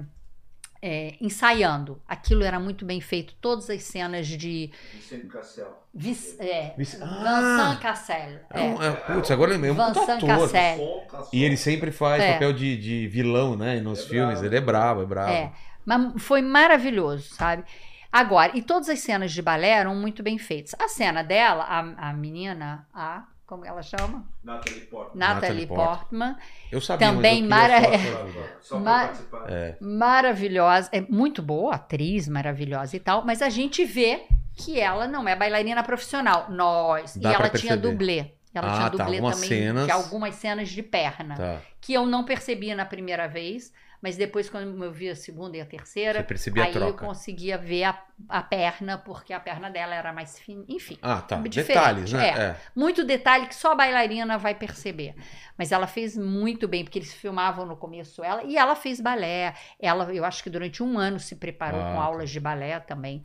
é, ensaiando. Aquilo era muito bem feito, todas as cenas de Vicente Cassel. Vis, é, Vic- Vincent Ah! Cassel. É É. é, putz, agora lembrei. É Vincent ator. Cassel. E ele sempre faz É. papel de, de vilão, né? Nos É filmes. bravo. Ele é bravo, é bravo. É, mas foi maravilhoso, sabe? Agora, e todas as cenas de balé eram muito bem feitas. A cena dela, a, a menina, a. Como ela chama? Natalie Portman. Natalie Natalie Portman. Portman. Eu sabia, Também mas mara- só- só- participar. É. maravilhosa, é muito boa, atriz maravilhosa e tal, mas a gente vê que ela não é bailarina profissional. Nós. Dá e ela tinha dublê. Ela Ah, tinha tá, dublê algumas também cenas- de algumas cenas de perna, Tá. que eu não percebia na primeira vez, mas depois quando eu vi a segunda e a terceira, aí eu conseguia ver a, a perna, porque a perna dela era mais fina, enfim. Ah, tá. Detalhes, né? é. É. Muito detalhe que só a bailarina vai perceber. Mas ela fez muito bem, porque eles filmavam no começo ela, e ela fez balé. Ela, eu acho que durante um ano se preparou Ah, com tá. aulas de balé também.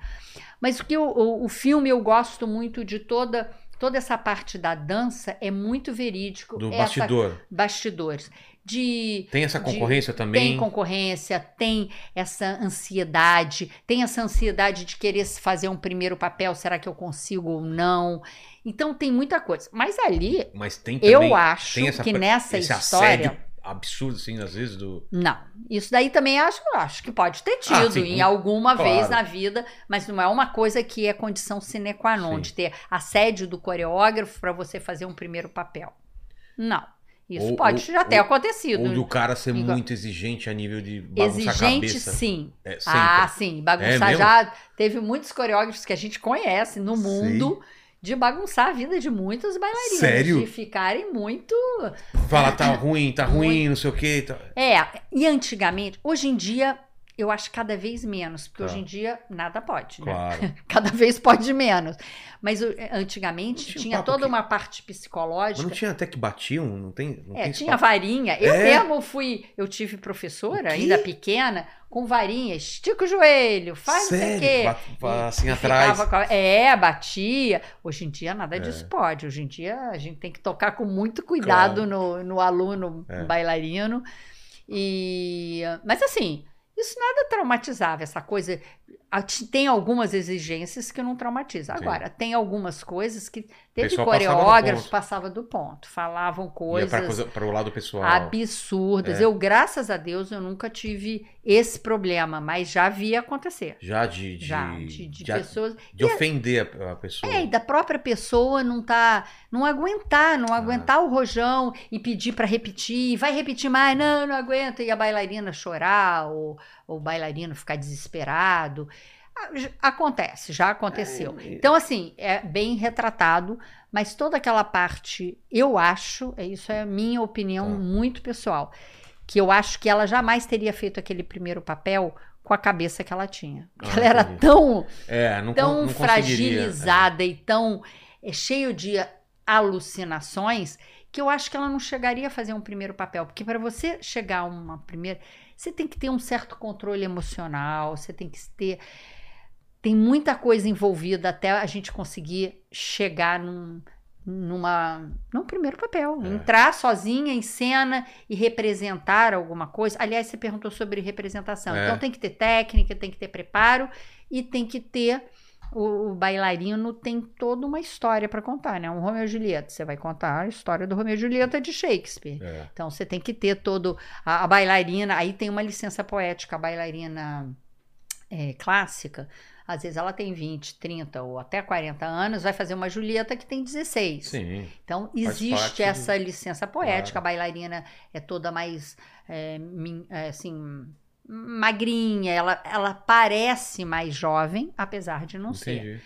Mas o que o, o, o filme eu gosto muito de toda toda essa parte da dança é muito verídico. Do essa, bastidor. bastidores. De Tem essa de- concorrência também? tem concorrência, tem essa ansiedade, tem essa ansiedade de querer fazer um primeiro papel, será que eu consigo ou não? Então tem muita coisa. Mas ali, Mas tem também. eu acho tem essa, que nessa história. absurdo, assim, às vezes, do. Não. Isso daí também acho, acho que pode ter tido Ah, sim, em alguma claro. vez na vida, mas não é uma coisa que é condição sine qua non Sim. de ter assédio do coreógrafo para você fazer um primeiro papel. Não. Isso Ou- pode ou- já ter ou- acontecido. Ou do cara ser Igual- muito exigente a nível de bagunçar Exigente, cabeça. sim. É. Ah, sim, É bagunçar mesmo? já. Teve muitos coreógrafos que a gente conhece no mundo de bagunçar a vida de muitos bailarinos. Sério? De ficarem muito. Fala, tá ruim, tá ruim, não sei o quê. Tá... É, e antigamente, hoje em dia eu acho cada vez menos, porque Tá. hoje em dia nada pode, né? Claro. Cada vez pode menos. Mas o- antigamente tinha tinha papo toda que- uma parte Mas psicológica. não tinha até que batiam? Não tem? Não É, tem tinha espaço? varinha. Eu É? mesmo fui, eu tive professora, ainda pequena, com varinha, estica o joelho, faz não sei o Sério? quê. Assim E atrás. a- É, batia. Hoje em dia nada É. disso pode. Hoje em dia a gente tem que tocar com muito cuidado no, no aluno É. bailarino. E, mas assim, isso nada traumatizava, essa coisa. Tem algumas exigências que não traumatiza. Sim. Agora, tem algumas coisas que teve pessoal passava do coreógrafos passava do ponto, falavam coisas para o lado pessoal. absurdas. É. Eu, graças a Deus, eu nunca tive esse problema, mas já vi acontecer. Já de, de, já, de, de de- pessoas. de ofender a, a pessoa. É, e da própria pessoa não tá, não aguentar, Ah. não aguentar o rojão e pedir pra repetir, e vai repetir mais, não, não aguenta, e a bailarina chorar, ou, ou o bailarino ficar desesperado. Ah, Acontece, já aconteceu. É, Então, assim, é bem retratado, mas toda aquela parte, eu acho, é isso é minha opinião Tá. muito pessoal, que eu acho que ela jamais teria feito aquele primeiro papel com a cabeça que ela tinha. Ah, ela era tão É, não, tão não fragilizada e tão é, cheio de alucinações que eu acho que ela não chegaria a fazer um primeiro papel, porque para você chegar a uma primeira, você tem que ter um certo controle emocional, você tem que ter tem muita coisa envolvida até a gente conseguir chegar num numa num primeiro papel, É. entrar sozinha em cena e representar alguma coisa. Aliás, você perguntou sobre representação. É. Então tem que ter técnica, tem que ter preparo e tem que ter o, o bailarino tem toda uma história para contar, né? Um Romeu e Julieta, você vai contar a história do Romeu e Julieta de Shakespeare. É. Então você tem que ter todo a, a bailarina, aí tem uma licença poética, a bailarina é, clássica, às vezes ela tem 20, 30 ou até 40 anos, vai fazer uma Julieta que tem 16. Sim. Então existe essa licença poética, Claro. a bailarina é toda mais é, é, assim magrinha, ela, ela parece mais jovem, apesar de não ser Entendi.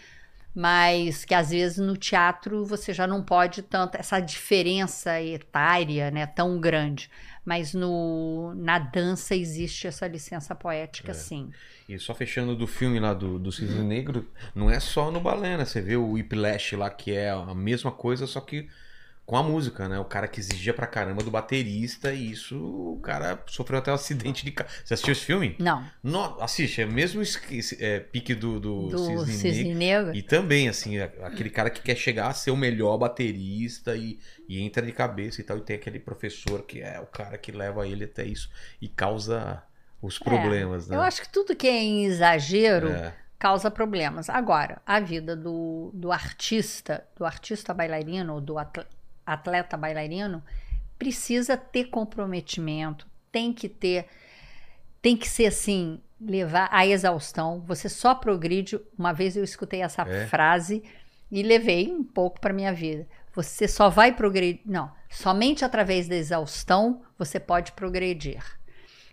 mas que às vezes no teatro você já não pode tanto essa diferença etária, né, tão grande. Mas no na dança existe essa licença poética, É. sim. E só fechando do filme lá do, do Cisne Negro, não é só no balé, né? Você vê o Whiplash lá, que é a mesma coisa, só que com a música, né? O cara que exigia pra caramba do baterista, e isso o cara sofreu até um acidente de carro. Você assistiu esse filme? Não, Não, assiste, é o mesmo é, pique do, do, do Cisne, Cisne Negro. Negro. E também, assim, é aquele cara que quer chegar a ser o melhor baterista e, e entra de cabeça e tal. E tem aquele professor que é o cara que leva ele até isso e causa os problemas, né? Eu acho que tudo que é em exagero É, causa problemas. Agora, a vida do, do artista, do artista bailarino, ou do atle- atleta bailarino, precisa ter comprometimento, tem que ter, tem que ser assim, levar à exaustão. Você só progride. Uma vez eu escutei essa É? frase e levei um pouco para minha vida. Você só vai progredir, não, somente através da exaustão você pode progredir.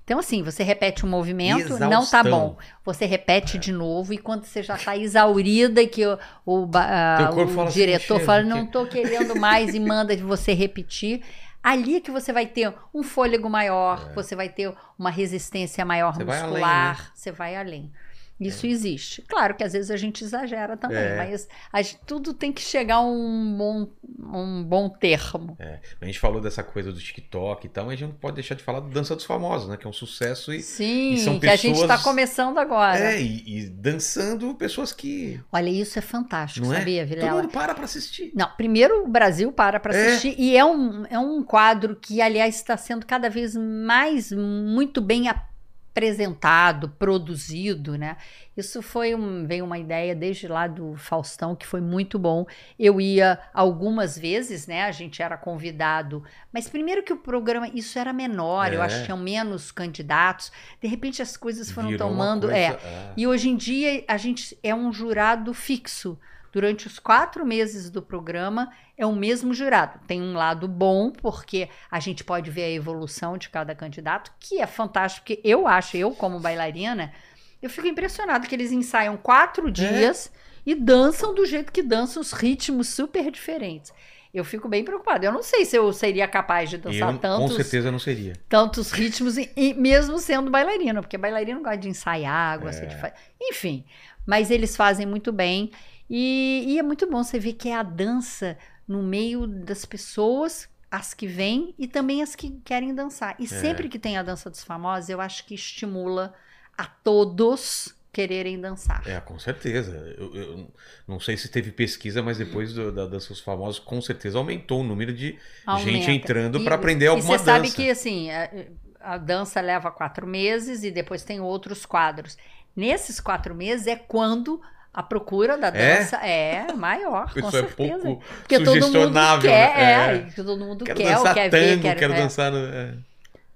Então, assim, você repete um movimento, não tá Exaustão. bom. Você repete de novo e quando você já tá exaurida e que o, o, o fala assim, diretor "Chega, fala, não tô querendo mais e manda você repetir, ali é que você vai ter um fôlego maior, você vai ter uma resistência maior É. Você vai muscular, além, né? você vai além. Isso existe. Claro que às vezes a gente exagera também, É. mas a tudo tem que chegar a um bom, um bom termo. A gente falou dessa coisa do TikTok e tal, mas a gente não pode deixar de falar do Dança dos Famosos, né? Que é um sucesso e. Sim, e são que a gente está pessoas- começando agora. É, e, e dançando pessoas que. Olha, isso é fantástico, Não é? sabia, Todo Vilela? mundo para pra assistir. Não, primeiro o Brasil para para É. assistir e é um, é um quadro que, aliás, está sendo cada vez mais muito bem apresentado, produzido, né? Isso foi um, veio uma ideia desde lá do Faustão que foi muito bom. Eu ia algumas vezes, né? A gente era convidado, mas primeiro que o programa isso era menor, eu É. acho que tinham menos candidatos. De repente as coisas foram Virou tomando, coisa- é, e hoje em dia a gente é um jurado fixo. Durante os quatro meses do programa é o mesmo jurado. Tem um lado bom, porque a gente pode ver a evolução de cada candidato, que é fantástico, porque eu acho, eu como bailarina, eu fico impressionado que eles ensaiam quatro dias e dançam do jeito que dançam os ritmos super diferentes. eu fico bem preocupada. Eu não sei se eu seria capaz de dançar Eu, com tantos, certeza não seria. tantos ritmos, e, e mesmo sendo bailarina, porque bailarina gosta de ensaiar, gosta É. de fazer. Enfim, mas eles fazem muito bem. E, e é muito bom você ver que é a dança no meio das pessoas, as que vêm e também as que querem dançar. E sempre que tem a dança dos famosos, eu acho que estimula a todos quererem dançar. É, com certeza. Eu, eu não sei se teve pesquisa, mas depois do, da dança dos famosos, com certeza aumentou o número de gente Aumenta. entrando E- para aprender E alguma você dança. sabe que assim, a, a dança leva quatro meses e depois tem outros quadros. Nesses quatro meses é quando a procura da É? dança é, maior, com Isso é certeza. pouco Porque todo mundo quer, né? é, É. todo mundo Quero quer, dançar quer tango, ver, quer, quero é. dançar. No, é,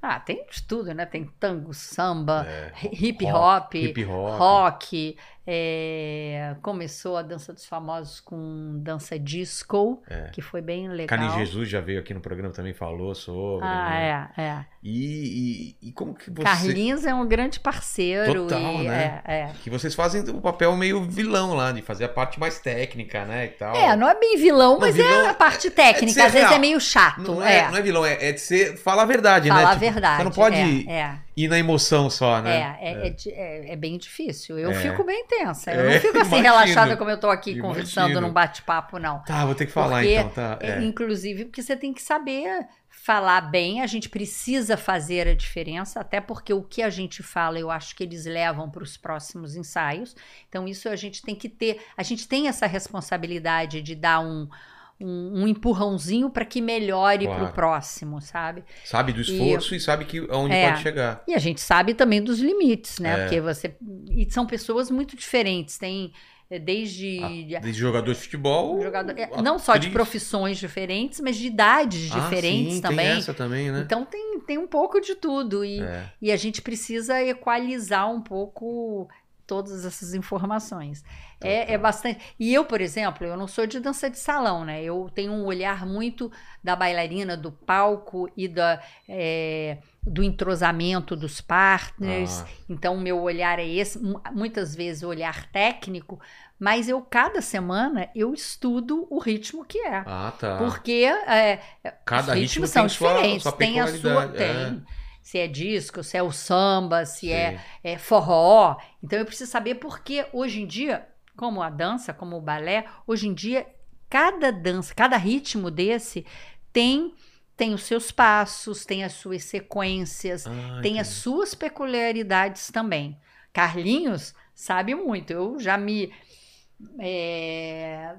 Ah, tem de tudo, né? Tem tango, samba, é, hip hop, hip hop. rock. É, começou a dança dos famosos com dança disco, É. que foi bem legal. Cane Jesus já veio aqui no programa também falou sobre. Ah, né? é, é. E, e, e como que você. Carlinhos é um grande parceiro. Total, e, né? É, é. Que vocês fazem o papel meio vilão lá, de fazer a parte mais técnica, né? E tal. É, não é bem vilão, Não, mas vilão é a parte técnica. ser Às vezes real. é meio chato. Não é. é, não é vilão, é, é de ser. Falar a verdade, Falar né? a Tipo, verdade. Você não pode É, é, ir na emoção só, né? é, é, é di- é- é bem difícil. Eu É. fico bem tensa. Eu É, não fico assim imagino. relaxada como eu tô aqui Imagino. conversando num bate-papo, não. Tá, vou ter que falar Porque, então, tá? É, É. Inclusive, porque você tem que saber falar bem, a gente precisa fazer a diferença, até porque o que a gente fala, eu acho que eles levam para os próximos ensaios. Então, isso a gente tem que ter, a gente tem essa responsabilidade de dar um, um, um empurrãozinho para que melhore para Claro. o próximo, sabe? Sabe do esforço e, sabe que aonde É. pode chegar. E a gente sabe também dos limites, né? É. Porque você. E são pessoas muito diferentes, tem eh, desde. Ah, Desde jogador de futebol. jogador- é, não só de profissões diferentes, mas de idades Ah, diferentes sim, também. Tem essa também, né? Então tem, tem um pouco de tudo. E, É. e a gente precisa equalizar um pouco todas essas informações. É, Total. é bastante. E eu, por exemplo, eu não sou de dança de salão, né? Eu tenho um olhar muito da bailarina, do palco e da, é, do entrosamento dos partners. Ah. Então, o meu olhar é esse, mu- muitas vezes o olhar técnico, mas eu, cada semana, eu estudo o ritmo que é. Ah, tá. Porque é, Cada os ritmo ritmos são tem sua- diferentes. sua tem a sua. peculiaridade, é. Se é disco, se é o samba, se é, Sim. é forró. Então eu preciso saber porque hoje em dia, como a dança, como o balé, hoje em dia, cada dança, cada ritmo desse tem. Tem os seus passos, tem as suas sequências, Ah, tem as suas peculiaridades também. Carlinhos sabe muito. Eu já me é,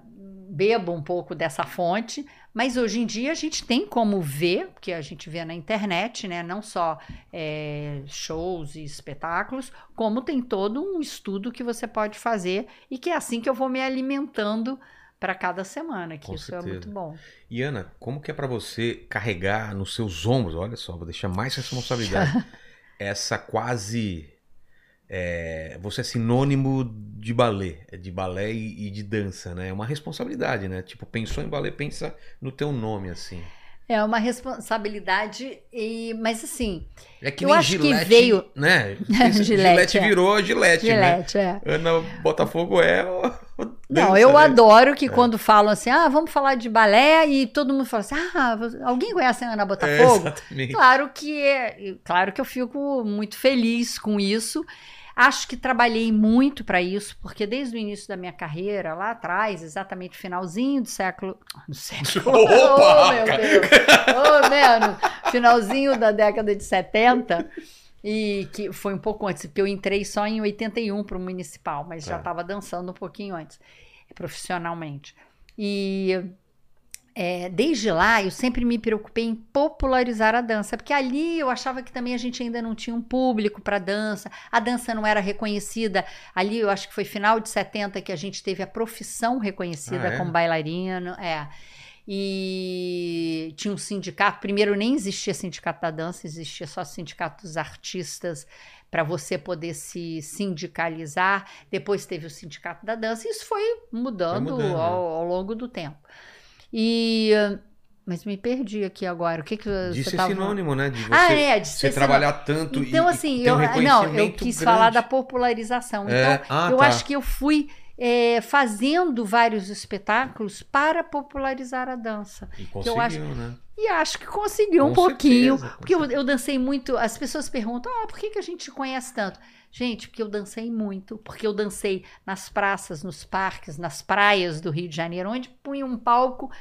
bebo um pouco dessa fonte, mas hoje em dia a gente tem como ver, porque a gente vê na internet, né? Não só é, shows e espetáculos, como tem todo um estudo que você pode fazer e que é assim que eu vou me alimentando para cada semana, que Com isso é certeza. muito bom. E Ana, como que é pra você carregar nos seus ombros? Olha só, vou deixar mais responsabilidade. essa quase. É, você é sinônimo de balé, é de balé e, e de dança, né? É uma responsabilidade, né? Tipo, pensou em balé, pensa no teu nome, assim. É uma responsabilidade, e, mas assim, É que Eu acho que Gillette, veio- né? Gillette, Gillette é. virou Gillette, né? Gillette, é. Ana Botafogo é. Não, eu né? adoro que quando falam assim, ah, vamos falar de balé, e todo mundo fala assim, ah, alguém conhece a Ana É, Botafogo? exatamente. Claro que é, claro que eu fico muito feliz com isso. Acho que trabalhei muito para isso, porque desde o início da minha carreira, lá atrás, exatamente finalzinho do século. Do século. Opa! oh, meu Deus! Oh, mano! Finalzinho da década de 70. E que foi um pouco antes, porque eu entrei só em 81 para o municipal, mas já Tá. estava dançando um pouquinho antes, profissionalmente. E é, desde lá, eu sempre me preocupei em popularizar a dança, porque ali eu achava que também a gente ainda não tinha um público para dança, a dança não era reconhecida. Ali eu acho que foi final de 70 que a gente teve a profissão reconhecida Ah, é? como bailarino. É. E tinha um sindicato. Primeiro, nem existia sindicato da dança, existia só sindicato dos artistas para você poder se sindicalizar. Depois teve o sindicato da dança. Isso foi mudando, Foi mudando, ao, ao longo do tempo. E. Mas me perdi aqui agora. O que, que você ser tava... sinônimo, né? De você, Ah, é, de você trabalhar tanto então, e, assim, e ter eu, um não, eu quis grande. falar da popularização. É, Então, ah, eu tá. acho que eu fui é, fazendo vários espetáculos para popularizar a dança. E eu acho- conseguiu, né? E acho que conseguiu um Com pouquinho. certeza, porque eu, eu dancei muito. As pessoas perguntam: ah, por que, que a gente conhece tanto? Gente, porque eu dancei muito. Porque eu dancei nas praças, nos parques, nas praias do Rio de Janeiro, onde punha um palco,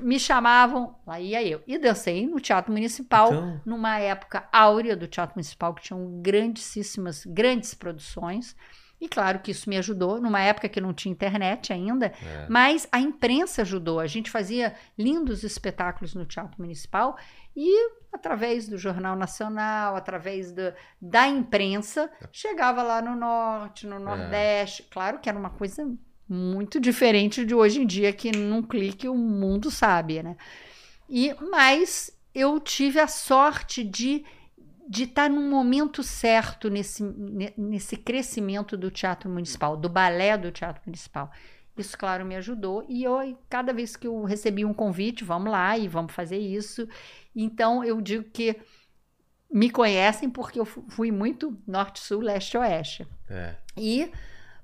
me chamavam, lá ia eu. E dancei no Teatro Municipal, Então, numa época áurea do Teatro Municipal, que tinham grandíssimas, grandes produções. E claro que isso me ajudou, numa época que não tinha internet ainda, é. mas a imprensa ajudou. A gente fazia lindos espetáculos no Teatro Municipal e, através do Jornal Nacional, através do- da imprensa, chegava lá no Norte, no Nordeste. Claro que era uma coisa muito diferente de hoje em dia, que num clique o mundo sabe, né? E, mas eu tive a sorte de de estar num momento certo nesse, ne- nesse crescimento do Teatro Municipal, do balé do Teatro Municipal. Isso, claro, me ajudou. E eu, cada vez que eu recebi um convite, vamos lá e vamos fazer isso. Então, eu digo que me conhecem porque eu fu- fui muito norte, sul, leste, oeste. É. E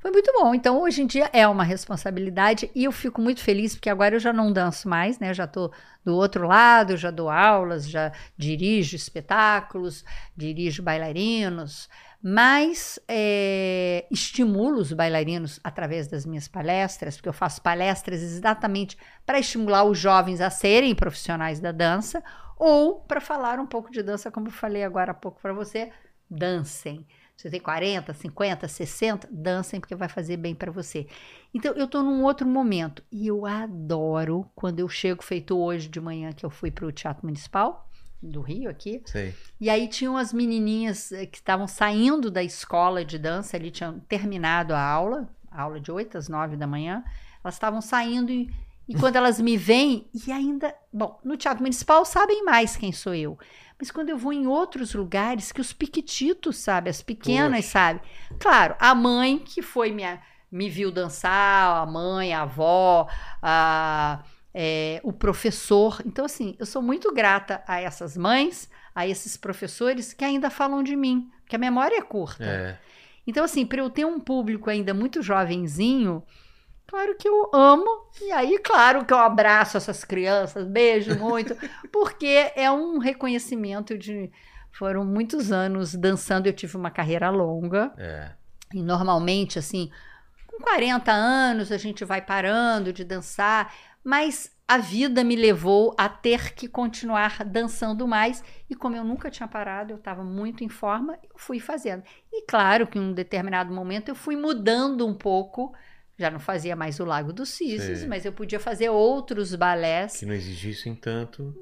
foi muito bom. Então, hoje em dia é uma responsabilidade e eu fico muito feliz porque agora eu já não danço mais, né? Eu já estou do outro lado, já dou aulas, já dirijo espetáculos, dirijo bailarinos, mas é, estimulo os bailarinos através das minhas palestras, porque eu faço palestras exatamente para estimular os jovens a serem profissionais da dança ou para falar um pouco de dança, como eu falei agora há pouco para você, dancem. Você tem 40, 50, 60, dancem porque vai fazer bem para você. Então eu tô num outro momento e eu adoro quando eu chego feito hoje de manhã que eu fui para o Teatro Municipal do Rio aqui. Sei. E aí tinham as menininhas eh, que estavam saindo da escola de dança, ali tinham terminado a aula, a aula de 8 às 9 da manhã. Elas estavam saindo e, e quando elas me veem, e ainda, bom, no Teatro Municipal sabem mais quem sou eu. Mas quando eu vou em outros lugares, que os piquititos, sabe, as pequenas, Poxa. sabe? Claro, a mãe que foi minha, me viu dançar, a mãe, a avó, a, é, o professor. Então, assim, eu sou muito grata a essas mães, a esses professores que ainda falam de mim, porque a memória é curta. É. Então, assim, para eu ter um público ainda muito jovenzinho, claro que eu amo. E aí, claro que eu abraço essas crianças, beijo muito, porque é um reconhecimento de. Foram muitos anos dançando, eu tive uma carreira longa. É. E normalmente, assim, com 40 anos a gente vai parando de dançar, mas a vida me levou a ter que continuar dançando mais. E como eu nunca tinha parado, eu estava muito em forma, eu fui fazendo. E claro que em um determinado momento eu fui mudando um pouco. Já não fazia mais o Lago dos Cisnes, Sei. mas eu podia fazer outros balés Que não exigissem tanto.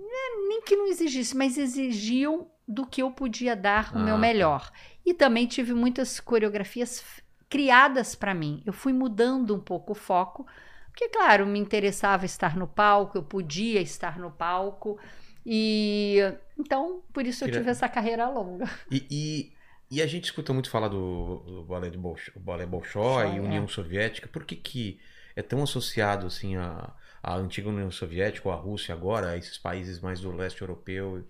nem que não exigisse, mas exigiam do que eu podia dar o Ah, meu tá. melhor. E também tive muitas coreografias criadas para mim. Eu fui mudando um pouco o foco, porque claro, me interessava estar no palco, eu podia estar no palco e então por isso eu tive essa carreira longa. E, e, e a gente escuta muito falar do, do balé de Bolshoi, balé Bolshoi e é. União Soviética. Por que, que é tão associado assim à, à antiga União Soviética ou à Rússia agora, a esses países mais do leste europeu?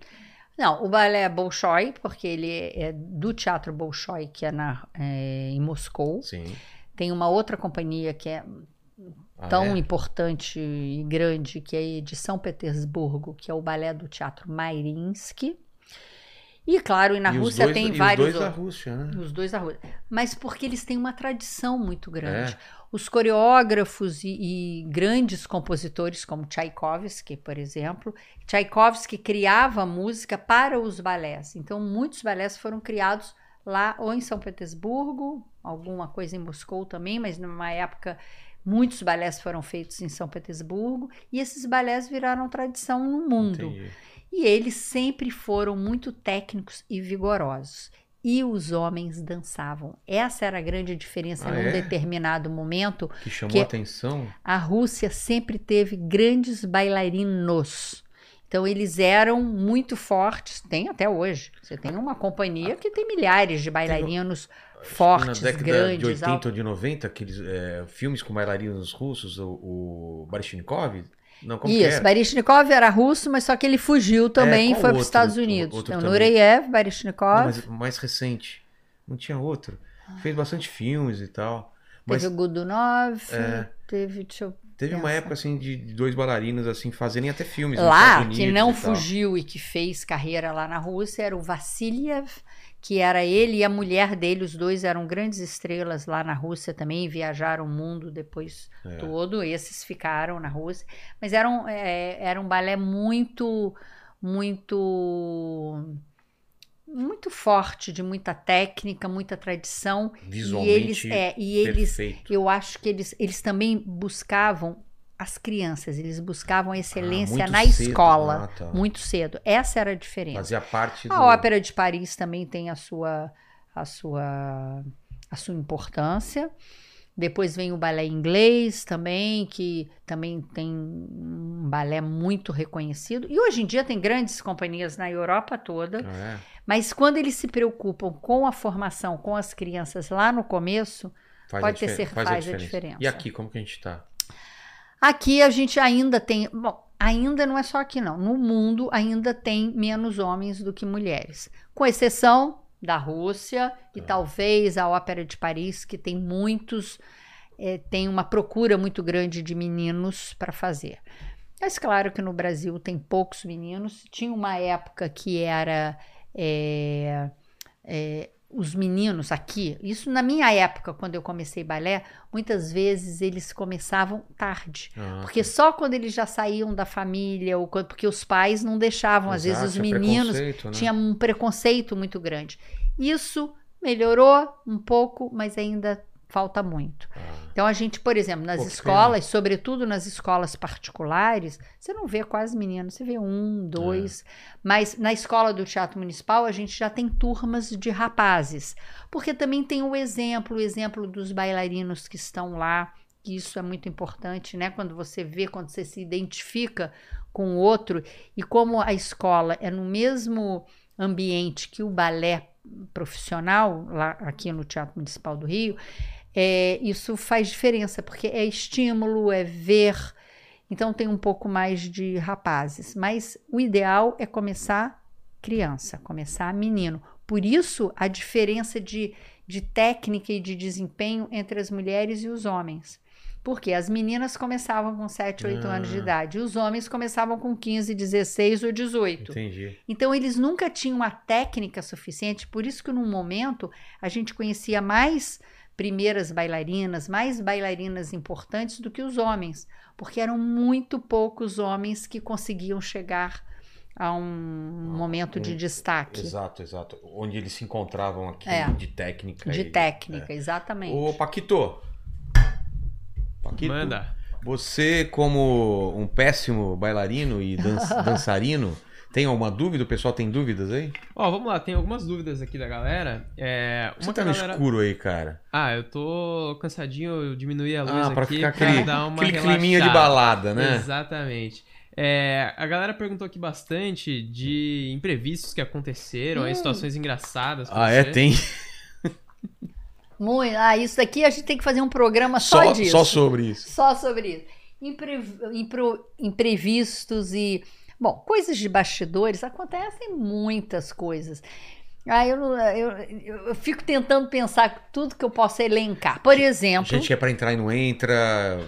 Não, o balé Bolshoi, porque ele é do Teatro Bolshoi, que é, na, é, em Moscou. Sim. Tem uma outra companhia que é Ah, tão é? importante e grande que é de São Petersburgo, que é o balé do Teatro Mairinsky. E claro, e na E Rússia dois- tem vários Os dois da. Rússia, né? Os dois da Rússia. Mas porque eles têm uma tradição muito grande. É. Os coreógrafos e, e grandes compositores, como Tchaikovsky, por exemplo, Tchaikovsky criava música para os balés. Então, muitos balés foram criados lá ou em São Petersburgo, alguma coisa em Moscou também, mas numa época muitos balés foram feitos em São Petersburgo e esses balés viraram tradição no mundo. Entendi. E eles sempre foram muito técnicos e vigorosos. E os homens dançavam. Essa era a grande diferença Ah, num é? determinado momento. Que chamou Que- a atenção. A Rússia sempre teve grandes bailarinos. Então eles eram muito fortes, tem até hoje. Você tem uma companhia que tem milhares de bailarinos fortes, Na década grandes, de 80 altos. ou de 90, aqueles é, filmes com bailarinos russos, o, o Baryshnikov? Não, como Isso, era? Baryshnikov era russo, mas só que ele fugiu também e qual foi para os? Estados Unidos. outro Então. Nureyev, Baryshnikov. mas mais recente. Não tinha outro. Fez bastante filmes e tal. Mas Teve o Godunov, É. teve. Deixa teve uma época assim de dois bailarinos assim fazerem até filmes Lá, que não e fugiu e que fez carreira lá na Rússia, era o Vassiliev, que era ele e a mulher dele, os dois eram grandes estrelas lá na Rússia também, viajaram o mundo depois É. todo, esses ficaram na Rússia, mas era um, é, era um balé muito, muito, muito forte, de muita técnica, muita tradição, e Visualmente eles, é, e eles perfeito. eu acho que eles, eles também buscavam as crianças, eles buscavam a excelência muito na cedo. escola Ah, tá. muito cedo. Essa era a diferença. Fazia parte do... A Ópera de Paris também tem a sua a sua a sua importância. Depois vem o balé inglês também, que também tem um balé muito reconhecido. E hoje em dia tem grandes companhias na Europa toda. Ah, é? Mas quando eles se preocupam com a formação, com as crianças lá no começo, Faz Pode ter difer- cer- faz, faz a a diferença. E aqui, como que a gente tá? Aqui a gente ainda tem. Bom, ainda não é só aqui, não. No mundo ainda tem menos homens do que mulheres. Com exceção da Rússia e Tá. talvez a Ópera de Paris, que tem muitos. eh, tem uma procura muito grande de meninos para fazer. Mas claro que no Brasil tem poucos meninos. Tinha uma época que era. eh, eh, os meninos aqui, isso na minha época, quando eu comecei balé, muitas vezes eles começavam tarde. Ah, Porque só quando eles já saíam da família, ou quando- porque os pais não deixavam, às vezes exato, os meninos preconceito, né? tinham um preconceito muito grande. Isso melhorou um pouco, mas ainda falta muito. Ah, Então a gente, por exemplo, nas escolas, sobretudo nas escolas particulares, você não vê quase meninos, você vê um, dois. Mas na escola do Teatro Municipal a gente já tem turmas de rapazes, porque também tem o exemplo, o exemplo dos bailarinos que estão lá. que Isso é muito importante, né? Quando você vê, quando você se identifica com o outro e como a escola é no mesmo ambiente que o balé profissional lá aqui no Teatro Municipal do Rio, é, isso faz diferença, porque é estímulo, é ver. Então tem um pouco mais de rapazes. Mas o ideal é começar criança, começar menino. Por isso a diferença de, de técnica e de desempenho entre as mulheres e os homens. Porque as meninas começavam com 7, 8 anos de Ah. idade, e os homens começavam com 15, 16 ou 18. entendi. Então eles nunca tinham a técnica suficiente, por isso que num momento a gente conhecia mais primeiras bailarinas, mais bailarinas importantes do que os homens, porque eram muito poucos homens que conseguiam chegar a um momento de destaque Exato, exato. Onde eles se encontravam aqui É. de técnica. de e- técnica, exatamente. Ô, Paquito. Paquito. Manda. Você, como um péssimo bailarino e dan- dançarino, tem alguma dúvida? O pessoal tem dúvidas aí? Ó, vamos lá, tem algumas dúvidas aqui da galera. É, Você tá que no galera... escuro aí, cara. Ah, eu tô cansadinho, eu diminuí a luz Ah, pra aqui ficar pra aquele, dar uma aquele climinha de relaxada. balada, né? Exatamente. É, a galera perguntou aqui bastante de imprevistos que aconteceram, aí Hum. situações engraçadas. Ah, é? você. Tem. Muito, ah, isso daqui a gente tem que fazer um programa só, Só, disso. só sobre isso. Só sobre isso. Impre- impro- imprevistos e. Bom, coisas de bastidores, acontecem muitas coisas. Ah, eu, eu, eu, fico tentando pensar tudo que eu posso elencar. Por exemplo, Gente que é pra entrar e não entra.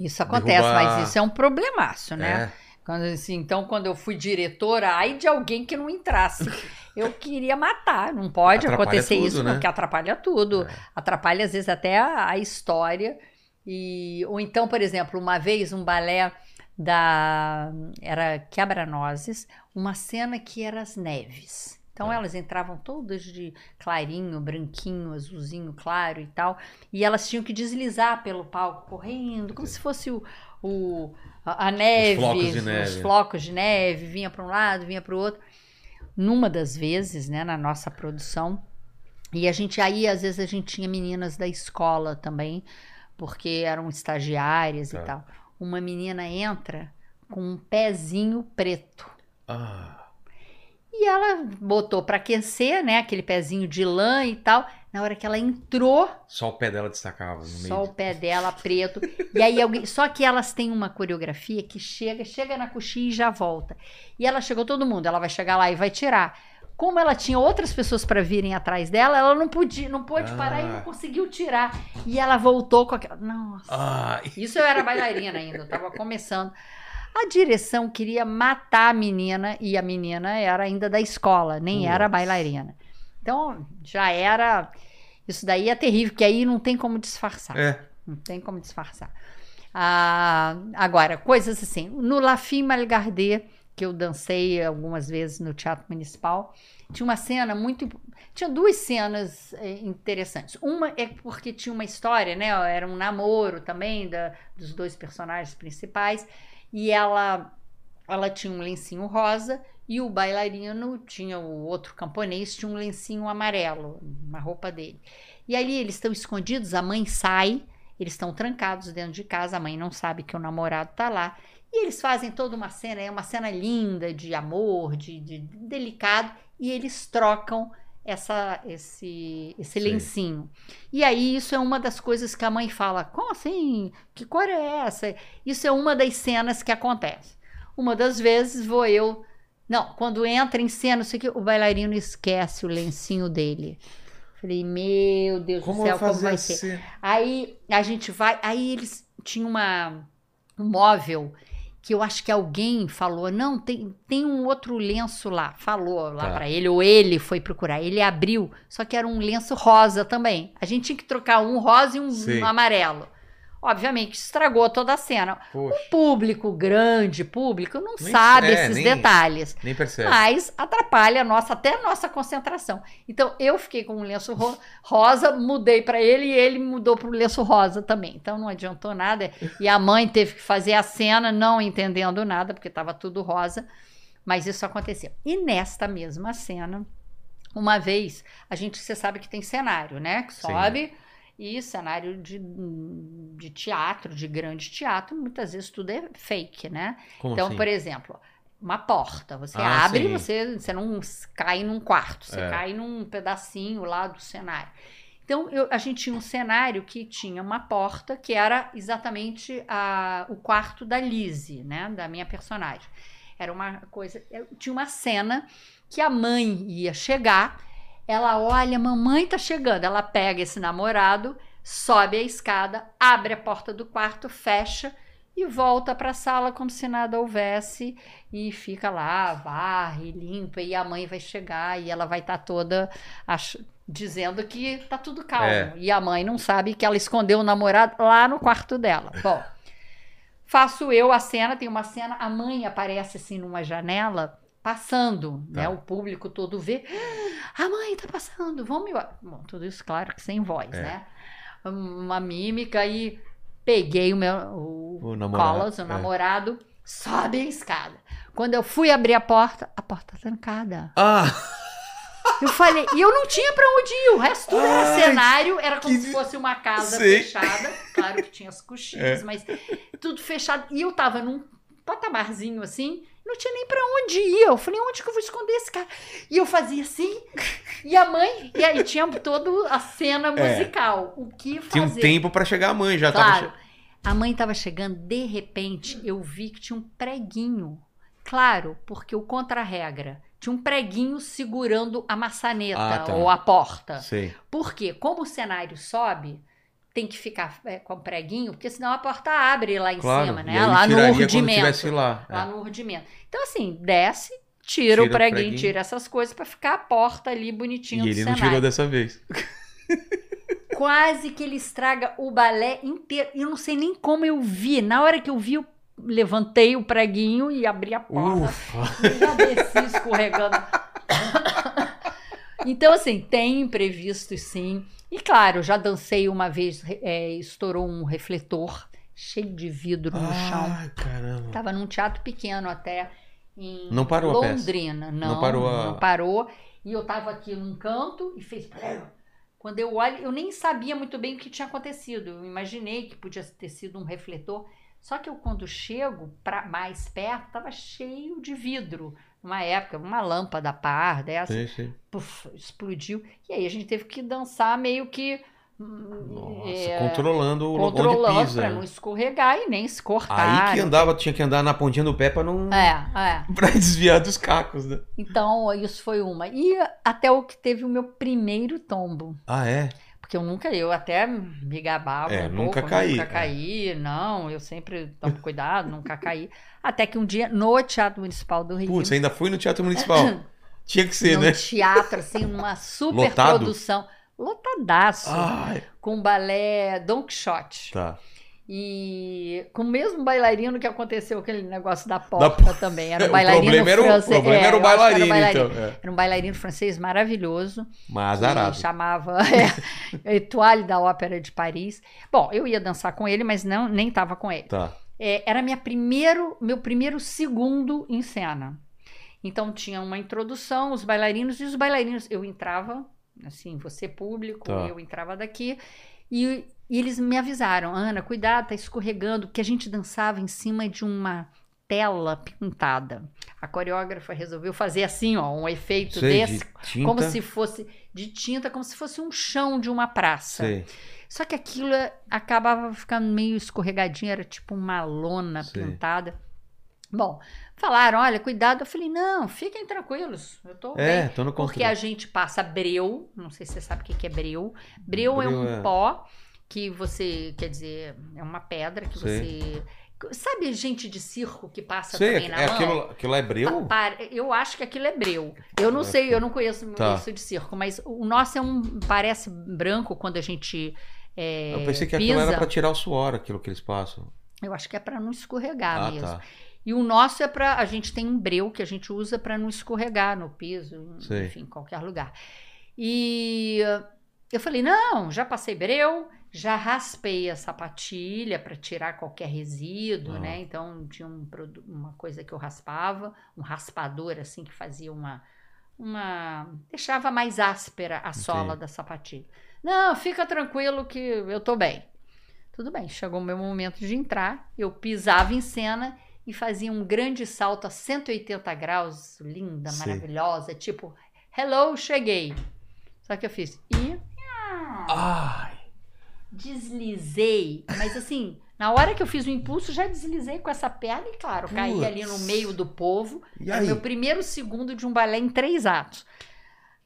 isso acontece, derrubar- mas isso é um problemaço, né? É. Quando, assim, então, quando eu fui diretora, ai de alguém que não entrasse. Eu queria matar, não pode Atrapalha acontecer tudo, isso, né? porque atrapalha tudo. É. Atrapalha, às vezes, até a, a história. E, ou então, por exemplo, uma vez um balé da. Era Quebra-Nozes, uma cena que era as neves. Então É. elas entravam todas de clarinho, branquinho, azulzinho claro e tal. E elas tinham que deslizar pelo palco, correndo, como se fosse o, o- a, a neve, flocos de neve. os flocos de neve, vinha para um lado, vinha para o outro. Numa das vezes, né, na nossa produção, e a gente aí, às vezes, a gente tinha meninas da escola também, porque eram estagiárias Tá. e tal. Uma menina entra com um pezinho preto. Ah, E ela botou para aquecer, né? Aquele pezinho de lã e tal. Na hora que ela entrou, só o pé dela destacava no meio. só o pé dela preto. E aí alguém. Só que elas têm uma coreografia que chega, chega na coxinha e já volta. E ela chegou todo mundo, ela vai chegar lá e vai tirar. Como ela tinha outras pessoas para virem atrás dela, ela não podia, não pôde parar e Ah. não conseguiu tirar. E ela voltou com aquela. Nossa. Ah, Isso eu era bailarina ainda, eu tava começando. A direção queria matar a menina e a menina era ainda da escola, nem era Nossa. bailarina. Então já era. Isso daí é terrível, porque aí não tem como disfarçar. é. Não tem como disfarçar. Ah, agora, coisas assim. No La Fille Malgardée, que eu dancei algumas vezes no Teatro Municipal, tinha uma cena muito. Tinha duas cenas eh, interessantes. Uma é porque tinha uma história, né? Era um namoro também da, dos dois personagens principais. E ela, ela tinha um lencinho rosa e o bailarino tinha o outro camponês tinha um lencinho amarelo na roupa dele. E ali eles estão escondidos, a mãe sai, eles estão trancados dentro de casa, a mãe não sabe que o namorado tá lá. E eles fazem toda uma cena, é uma cena linda de amor, de, de delicado, e eles trocam essa, esse, esse Sim. lencinho. E aí isso é uma das coisas que a mãe fala: como assim? Que cor é essa? Isso é uma das cenas que acontece. Uma das vezes vou eu. Não, quando entra em cena, isso aqui, o bailarino esquece o lencinho dele. Falei, meu Deus Como do céu, como vai assim? ser? Aí a gente vai. Aí eles tinham uma, um móvel que eu acho que alguém falou: não, tem, tem um outro lenço lá. Falou lá Tá. pra ele, ou ele foi procurar. Ele abriu, só que era um lenço rosa também. A gente tinha que trocar um rosa e um, um amarelo. Obviamente, estragou toda a cena. Poxa, Público, grande público, não Nem- sabe é, esses nem- detalhes nem percebe. mas atrapalha a nossa, até a nossa concentração. Então eu fiquei com um lenço ro- rosa, mudei para ele e ele mudou para o lenço rosa também. Então não adiantou nada. E a mãe teve que fazer a cena não entendendo nada, porque estava tudo rosa. Mas isso aconteceu. E nesta mesma cena, uma vez, a gente, você sabe que tem cenário, né? Que Sim. E cenário de, de teatro, de grande teatro, muitas vezes tudo é fake, né? Como Então, assim? por exemplo, uma porta. Você Ah, abre sim. e você, você não cai num quarto, você É. cai num pedacinho lá do cenário. Então, eu- a gente tinha um cenário que tinha uma porta que era exatamente a- o quarto da Lizzie, né? Da minha personagem. Era uma coisa. tinha uma cena que a mãe ia chegar, ela olha, mamãe tá chegando. Ela pega esse namorado, sobe a escada, abre a porta do quarto, fecha e volta para a sala como se nada houvesse e fica lá, varre, limpa e a mãe vai chegar e ela vai estar toda ach- dizendo que tá tudo calmo É. e a mãe não sabe que ela escondeu o namorado lá no quarto dela. Bom, faço eu a cena, tem uma cena, a mãe aparece assim numa janela passando, Tá. né? O público todo vê. "Ah, A mãe tá passando, vamos. Bom, tudo isso, claro, que sem voz, É. né? Uma mímica e peguei o meu o, O namorado, o é. namorado, sobe a escada. Quando eu fui abrir a porta, a porta trancada. Ah! Eu falei, e eu não tinha pra onde ir, o resto tudo era Ai, cenário, era como que se fosse uma casa Sei. fechada. Claro que tinha as coxinhas, É. mas tudo fechado. E eu tava num patamarzinho assim, não tinha nem pra onde ir. Eu falei, onde que eu vou esconder esse cara? E eu fazia assim, e a mãe, e aí tinha toda a cena musical. O que fazer? É. Tinha um tempo pra chegar a mãe, já tava. Claro. A mãe estava chegando, de repente eu vi que tinha um preguinho. Claro, porque o contra-regra. Tinha um preguinho segurando a maçaneta Ah, tá. ou a porta. Sei. Por quê? Como o cenário sobe, tem que ficar é, com preguinho, porque senão a porta abre lá em Claro. cima, E né? aí Lá no urdimento. tivesse lá. Lá É. no urdimento. Então, assim, desce, tira, Tira o o preguinho, preguinho. tira essas coisas para ficar a porta ali bonitinha E ele não cenário. tirou dessa vez. Quase que ele estraga o balé inteiro. Eu não sei nem como eu vi. Na hora que eu vi, eu levantei o preguinho e abri a porta. Ufa. E já desci escorregando. então, assim, tem imprevistos sim. E claro, já dancei uma vez, é, estourou um refletor cheio de vidro no chão. Ai, caramba. Tava num teatro pequeno até em Não parou? Londrina. Não, Não parou a- não parou. E eu tava aqui num canto e fez. Quando eu olho, eu nem sabia muito bem o que tinha acontecido. Eu imaginei que podia ter sido um refletor. Só que eu, quando chego pra mais perto, tava cheio de vidro. Numa época, uma lâmpada par dessa Sim, sim. puf, explodiu. E aí a gente teve que dançar meio que Nossa, é, controlando o controlando pisa. para não escorregar e nem se cortar. Aí que andava, tinha que andar na pontinha do pé pra não. É, é. pra desviar dos cacos, né? Então, isso foi uma. E até o que teve o meu primeiro tombo. Ah, é? Porque eu nunca, eu até me gabava É, um nunca pouco, caí, nunca é. caí, não, eu sempre tomo cuidado, nunca caí. Até que um dia, no Teatro Municipal do Rio, Putz, ainda fui no Teatro Municipal. Tinha que ser, num né? teatro, assim, numa super Lotado? produção, lotadaço, Ai, com balé Don Quixote. tá. E com o mesmo bailarino que aconteceu aquele negócio da Da porta porta. também. Era um o bailarino problema era o, francês. o problema é, era o acho que bailarino, bailarino. então. É. Era um bailarino francês maravilhoso. Mas que azarado. chamava é, Etoile da Ópera de Paris. Bom, eu ia dançar com ele, mas não nem estava com ele. Tá. É, era minha primeiro, meu primeiro segundo em cena. Então tinha uma introdução, os bailarinos e os bailarinos. Eu entrava, assim, você público, Tá. eu entrava daqui e, e eles me avisaram, Ana, cuidado, tá escorregando, porque a gente dançava em cima de uma tela pintada. A coreógrafa resolveu fazer assim, ó, um efeito Sei, desse, de tinta. como se fosse de tinta, como se fosse um chão de uma praça. Sei. Só que aquilo acabava ficando meio escorregadinho, era tipo uma lona Sei. pintada. Bom, falaram, olha, cuidado. Eu falei, não, fiquem tranquilos, eu tô É, bem. tô no Porque a gente passa breu, não sei se você sabe o que é breu. Breu, é Breu um é- pó que você, quer dizer, é uma pedra que Sei. você... Sabe gente de circo que passa Sei, também na é mão? aquilo, aquilo é breu? Para- Eu acho que aquilo é breu. Eu não sei, eu não conheço Tá. isso de circo, mas o nosso é um parece branco quando a gente é, Eu pensei que pisa. aquilo era pra tirar o suor, aquilo que eles passam. Eu acho que é para não escorregar Ah, mesmo. tá. E o nosso é para a gente tem um breu que a gente usa para não escorregar no piso, enfim, em qualquer lugar. E eu falei: "Não, já passei breu, já raspei a sapatilha para tirar qualquer resíduo, Ah. né? Então tinha um, uma coisa que eu raspava, um raspador assim que fazia uma uma deixava mais áspera a sola da sapatilha. Não, fica tranquilo que eu tô bem. Tudo bem, chegou o meu momento de entrar, eu pisava em cena e fazia um grande salto a 180 graus, linda, Sim. maravilhosa, tipo, hello, cheguei. Só que eu fiz e Ai. Deslizei, mas assim, na hora que eu fiz o impulso, já deslizei com essa perna e, claro, caí Putz. ali no meio do povo. E Era aí? meu primeiro segundo de um balé em três atos.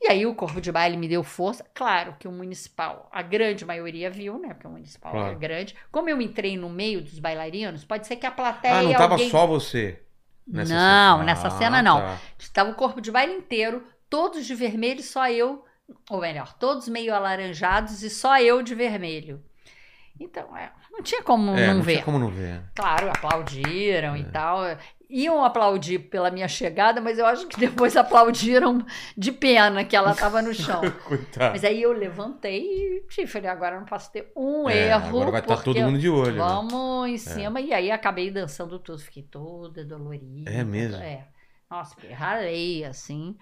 E aí o corpo de baile me deu força. Claro que o municipal, a grande maioria viu, né? Porque o municipal Claro. é grande. Como eu entrei no meio dos bailarinos, pode ser que a plateia. Ah, não tava alguém... só você? nessa Não, cena? nessa Ah, cena não. tá. Estava o corpo de baile inteiro, todos de vermelho, só eu, ou melhor, todos meio alaranjados e só eu de vermelho. Então, é, não tinha como É, não, não ver. tinha como não ver. Claro, aplaudiram É. e tal. Iam aplaudir pela minha chegada, mas eu acho que depois aplaudiram de pena que ela estava no chão. Coitado. Mas aí eu levantei e tive, falei, agora não posso ter um É, erro. agora vai estar porque todo mundo de olho. né? Vamos em cima. E aí acabei dançando tudo. Fiquei toda dolorida. É mesmo? É. Nossa, ralei assim.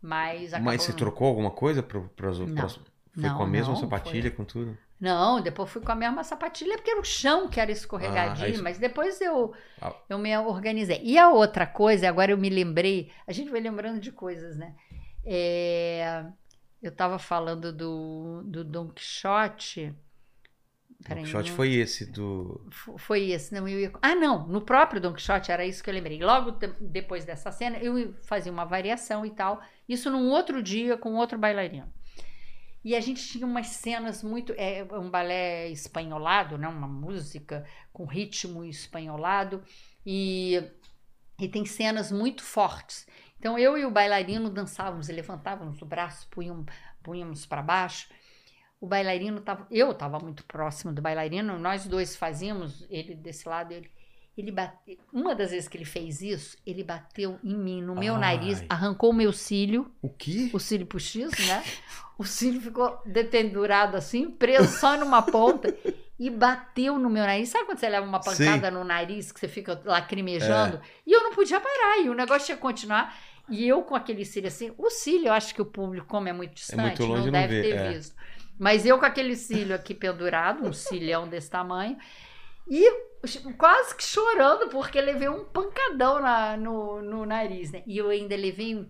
Mas acabou... Mas você trocou alguma coisa pras, Não. pras- Foi Não, com a mesma não, sapatilha, com tudo? Não, depois fui com a mesma sapatilha, porque era o chão que era escorregadio, Ah, mas depois eu, Ah. eu me organizei. E a outra coisa, agora eu me lembrei, a gente vai lembrando de coisas, né? É, eu estava falando do, do Don Quixote. O shot não- foi esse do. Foi esse, não, eu ia... Ah, não, no próprio Don Quixote era isso que eu lembrei. Logo de- depois dessa cena, eu fazia uma variação e tal. Isso num outro dia com outro bailarino. E a gente tinha umas cenas muito. É um balé espanholado, né? uma música com ritmo espanholado. E, e tem cenas muito fortes. Então eu e o bailarino dançávamos e levantávamos o braço, punham- punhamos para baixo. O bailarino estava. Eu estava muito próximo do bailarino, nós dois fazíamos, ele desse lado, ele. Ele bate, uma das vezes que ele fez isso, ele bateu em mim, no meu Ai. nariz, arrancou o meu cílio, O quê? o cílio postiço, né? O cílio ficou dependurado assim, preso só numa ponta e bateu no meu nariz. Sabe quando você leva uma pancada no nariz que você fica lacrimejando? É. E eu não podia parar, e o negócio tinha que continuar. E eu com aquele cílio assim, o cílio eu acho que o público, como é muito distante, muito longe, não não deve vê, ter é. visto. Mas eu com aquele cílio aqui pendurado, um cilhão desse tamanho, e quase que chorando, porque levei um pancadão na- no, no nariz, né? E eu ainda levei um-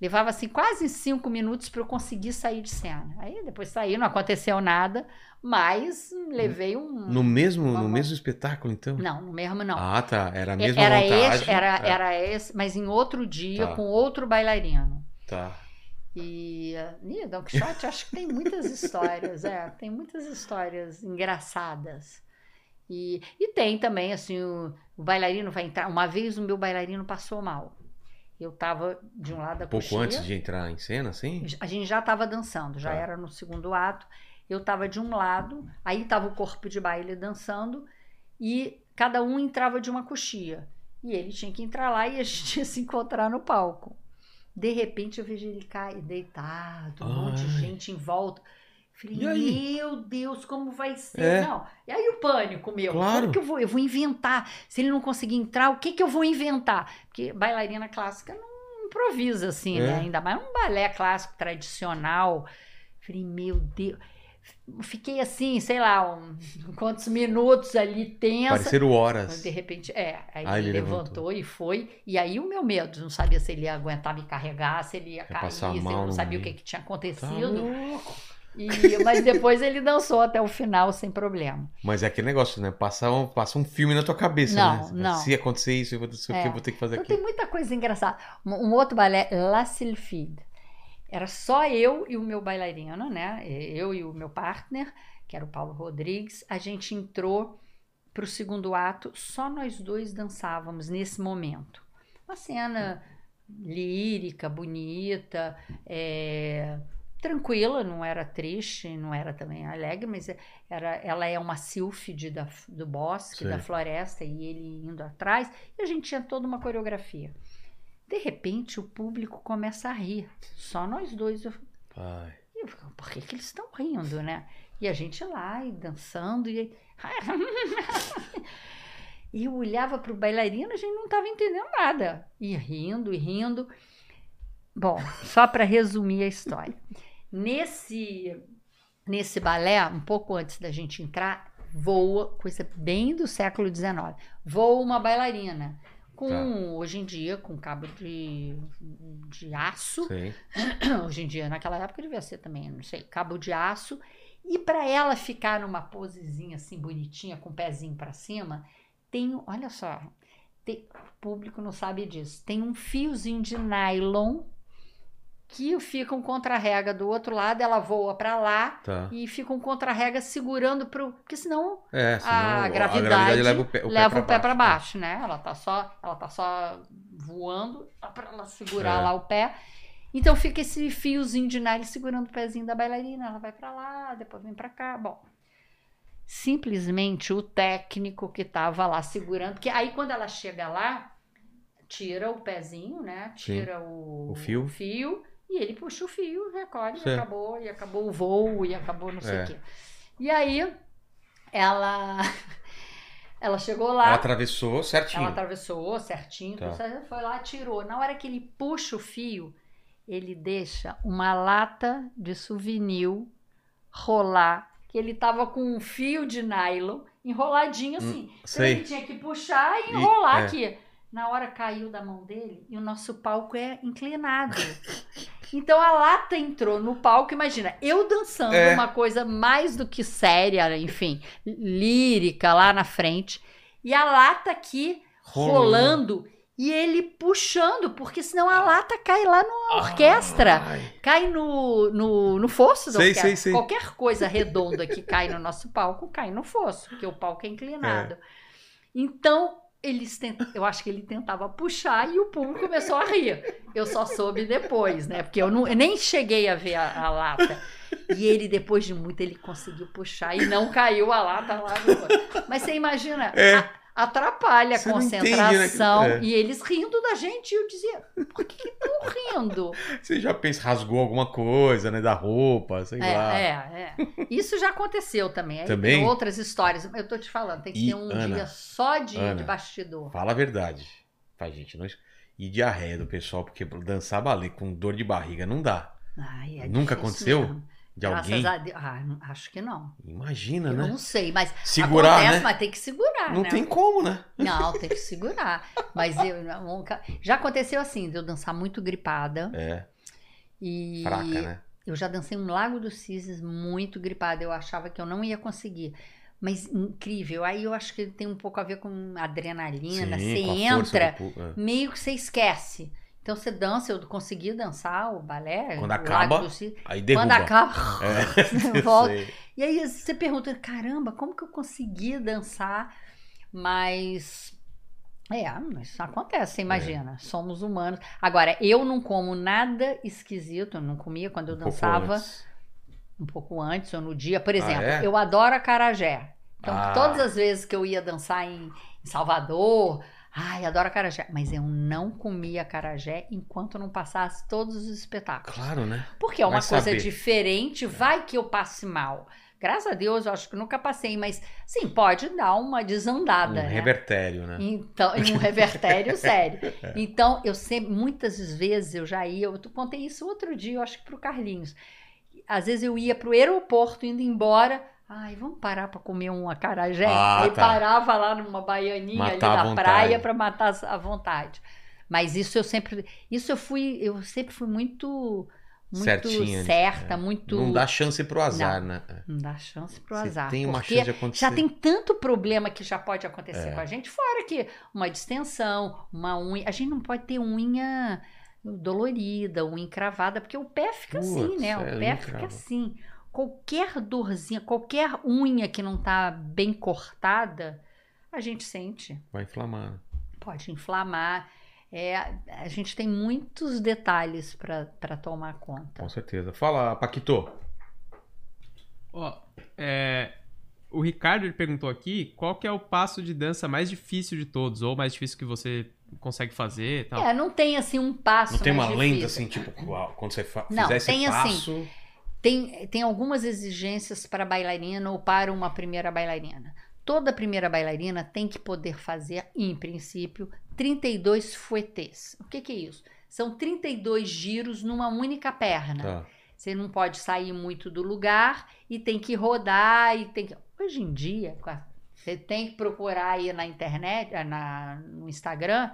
Levava assim quase cinco minutos para eu conseguir sair de cena. Aí depois saí, não aconteceu nada, mas levei um. No mesmo, Uma- no mesmo espetáculo, então? Não, no mesmo não. Ah, tá. Era a mesma era montagem. esse, era, É, era esse, mas em outro dia Tá. com outro bailarino. Tá. E, ih, Don Quixote, acho que tem muitas histórias, é, tem muitas histórias engraçadas. E, e tem também, assim, o, o bailarino vai entrar. Uma vez o meu bailarino passou mal. Eu tava de um lado da Pouco coxinha, antes de entrar em cena, assim? a gente já estava dançando, já Tá. era no segundo ato. Eu estava de um lado, aí estava o corpo de baile dançando e cada um entrava de uma coxia. E ele tinha que entrar lá e a gente ia se encontrar no palco. De repente eu vejo ele cair deitado, um monte de Ai. gente em volta. Falei, meu Deus, como vai ser? É. Não. E aí o pânico meu. Claro. Como que eu vou? Eu vou inventar. Se ele não conseguir entrar, o que, que eu vou inventar? Porque bailarina clássica não improvisa assim, É. né? Ainda mais um balé clássico tradicional. Falei, meu Deus. Fiquei assim, sei lá, um, quantos minutos ali tensa. Pareceram horas. De repente, é. Aí Ah, ele levantou. levantou. e foi. E aí o meu medo, não sabia se ele ia aguentar me carregar, se ele ia cair, passar se ele mal não sabia o que, que tinha Tá acontecido. louco. E- mas depois ele dançou até o final sem problema. Mas é aquele negócio, né? Passa um, passa um filme na tua cabeça, Não, né? não. Se acontecer isso, eu vou, É. eu vou ter que fazer Então aqui. tem muita coisa engraçada. Um, um outro balé, La Sylphide. Era só eu e o meu bailarino, né? Eu e o meu partner, que era o Paulo Rodrigues. A gente entrou para o segundo ato, só nós dois dançávamos nesse momento. Uma cena lírica, bonita, é, tranquila, não era triste, não era também alegre, mas era, ela é uma sílfide da, do bosque, Sei. da floresta, e ele indo atrás, e a gente tinha toda uma coreografia. De repente, o público começa a rir, só nós dois. Eu, Pai. eu fico, por que, que eles estão rindo, né? E a gente lá e dançando, e e eu olhava para o bailarino, a gente não estava entendendo nada. E rindo, e rindo. Bom, só para resumir a história. Nesse, nesse balé, um pouco antes da gente entrar, voa, coisa bem do século XIX, voa uma bailarina. Com, Tá. hoje em dia, com cabo de, de aço, Sei. hoje em dia, naquela época devia ser também, não sei, cabo de aço. E para ela ficar numa posezinha assim bonitinha, com o pezinho para cima, tem, olha só, tem- o público não sabe disso. Tem um fiozinho de nylon que fica um contra-rega do outro lado, ela voa para lá Tá. e fica um contra-rega segurando pro, porque senão É, senão a gravidade, leva o pé, o leva o pé para né? baixo, né? Ela tá só, ela tá só voando para ela segurar É. lá o pé. Então fica esse fiozinho de nylon segurando o pezinho da bailarina, ela vai para lá, depois vem para cá. Bom, simplesmente o técnico que tava lá segurando, que aí quando ela chega lá, tira o pezinho, né? Tira o, O fio. fio e ele puxa o fio, recolhe, e Certo. acabou, e acabou o voo, e acabou não sei É. o quê. E aí ela ela chegou lá, Ela atravessou certinho. ela atravessou certinho, Tá. foi lá, tirou. Na hora que ele puxa o fio, ele deixa uma lata de souvenir rolar, que ele tava com um fio de nylon enroladinho assim. então Hum, sei. ele tinha que puxar e E- enrolar é. aqui. Na hora caiu da mão dele e o nosso palco é inclinado. Então a lata entrou no palco, imagina, eu dançando É. uma coisa mais do que séria, enfim, lírica lá na frente, e a lata aqui rolando e ele puxando, porque senão a lata cai lá na orquestra, Ai. cai no, no, no fosso da Sei, orquestra. sei, sei. Qualquer coisa redonda que cai no nosso palco cai no fosso, porque o palco é inclinado. Então, eles tent... eu acho que ele tentava puxar e o público começou a rir. Eu só soube depois, né? Porque eu, não, eu nem cheguei a ver a, a lata. E ele, depois de muito, ele conseguiu puxar e não caiu a lata lá no... Mas você imagina, É. a- atrapalha a não entende, né? concentração. É. E eles rindo da gente. E eu dizia, por que estão rindo? Você já pensa, rasgou alguma coisa, né? Da roupa, sei lá. É, é, é. Isso já aconteceu também. Aí Também? Tem outras histórias. Eu tô te falando, tem que E, ter um Ana, dia só de, Ana, de bastidor. Fala a verdade. Faz gente, não... E diarreia do pessoal, porque dançar balé com dor de barriga não dá. Ai, é Nunca aconteceu? mesmo. De alguém? Graças a Deus. Ah, acho que não. Imagina, Eu né? não sei, mas Segurar, acontece, né? mas tem que segurar, Não né? tem como, né? Não, tem que segurar. Mas eu nunca. Já aconteceu assim, de eu dançar muito gripada. É, E fraca, né? eu já dancei um Lago dos Cisnes muito gripada. Eu achava que eu não ia conseguir. Mas incrível. Aí eu acho que tem um pouco a ver com adrenalina. Sim, você com entra, é. meio que você esquece. Então você dança, eu consegui dançar o balé. Quando o acaba. Aí derruba. Quando acaba, É, volta. E aí você pergunta, caramba, como que eu consegui dançar? Mas. É, isso acontece, você imagina. Somos humanos. Agora, eu não como nada esquisito, eu não comia quando eu Um pouco dançava antes. um pouco antes ou no dia. Por exemplo, é? eu adoro acarajé. Então, Ah. todas as vezes que eu ia dançar em, em Salvador, ai, adoro acarajé. Mas eu não comia acarajé enquanto não passasse todos os espetáculos. Claro, né? Porque é uma Vai coisa saber. diferente, vai que eu passe mal. Graças a Deus, eu acho que nunca passei, mas sim, pode dar uma desandada, Um né? revertério, né? Então, um revertério sério. É. Então, eu sempre, muitas vezes eu já ia, eu contei isso outro dia, eu acho que pro Carlinhos. Às vezes eu ia pro aeroporto indo embora, ai, vamos parar para comer um acarajé? Ah, Aí tá. parava lá numa baianinha Matar ali na praia para matar à vontade. Mas isso eu sempre, isso eu fui, eu sempre fui muito muito Certinha, certa, é. muito Não dá chance pro azar, né? É. não dá chance pro Você azar. tem uma chance de acontecer. já tem tanto problema que já pode acontecer É. com a gente, fora que uma distensão, uma unha. A gente não pode ter unha dolorida, unha encravada, porque o pé fica assim, Putz, né? O é, pé fica assim. Qualquer dorzinha, qualquer unha que não tá bem cortada, a gente sente. Vai inflamar. Pode inflamar. É, a gente tem muitos detalhes para tomar conta. Com certeza. Fala, Paquito. Ó, é, o Ricardo ele perguntou aqui qual que é o passo de dança mais difícil de todos, ou mais difícil que você consegue fazer e tal. É, não tem assim um passo. Não tem uma mais lenda difícil. assim, tipo, uau, quando você fa Não, fizer esse tem assim, passo. Tem, tem algumas exigências para bailarina ou para uma primeira bailarina. Toda primeira bailarina tem que poder fazer, em princípio, 32 fouettes. O que, que é isso? São 32 giros numa única perna. Tá. Você não pode sair muito do lugar e tem que rodar e tem que... Hoje em dia, você tem que procurar aí na internet, ah, na, no Instagram,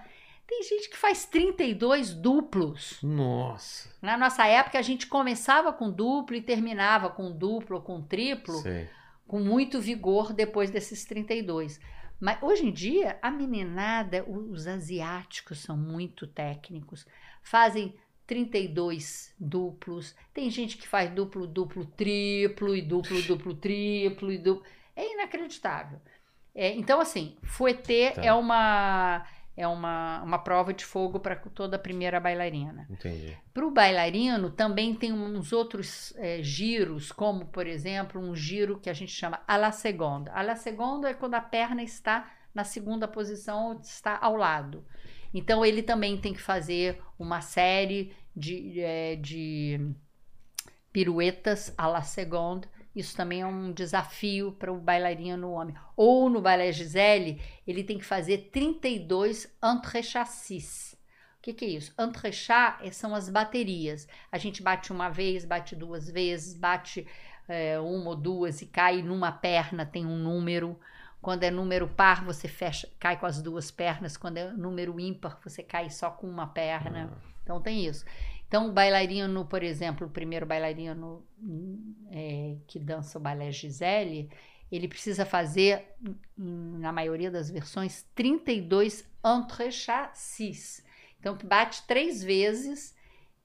tem gente que faz 32 duplos. Nossa. Na nossa época, a gente começava com duplo e terminava com duplo ou com triplo, Sei. com muito vigor depois desses 32. Mas hoje em dia, a meninada, os asiáticos são muito técnicos, fazem 32 duplos. Tem gente que faz duplo, duplo, triplo, e duplo, duplo, triplo, e duplo. É inacreditável. É, então, assim, fouetté Tá. é uma. É uma, uma prova de fogo para toda a primeira bailarina. Entendi. Para o bailarino, também tem uns outros eh, giros, como, por exemplo, um giro que a gente chama à la seconda. À la seconda é quando a perna está na segunda posição ou está ao lado. Então, ele também tem que fazer uma série de, eh, de piruetas à la seconde. Isso também é um desafio para o bailarino homem. Ou no balé Gisele, ele tem que fazer 32 entre-chassis. O que, que é isso? Entrechat eh, são as baterias. A gente bate uma vez, bate duas vezes, bate eh, uma ou duas e cai numa perna, tem um número. Quando é número par, você fecha, cai com as duas pernas. Quando é número ímpar, você cai só com uma perna. Então tem isso. Então, o bailarino, por exemplo, o primeiro bailarino eh, que dança o balé Gisele, ele precisa fazer, na maioria das versões, 32 entre-chassis. Então, bate três vezes,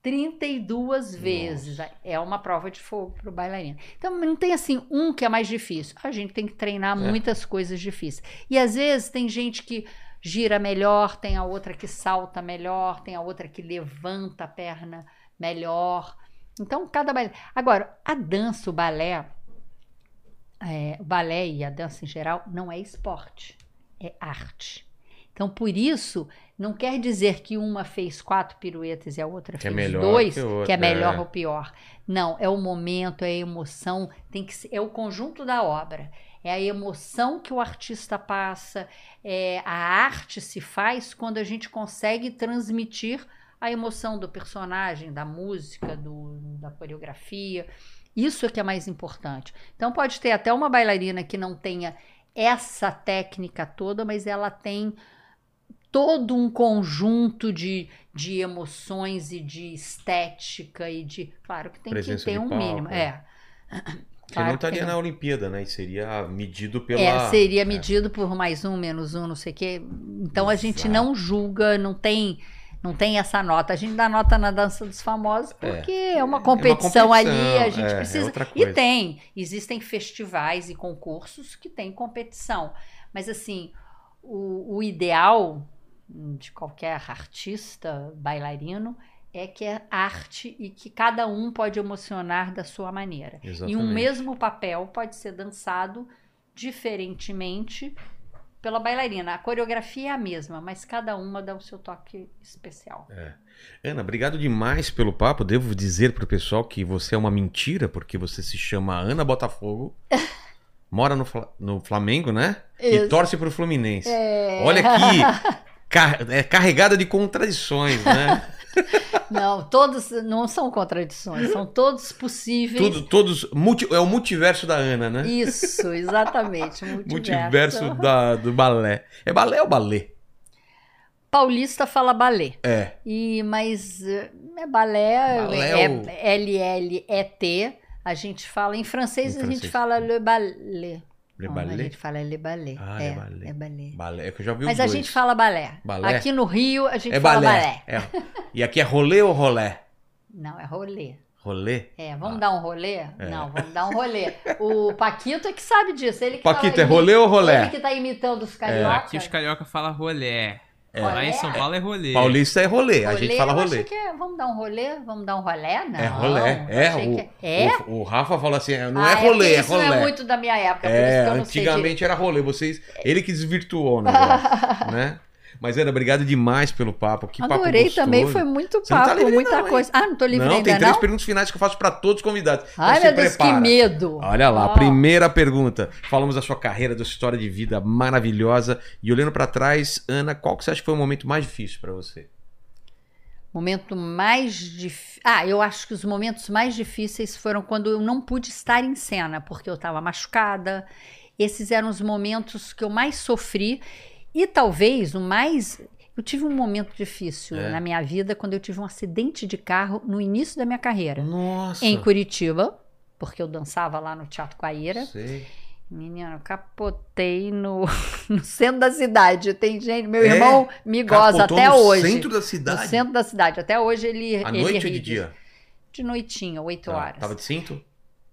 32 vezes. É uma prova de fogo para o bailarino. Então, não tem assim um que é mais difícil. A gente tem que treinar É. muitas coisas difíceis. E às vezes tem gente que gira melhor, tem a outra que salta melhor, tem a outra que levanta a perna melhor. Então, cada balé. Agora, a dança, o balé, é, o balé e a dança em geral não é esporte, é arte. Então, por isso, não quer dizer que uma fez quatro piruetas e a outra Que é fez melhor dois, que outra, que é melhor é. ou pior. Não, é o momento, é a emoção, tem que ser, é o conjunto da obra. É a emoção que o artista passa, é, a arte se faz quando a gente consegue transmitir a emoção do personagem, da música, do, da coreografia. Isso é que é mais importante. Então pode ter até uma bailarina que não tenha essa técnica toda, mas ela tem todo um conjunto de, de emoções e de estética e de. Claro que tem Presença que ter um palco, mínimo. é. É. Que Claro não estaria na Olimpíada, né? E seria medido pela. É, seria medido por mais um, menos um, não sei o quê. Então a gente Exato. não julga, não tem, não tem essa nota. A gente dá nota na dança dos famosos porque é, uma competição, competição, ali, a gente é, é precisa. e tem, existem festivais e concursos que têm competição. Mas assim, o, o ideal de qualquer artista, bailarino, é que é arte e que cada um pode emocionar da sua maneira. E Exatamente. um mesmo papel pode ser dançado diferentemente pela bailarina. A coreografia é a mesma, mas cada uma dá o seu toque especial. Ana, obrigado demais pelo papo. Devo dizer pro pessoal que você é uma mentira, porque você se chama Ana Botafogo, mora no, no Flamengo, né? E Isso. torce pro Fluminense. É. Olha aqui, car- é carregada de contradições, né? Não, todos não são contradições, são todos possíveis. Tudo, todos. multi- é o multiverso da Ana, né? Isso, exatamente. Multiverso. Multiverso da, do balé. É balé ou balé? Paulista fala balé. É. E, mas eh, é balé, Balé é ou- L-L-E-T. A gente fala em francês, Em a gente francês. fala le ballet. Le Não, balé? A gente fala le ballet. Ah, é, le ballet. é ballet. Balé. É que eu já vi Mas os a dois. gente fala balé. Balé? Aqui no Rio a gente É fala balé. balé. É. E aqui é rolê ou rolé? Não, é rolê. Rolê? É, vamos Ah. dar um rolê? Não, vamos dar um rolê. O Paquito é que sabe disso. Ele que Paquito, tá é rolê ou Ele rolé? que tá imitando os cariocas. Aqui os carioca falam rolé. É. Lá em? São Paulo é rolê. Paulista é rolê, a gente fala eu rolê. é, vamos dar um rolê? Vamos dar um rolé? Não. É rolé. eu É, o, que é. O, o Rafa falou assim: não Ah, é rolê, é isso rolé. não é muito da minha época, por isso É, que eu não sei antigamente era rolê, vocês. Ele que desvirtuou o negócio, né? Mas Ana, obrigado demais pelo papo. Que papo Adorei gostoso. também, foi muito Você tá papo, livre muita não, coisa. Ah, não tô livre Não, ainda tem três não? perguntas finais que eu faço para todos os convidados. Então Ai, se meu Deus, que prepara. medo. Olha lá, Ó. primeira pergunta. Falamos da sua carreira, da sua história de vida maravilhosa. E olhando pra trás, Ana, qual que você acha que foi o momento mais difícil pra você? Momento mais difícil. Ah, eu acho que os momentos mais difíceis foram quando eu não pude estar em cena, porque eu estava machucada. Esses eram os momentos que eu mais sofri. E talvez o mais. Eu tive um momento difícil É. na minha vida quando eu tive um acidente de carro no início da minha carreira. Nossa. Em Curitiba, porque eu dançava lá no Teatro Caíra. Sei. Menina, eu capotei no, no centro da cidade. Tem gente, meu É? irmão me goza até no hoje. centro da No cidade? centro da cidade. Até hoje ele. À ele noite ou ri de disso. dia? De noitinha, 8 Tá. horas. Tava de cinto?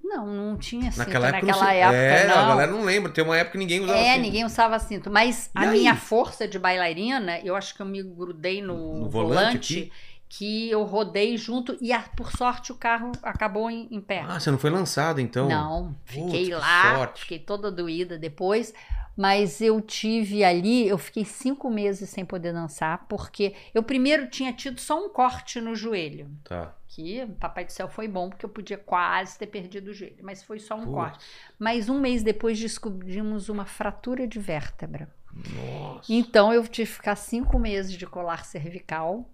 Não, não tinha cinto Naquela época, naquela não época, É, não. a galera não lembra. Tem uma época que ninguém usava É, cinto. ninguém usava cinto. Mas E a aí? minha força de bailarina, eu acho que eu me grudei no, No volante volante, que eu rodei junto e, por sorte, o carro acabou em, em pé. Ah, você não foi lançado, então? Não, fiquei que lá, fiquei toda doída depois. Mas eu tive ali, eu fiquei cinco meses sem poder dançar, porque eu primeiro tinha tido só um corte no joelho. Tá. Que Papai do Céu foi bom, porque eu podia quase ter perdido o joelho, mas foi só um Putz. corte. Mas um mês depois descobrimos uma fratura de vértebra. Nossa. Então eu tive que ficar cinco meses de colar cervical.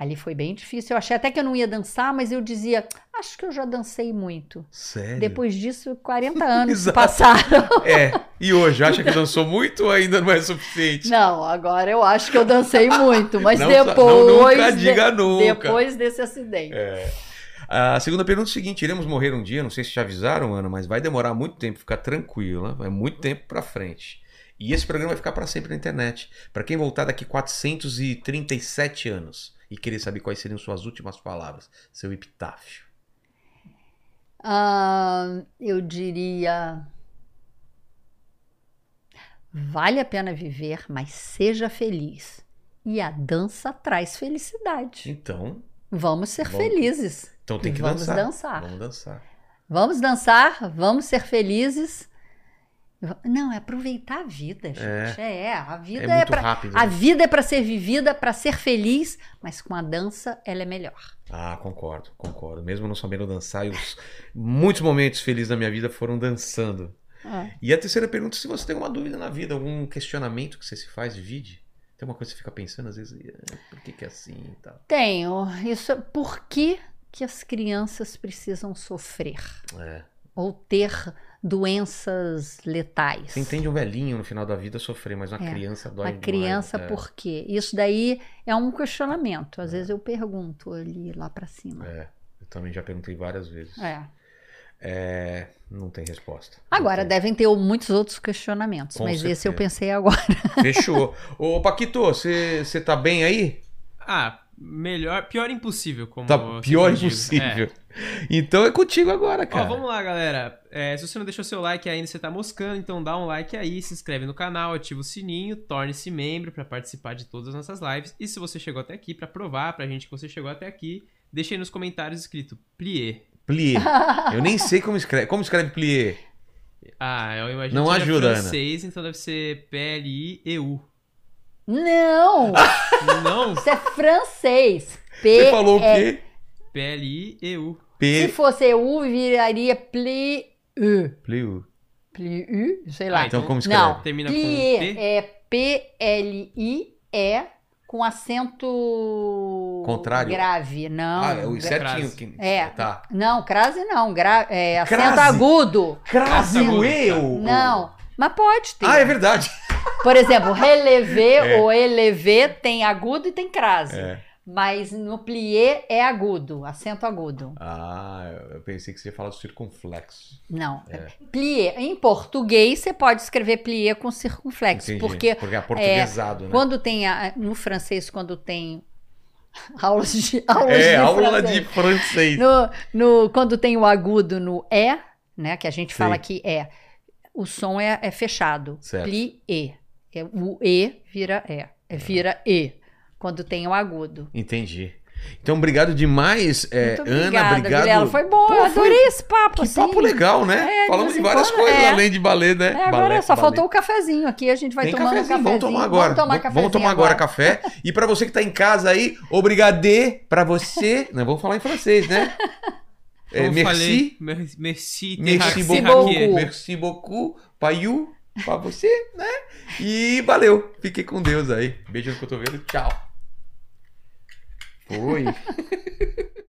Ali foi bem difícil. Eu achei até que eu não ia dançar, mas eu dizia, acho que eu já dancei muito. Sério? Depois disso, 40 anos passaram. É. E hoje, acha que dançou muito ou ainda não é suficiente? Não, agora eu acho que eu dancei muito, mas Não, depois. não, nunca diga nunca. Depois desse acidente. É. A segunda pergunta é o seguinte: iremos morrer um dia, não sei se te avisaram, Ana, mas vai demorar muito tempo, fica tranquila, vai muito tempo pra frente. E esse programa vai ficar pra sempre na internet. Pra quem voltar daqui 437 anos e querer saber quais seriam suas últimas palavras, seu epitáfio. Ah, eu diria. Vale a pena viver, mas seja feliz. E a dança traz felicidade. Então, Vamos ser Vamos- felizes. então tem que Vamos dançar. dançar. Vamos dançar. Vamos dançar, vamos ser felizes. Não, é aproveitar a vida, gente. É, a vida É é, rápido. a né? vida é para ser vivida, para ser feliz, mas com a dança ela é melhor. Ah, concordo, concordo. Mesmo não sabendo dançar, os muitos momentos felizes da minha vida foram dançando. É. E a terceira pergunta, se você tem alguma dúvida na vida, algum questionamento que você se faz, divide. Tem uma coisa que você fica pensando, às vezes, "Ah, por que, que é assim e tal. Tenho. Isso, por que que as crianças precisam sofrer É. ou ter doenças letais. Você entende um velhinho no final da vida sofrer, mas uma É. criança dói A criança, demais. por quê? Isso daí é um questionamento. Às vezes eu pergunto ali lá pra cima. É. é. Eu também já perguntei várias vezes. É. É, Não tem resposta. Agora, tem. devem ter muitos outros questionamentos, Com mas esse certeza. eu pensei agora. Fechou. Ô, Paquito, você você tá bem aí? Ah, melhor, pior impossível, como Tá pior impossível. É. Então é contigo agora, Ó, cara. vamos lá, galera. É, se você não deixou seu like ainda, você tá moscando, então dá um like aí, se inscreve no canal, ativa o sininho, torne-se membro pra participar de todas as nossas lives. E se você chegou até aqui, pra provar pra gente que você chegou até aqui, deixa aí nos comentários escrito plié. Plié. Eu nem sei como escreve. Como escreve plié? Ah, eu imagino Não que seja ajuda, Ana. francês, então deve ser P-L-I-E-U. Não! Não, Isso é francês. P Você falou o é- quê? P-L-I-E-U. Se P. fosse EU, viraria pli U. Plié. Pli U? Sei lá. Ah, Então como escreve? Não, Termina com plié P? é P-L-I-E com acento Contrário? grave. Não. Ah, é o certinho. Que... É. Tá. Não, crase não. Gra... É acento Crase? agudo. Crase Acento- eu. Não. Mas pode ter. Ah, é verdade. Por exemplo, relevé É. ou elevé tem agudo e tem crase. É. Mas no plié é agudo, acento agudo. Ah, eu pensei que você ia falar do circunflexo. Não. É. Plié. Em português, você pode escrever plié com circunflexo. Entendi. Porque porque é portuguesado, né? quando tem. a- no francês, quando tem. Aulas de. Aulas É, de aula francês. de francês. No, no- quando tem o agudo no é, né? Que a gente fala Sim. que é, o som é, é fechado. Certo. Pli-e. É, o e vira é. é vira e. Quando tem o agudo. Entendi. Então, obrigado demais, é, Ana. obrigada, Obrigado. Vilela. Foi bom, Pô, eu adorei foi- esse papo. Que assim. papo legal, né? É, de Falamos de várias quando, coisas, é. além de balé, né? É, agora Balé, só balé. faltou o cafezinho aqui. A gente vai Tem tomando cafezinho, um vamos cafezinho. tomar agora. Vamos tomar Vamos- cafezinho vamos tomar agora café. E pra você que tá em casa aí, obrigadê pra você. Não, vamos falar em francês, né? É, merci. falei, mer- merci, Merci beaucoup. Merci beaucoup. Paiu. Pra você, né? E valeu. Fique com Deus aí. Beijo no cotovelo. Tchau. Foi.